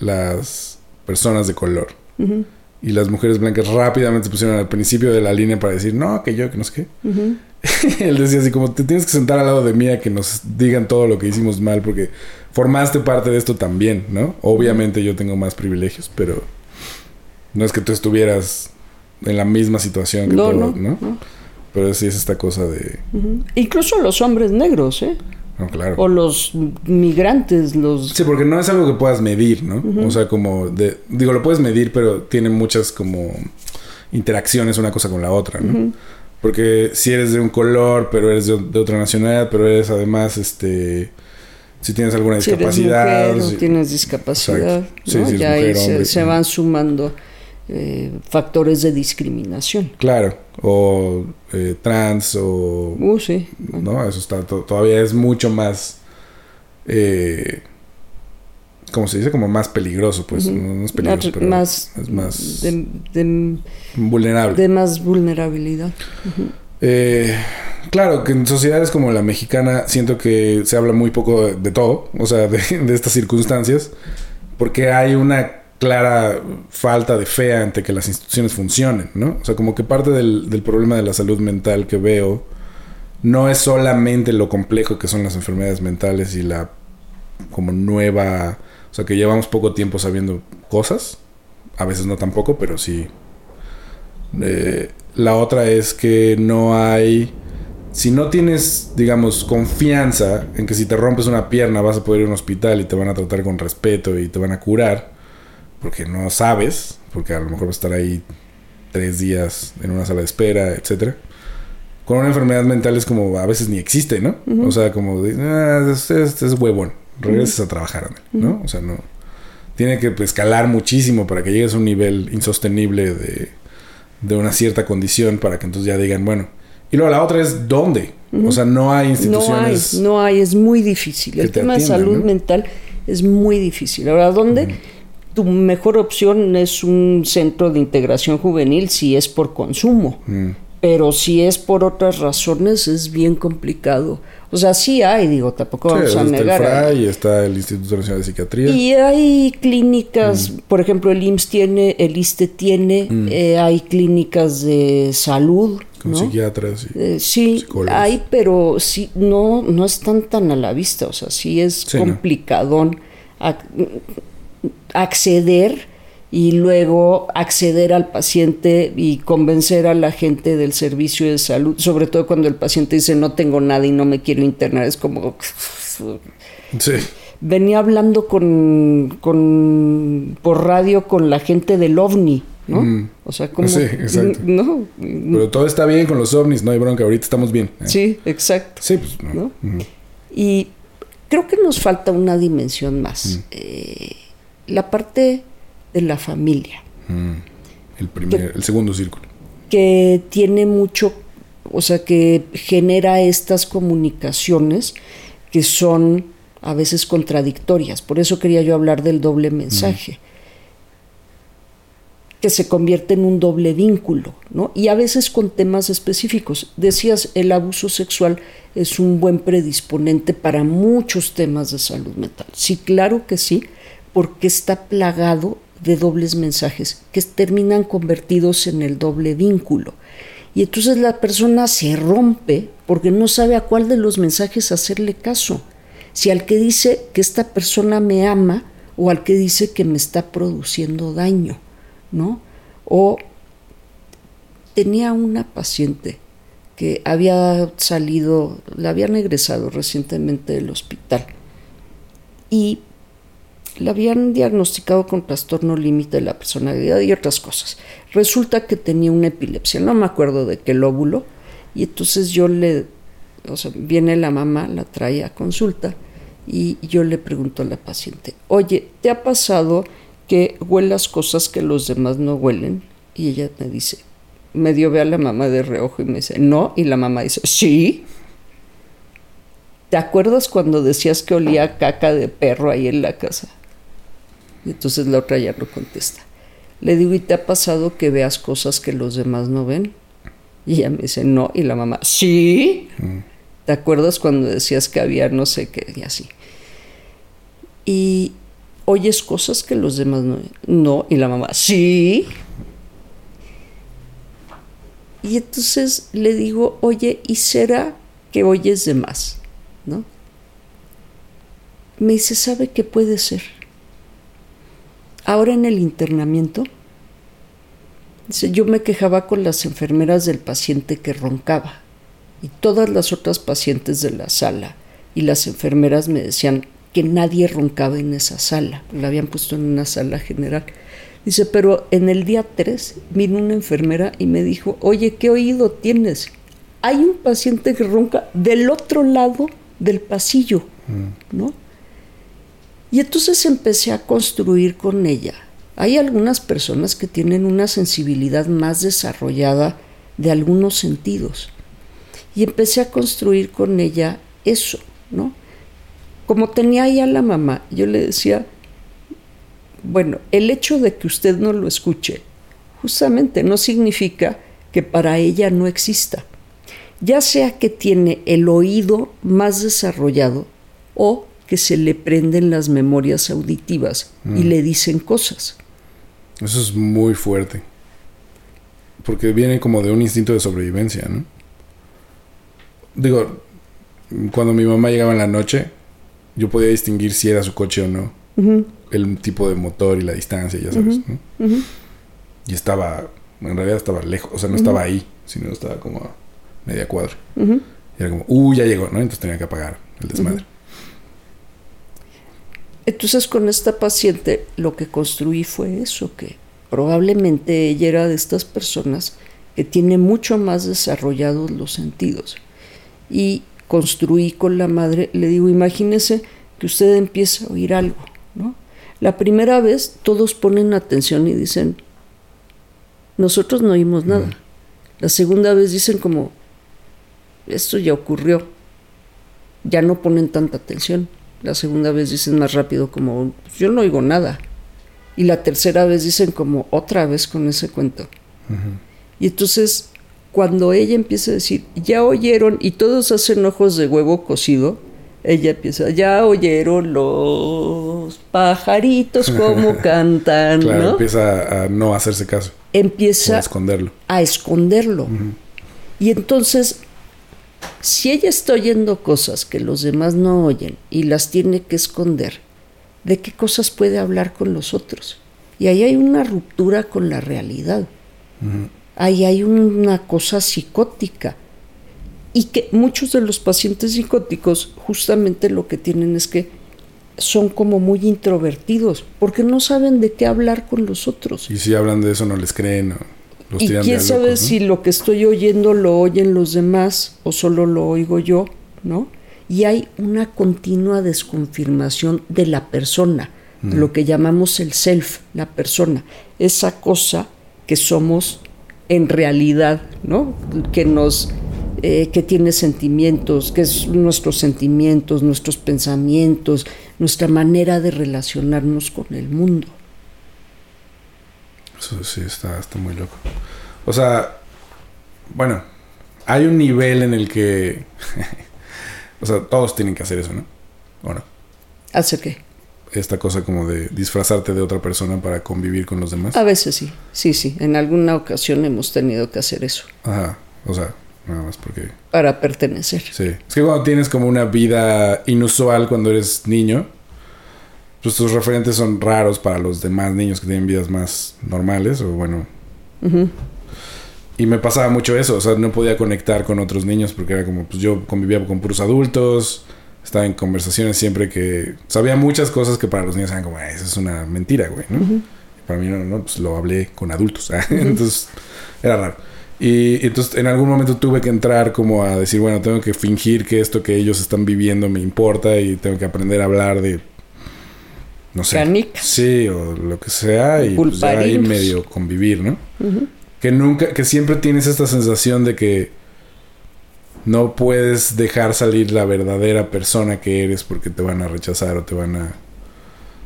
las personas de color Ujú, y las mujeres blancas rápidamente se pusieron al principio de la línea para decir no, que yo, que no sé qué. ujú. [laughs] Él decía así como te tienes que sentar al lado de mí a que nos digan todo lo que hicimos mal porque formaste parte de esto también, ¿no? Obviamente yo tengo más privilegios, pero no es que tú estuvieras en la misma situación que No, no. Pero sí es esta cosa de... Ujú. Incluso los hombres negros, ¿eh? No, claro. O los migrantes, los... Sí, porque no es algo que puedas medir, ¿no? O sea, como de... Digo, lo puedes medir, pero tiene muchas como interacciones una cosa con la otra, ¿no? Porque si eres de un color, pero eres de, de otra nacionalidad, pero eres además, este... Si tienes alguna Si eres discapacidad... o si- tienes discapacidad, Exacto. Sí, ¿no? si eres ya mujer, se, hombre, se van sumando eh, factores de discriminación. Claro. O eh, trans o... Uh, sí. ¿no? Eso está to- todavía es mucho más eh, ¿cómo se dice? como más peligroso, pues no, no es peligroso, Más- pero más, es más de, de- vulnerable. de más vulnerabilidad. Eh, claro, que en sociedades como la mexicana siento que se habla muy poco de, de todo, o sea, de, de estas circunstancias, porque hay una clara falta de fe ante que las instituciones funcionen, ¿no? O sea, como que parte del, del problema de la salud mental que veo no es solamente lo complejo que son las enfermedades mentales y la como nueva, sea, que llevamos poco tiempo sabiendo cosas, a veces no tampoco, pero sí eh, la otra es que no hay. Si no tienes, digamos, confianza en que si te rompes una pierna vas a poder ir a un hospital y te van a tratar con respeto y te van a curar, porque no sabes, porque a lo mejor vas a estar ahí tres días en una sala de espera, etcétera. Con una enfermedad mental es como a veces ni existe, ¿no? O sea, como de, ah, este, este es huevón, regreses a trabajar, ándale", ¿no? O sea, no. Tiene que pues, escalar muchísimo para que llegues a un nivel insostenible de, de una cierta condición para que entonces ya digan, bueno. Y Y luego la otra es dónde. O sea, no hay instituciones. No hay, no hay, es muy difícil. El tema de salud mental es muy difícil. Ahora, ¿dónde? Tu mejor opción es un centro de integración juvenil si es por consumo. Pero si es por otras razones es bien complicado. O sea, sí hay, digo, tampoco vamos a negar. Está el FRAI, está el Instituto Nacional de Psiquiatría. Y hay clínicas, por ejemplo, el IMSS tiene, el ISTE tiene, eh, hay clínicas de salud. Con psiquiatras. Eh, sí, hay, pero sí, no, no están tan a la vista. O sea, sí es complicadón acceder y luego acceder al paciente y convencer a la gente del servicio de salud, sobre todo cuando el paciente dice no tengo nada y no me quiero internar, es como... [laughs] Sí. Venía hablando con, con, por radio con la gente del OVNI, ¿no? Mm. O sea, como... Sí, exacto. [laughs] ¿no? Pero todo está bien con los ovnis, no hay bronca, ahorita estamos bien. ¿eh? Sí, exacto. Sí, pues no. Y creo que nos falta una dimensión más. Eh, la parte de la familia. Mm. el, primer, el segundo círculo. Que tiene mucho, o sea, que genera estas comunicaciones que son a veces contradictorias. Por eso quería yo hablar del doble mensaje. que se convierte en un doble vínculo, ¿no? Y a veces con temas específicos. Decías, el abuso sexual es un buen predisponente para muchos temas de salud mental. Sí, claro que sí, porque está plagado de dobles mensajes que terminan convertidos en el doble vínculo. Y entonces la persona se rompe porque no sabe a cuál de los mensajes hacerle caso. Si al que dice que esta persona me ama o al que dice que me está produciendo daño, ¿no? O tenía una paciente que había salido, la habían egresado recientemente del hospital y le habían diagnosticado con trastorno límite de la personalidad y otras cosas. Resulta que tenía una epilepsia, no me acuerdo de qué lóbulo, y entonces yo le, o sea, viene la mamá, la trae a consulta, y yo le pregunto a la paciente, oye, ¿te ha pasado que huelas cosas que los demás no huelen? Y ella me dice, medio ve a la mamá de reojo y me dice, no, y la mamá dice, sí. ¿Te acuerdas cuando decías que olía caca de perro ahí en la casa? Y entonces la otra ya no contesta. Le digo, ¿y te ha pasado que veas cosas que los demás no ven? Y ella me dice, no. Y la mamá, sí. Mm. ¿Te acuerdas cuando decías que había no sé qué? Y así. Y oyes cosas que los demás no ven. No. Y la mamá, sí. Y entonces le digo, oye, ¿y será que oyes de más? ¿No? Me dice, ¿sabe qué puede ser? Ahora en el internamiento, yo me quejaba con las enfermeras del paciente que roncaba y todas las otras pacientes de la sala y las enfermeras me decían que nadie roncaba en esa sala, la habían puesto en una sala general. Dice, pero en el día 3 vino una enfermera y me dijo, oye, ¿qué oído tienes? Hay un paciente que ronca del otro lado del pasillo, mm. ¿no? Y entonces empecé a construir con ella. Hay algunas personas que tienen una sensibilidad más desarrollada de algunos sentidos. Y empecé a construir con ella eso, ¿no? Como tenía ya la mamá, yo le decía, bueno, el hecho de que usted no lo escuche, justamente no significa que para ella no exista. Ya sea que tiene el oído más desarrollado o que se le prenden las memorias auditivas y mm. le dicen cosas. Eso es muy fuerte. Porque viene como de un instinto de sobrevivencia, ¿no? Digo, cuando mi mamá llegaba en la noche, yo podía distinguir si era su coche o no. El tipo de motor y la distancia, ya sabes, ¿no? Y estaba, en realidad estaba lejos, o sea, no estaba ahí, sino estaba como a media cuadra. Y era como, uh, ya llegó, ¿no? Entonces tenía que apagar el desmadre. Entonces con esta paciente lo que construí fue eso, que probablemente ella era de estas personas que tiene mucho más desarrollados los sentidos. Y construí con la madre, le digo, imagínese que usted empieza a oír algo, ¿no? La primera vez todos ponen atención y dicen, nosotros no oímos nada. La segunda vez dicen como, esto ya ocurrió. Ya no ponen tanta atención. La segunda vez dicen más rápido como, "Pues yo no oigo nada. Y la tercera vez dicen como, otra vez con ese cuento. Y entonces, cuando ella empieza a decir, ya oyeron, y todos hacen ojos de huevo cocido, ella empieza, ya oyeron los pajaritos como [laughs] cantan, Claro, ¿no? empieza a no hacerse caso. O a Empieza esconderlo. a esconderlo. Y entonces, si ella está oyendo cosas que los demás no oyen y las tiene que esconder, ¿de qué cosas puede hablar con los otros? Y ahí hay una ruptura con la realidad. Ahí hay una cosa psicótica. Y que muchos de los pacientes psicóticos justamente lo que tienen es que son como muy introvertidos, porque no saben de qué hablar con los otros. Y si hablan de eso, no les creen. o los Y quién sabe locos, ¿no? si lo que estoy oyendo lo oyen los demás o solo lo oigo yo, ¿no? Y hay una continua desconfirmación de la persona, lo que llamamos el self, la persona, esa cosa que somos en realidad, ¿no? Que nos eh, que tiene sentimientos, que es nuestros sentimientos, nuestros pensamientos, nuestra manera de relacionarnos con el mundo. Eso sí, está, está muy loco. O sea, bueno, hay un nivel en el que. [laughs] o sea, todos tienen que hacer eso, ¿no? ¿O no? ¿Hace qué? Esta cosa como de disfrazarte de otra persona para convivir con los demás. A veces sí, sí, sí. En alguna ocasión hemos tenido que hacer eso Ajá. O sea, nada más porque. para pertenecer. Sí. Es que cuando tienes como una vida inusual cuando eres niño, pues tus referentes son raros para los demás niños que tienen vidas más normales, o bueno. Y me pasaba mucho eso, o sea, no podía conectar con otros niños porque era como, pues yo convivía con puros adultos, estaba en conversaciones siempre que sabía muchas cosas que para los niños eran como, "Ay, eso es una mentira, güey, ¿no? Y Para mí no, no, pues lo hablé con adultos, [laughs] entonces era raro. Y, y entonces en algún momento tuve que entrar como a decir, bueno, tengo que fingir que esto que ellos están viviendo me importa y tengo que aprender a hablar de, no sé. Canicas. Sí, o lo que sea, y pues ya ahí medio convivir, ¿no? Que nunca, que siempre tienes esta sensación de que no puedes dejar salir la verdadera persona que eres porque te van a rechazar o te van a, no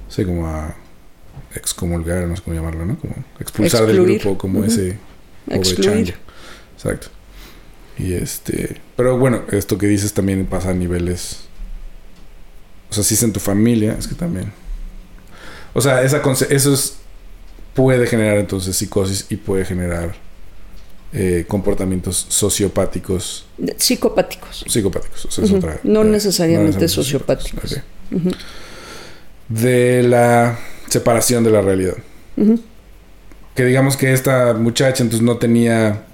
sé, como a excomulgar, no sé cómo llamarlo, ¿no? Como expulsar del grupo como Ujú. ese pobre. Exacto. Y este, pero bueno, esto que dices también pasa a niveles, o sea, si es en tu familia, es que también, o sea, esa eso es, puede generar entonces psicosis y puede generar eh, comportamientos sociopáticos, Psicopáticos. psicopáticos. O sea, es Ujú. otra- No eh, necesariamente sociopáticos. De la separación de la realidad. Que digamos que esta muchacha entonces no tenía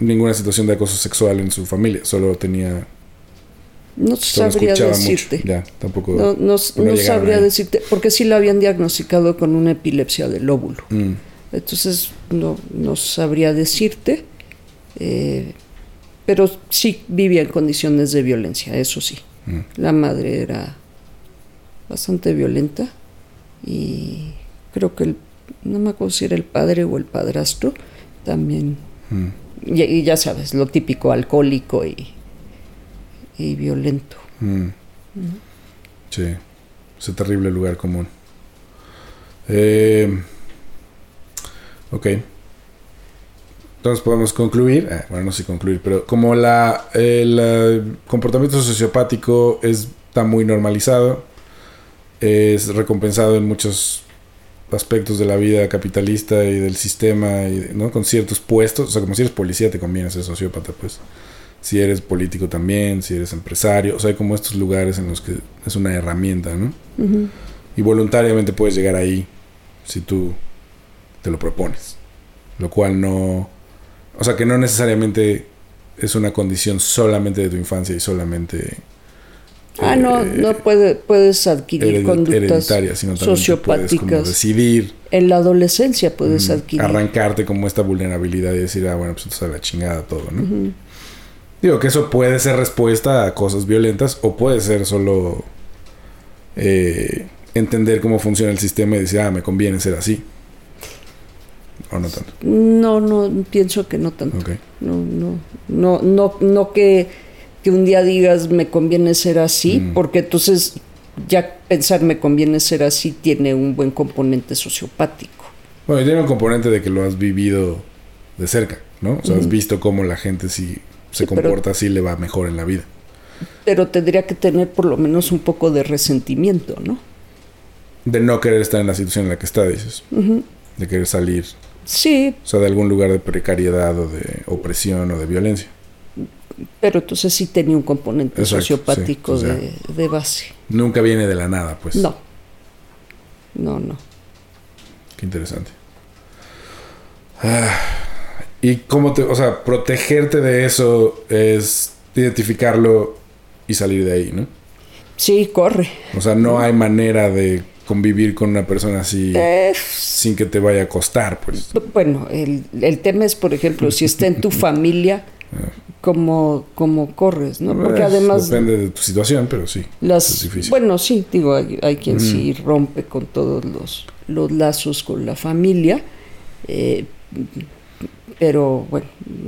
ninguna situación de acoso sexual en su familia, solo tenía No sabría decirte. mucho. Ya, tampoco. No, no, sabría ahí. decirte, porque sí la habían diagnosticado con una epilepsia del óvulo. Mm, Entonces no, no sabría decirte, eh, pero sí vivía en condiciones de violencia, eso sí. mm. La madre era bastante violenta y creo que el, no me acuerdo si era el padre o el padrastro también. Mm. Y, y ya sabes, lo típico, alcohólico y, y violento. Mm. Sí, ese terrible lugar común. Eh, ok. Entonces podemos concluir, eh, bueno, no sé concluir, pero como la, el eh, comportamiento sociopático es- está muy normalizado, es recompensado en muchos aspectos de la vida capitalista y del sistema, y, ¿no? con ciertos puestos, o sea, como si eres policía te conviene ser sociópata, pues si eres político también, si eres empresario, o sea, hay como estos lugares en los que es una herramienta, ¿no? Y voluntariamente puedes llegar ahí si tú te lo propones. Lo cual no... O sea, que no necesariamente es una condición solamente de tu infancia y solamente... Ah, no, eh, no puede, puedes adquirir hered- conductas sino puedes como sociopáticas. decidir En la adolescencia puedes mm, adquirir. arrancarte como esta vulnerabilidad y decir, ah, bueno, pues entonces a la chingada todo, ¿no? Digo que eso puede ser respuesta a cosas violentas o puede ser solo eh, entender cómo funciona el sistema y decir, ah, me conviene ser así. ¿O no tanto? No, no, pienso que no tanto. No, no, no, no, no que, que un día digas me conviene ser así, Mm. porque entonces ya pensar me conviene ser así tiene un buen componente sociopático. Bueno, y tiene un componente de que lo has vivido de cerca, ¿no? O sea, has visto cómo la gente si se Sí, pero- comporta así le va mejor en la vida. Pero tendría que tener por lo menos un poco de resentimiento, ¿no? De no querer estar en la situación en la que está, dices. De querer salir, Sí, o sea, de algún lugar de precariedad o de opresión o de violencia. pero entonces sí tenía un componente Exacto, sociopático sí, de, de base. Nunca viene de la nada, pues. No. No, no. Qué interesante. Ah, y cómo te, o sea, protegerte de eso es identificarlo y salir de ahí, ¿no? Sí, corre. O sea, no hay manera de convivir con una persona así Eh, sin que te vaya a costar, pues. Bueno, el, el tema es, por ejemplo, si está en tu [laughs] familia, ¿cómo, cómo corres? ¿no? Porque Eh, además Depende de tu situación, pero sí. es las... difícil. Bueno, sí, digo, hay, hay quien sí rompe con todos los, los lazos con la familia, eh, pero bueno,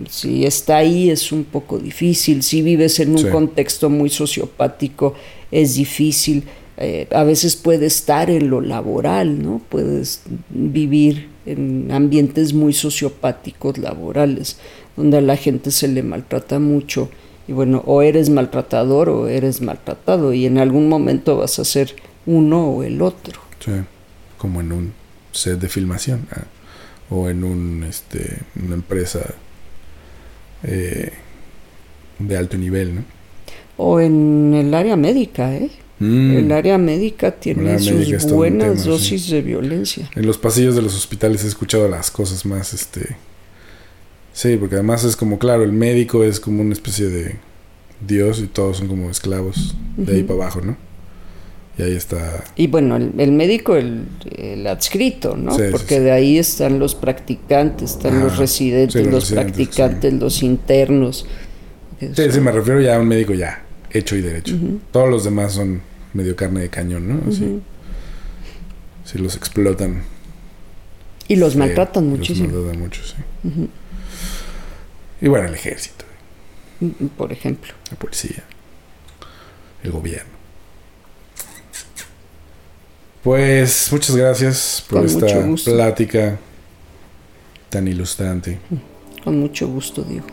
si está ahí es un poco difícil, si vives en un Sí. contexto muy sociopático es difícil, eh, a veces puede estar en lo laboral, ¿no? Puedes vivir en ambientes muy sociopáticos laborales, donde a la gente se le maltrata mucho. Y bueno, o eres maltratador o eres maltratado, y en algún momento vas a ser uno o el otro. Sí. Como en un set de filmación. ah, O en un este una empresa eh, de alto nivel, ¿no? O en el área médica, ¿eh? Mm. El área médica tiene área sus médica buenas tema, dosis de violencia. En los pasillos de los hospitales he escuchado las cosas más, este... Sí, porque además es como, claro, el médico es como una especie de dios y todos son como esclavos de ahí para abajo, ¿no? Y ahí está... Y bueno, el, el médico, el, el adscrito, ¿no? Sí, Porque sí. de ahí están los practicantes, están Ah, los residentes, los los, residentes, practicantes, los internos. Sí, sí, me refiero ya a un médico ya, hecho y derecho. Todos los demás son medio carne de cañón, ¿no? Así, sí los explotan. Y los maltratan y los muchísimo, maltratan mucho, sí. Y bueno, el ejército, por ejemplo. la policía, el gobierno. Pues muchas gracias por Con esta plática tan ilustrante. Con mucho gusto, digo.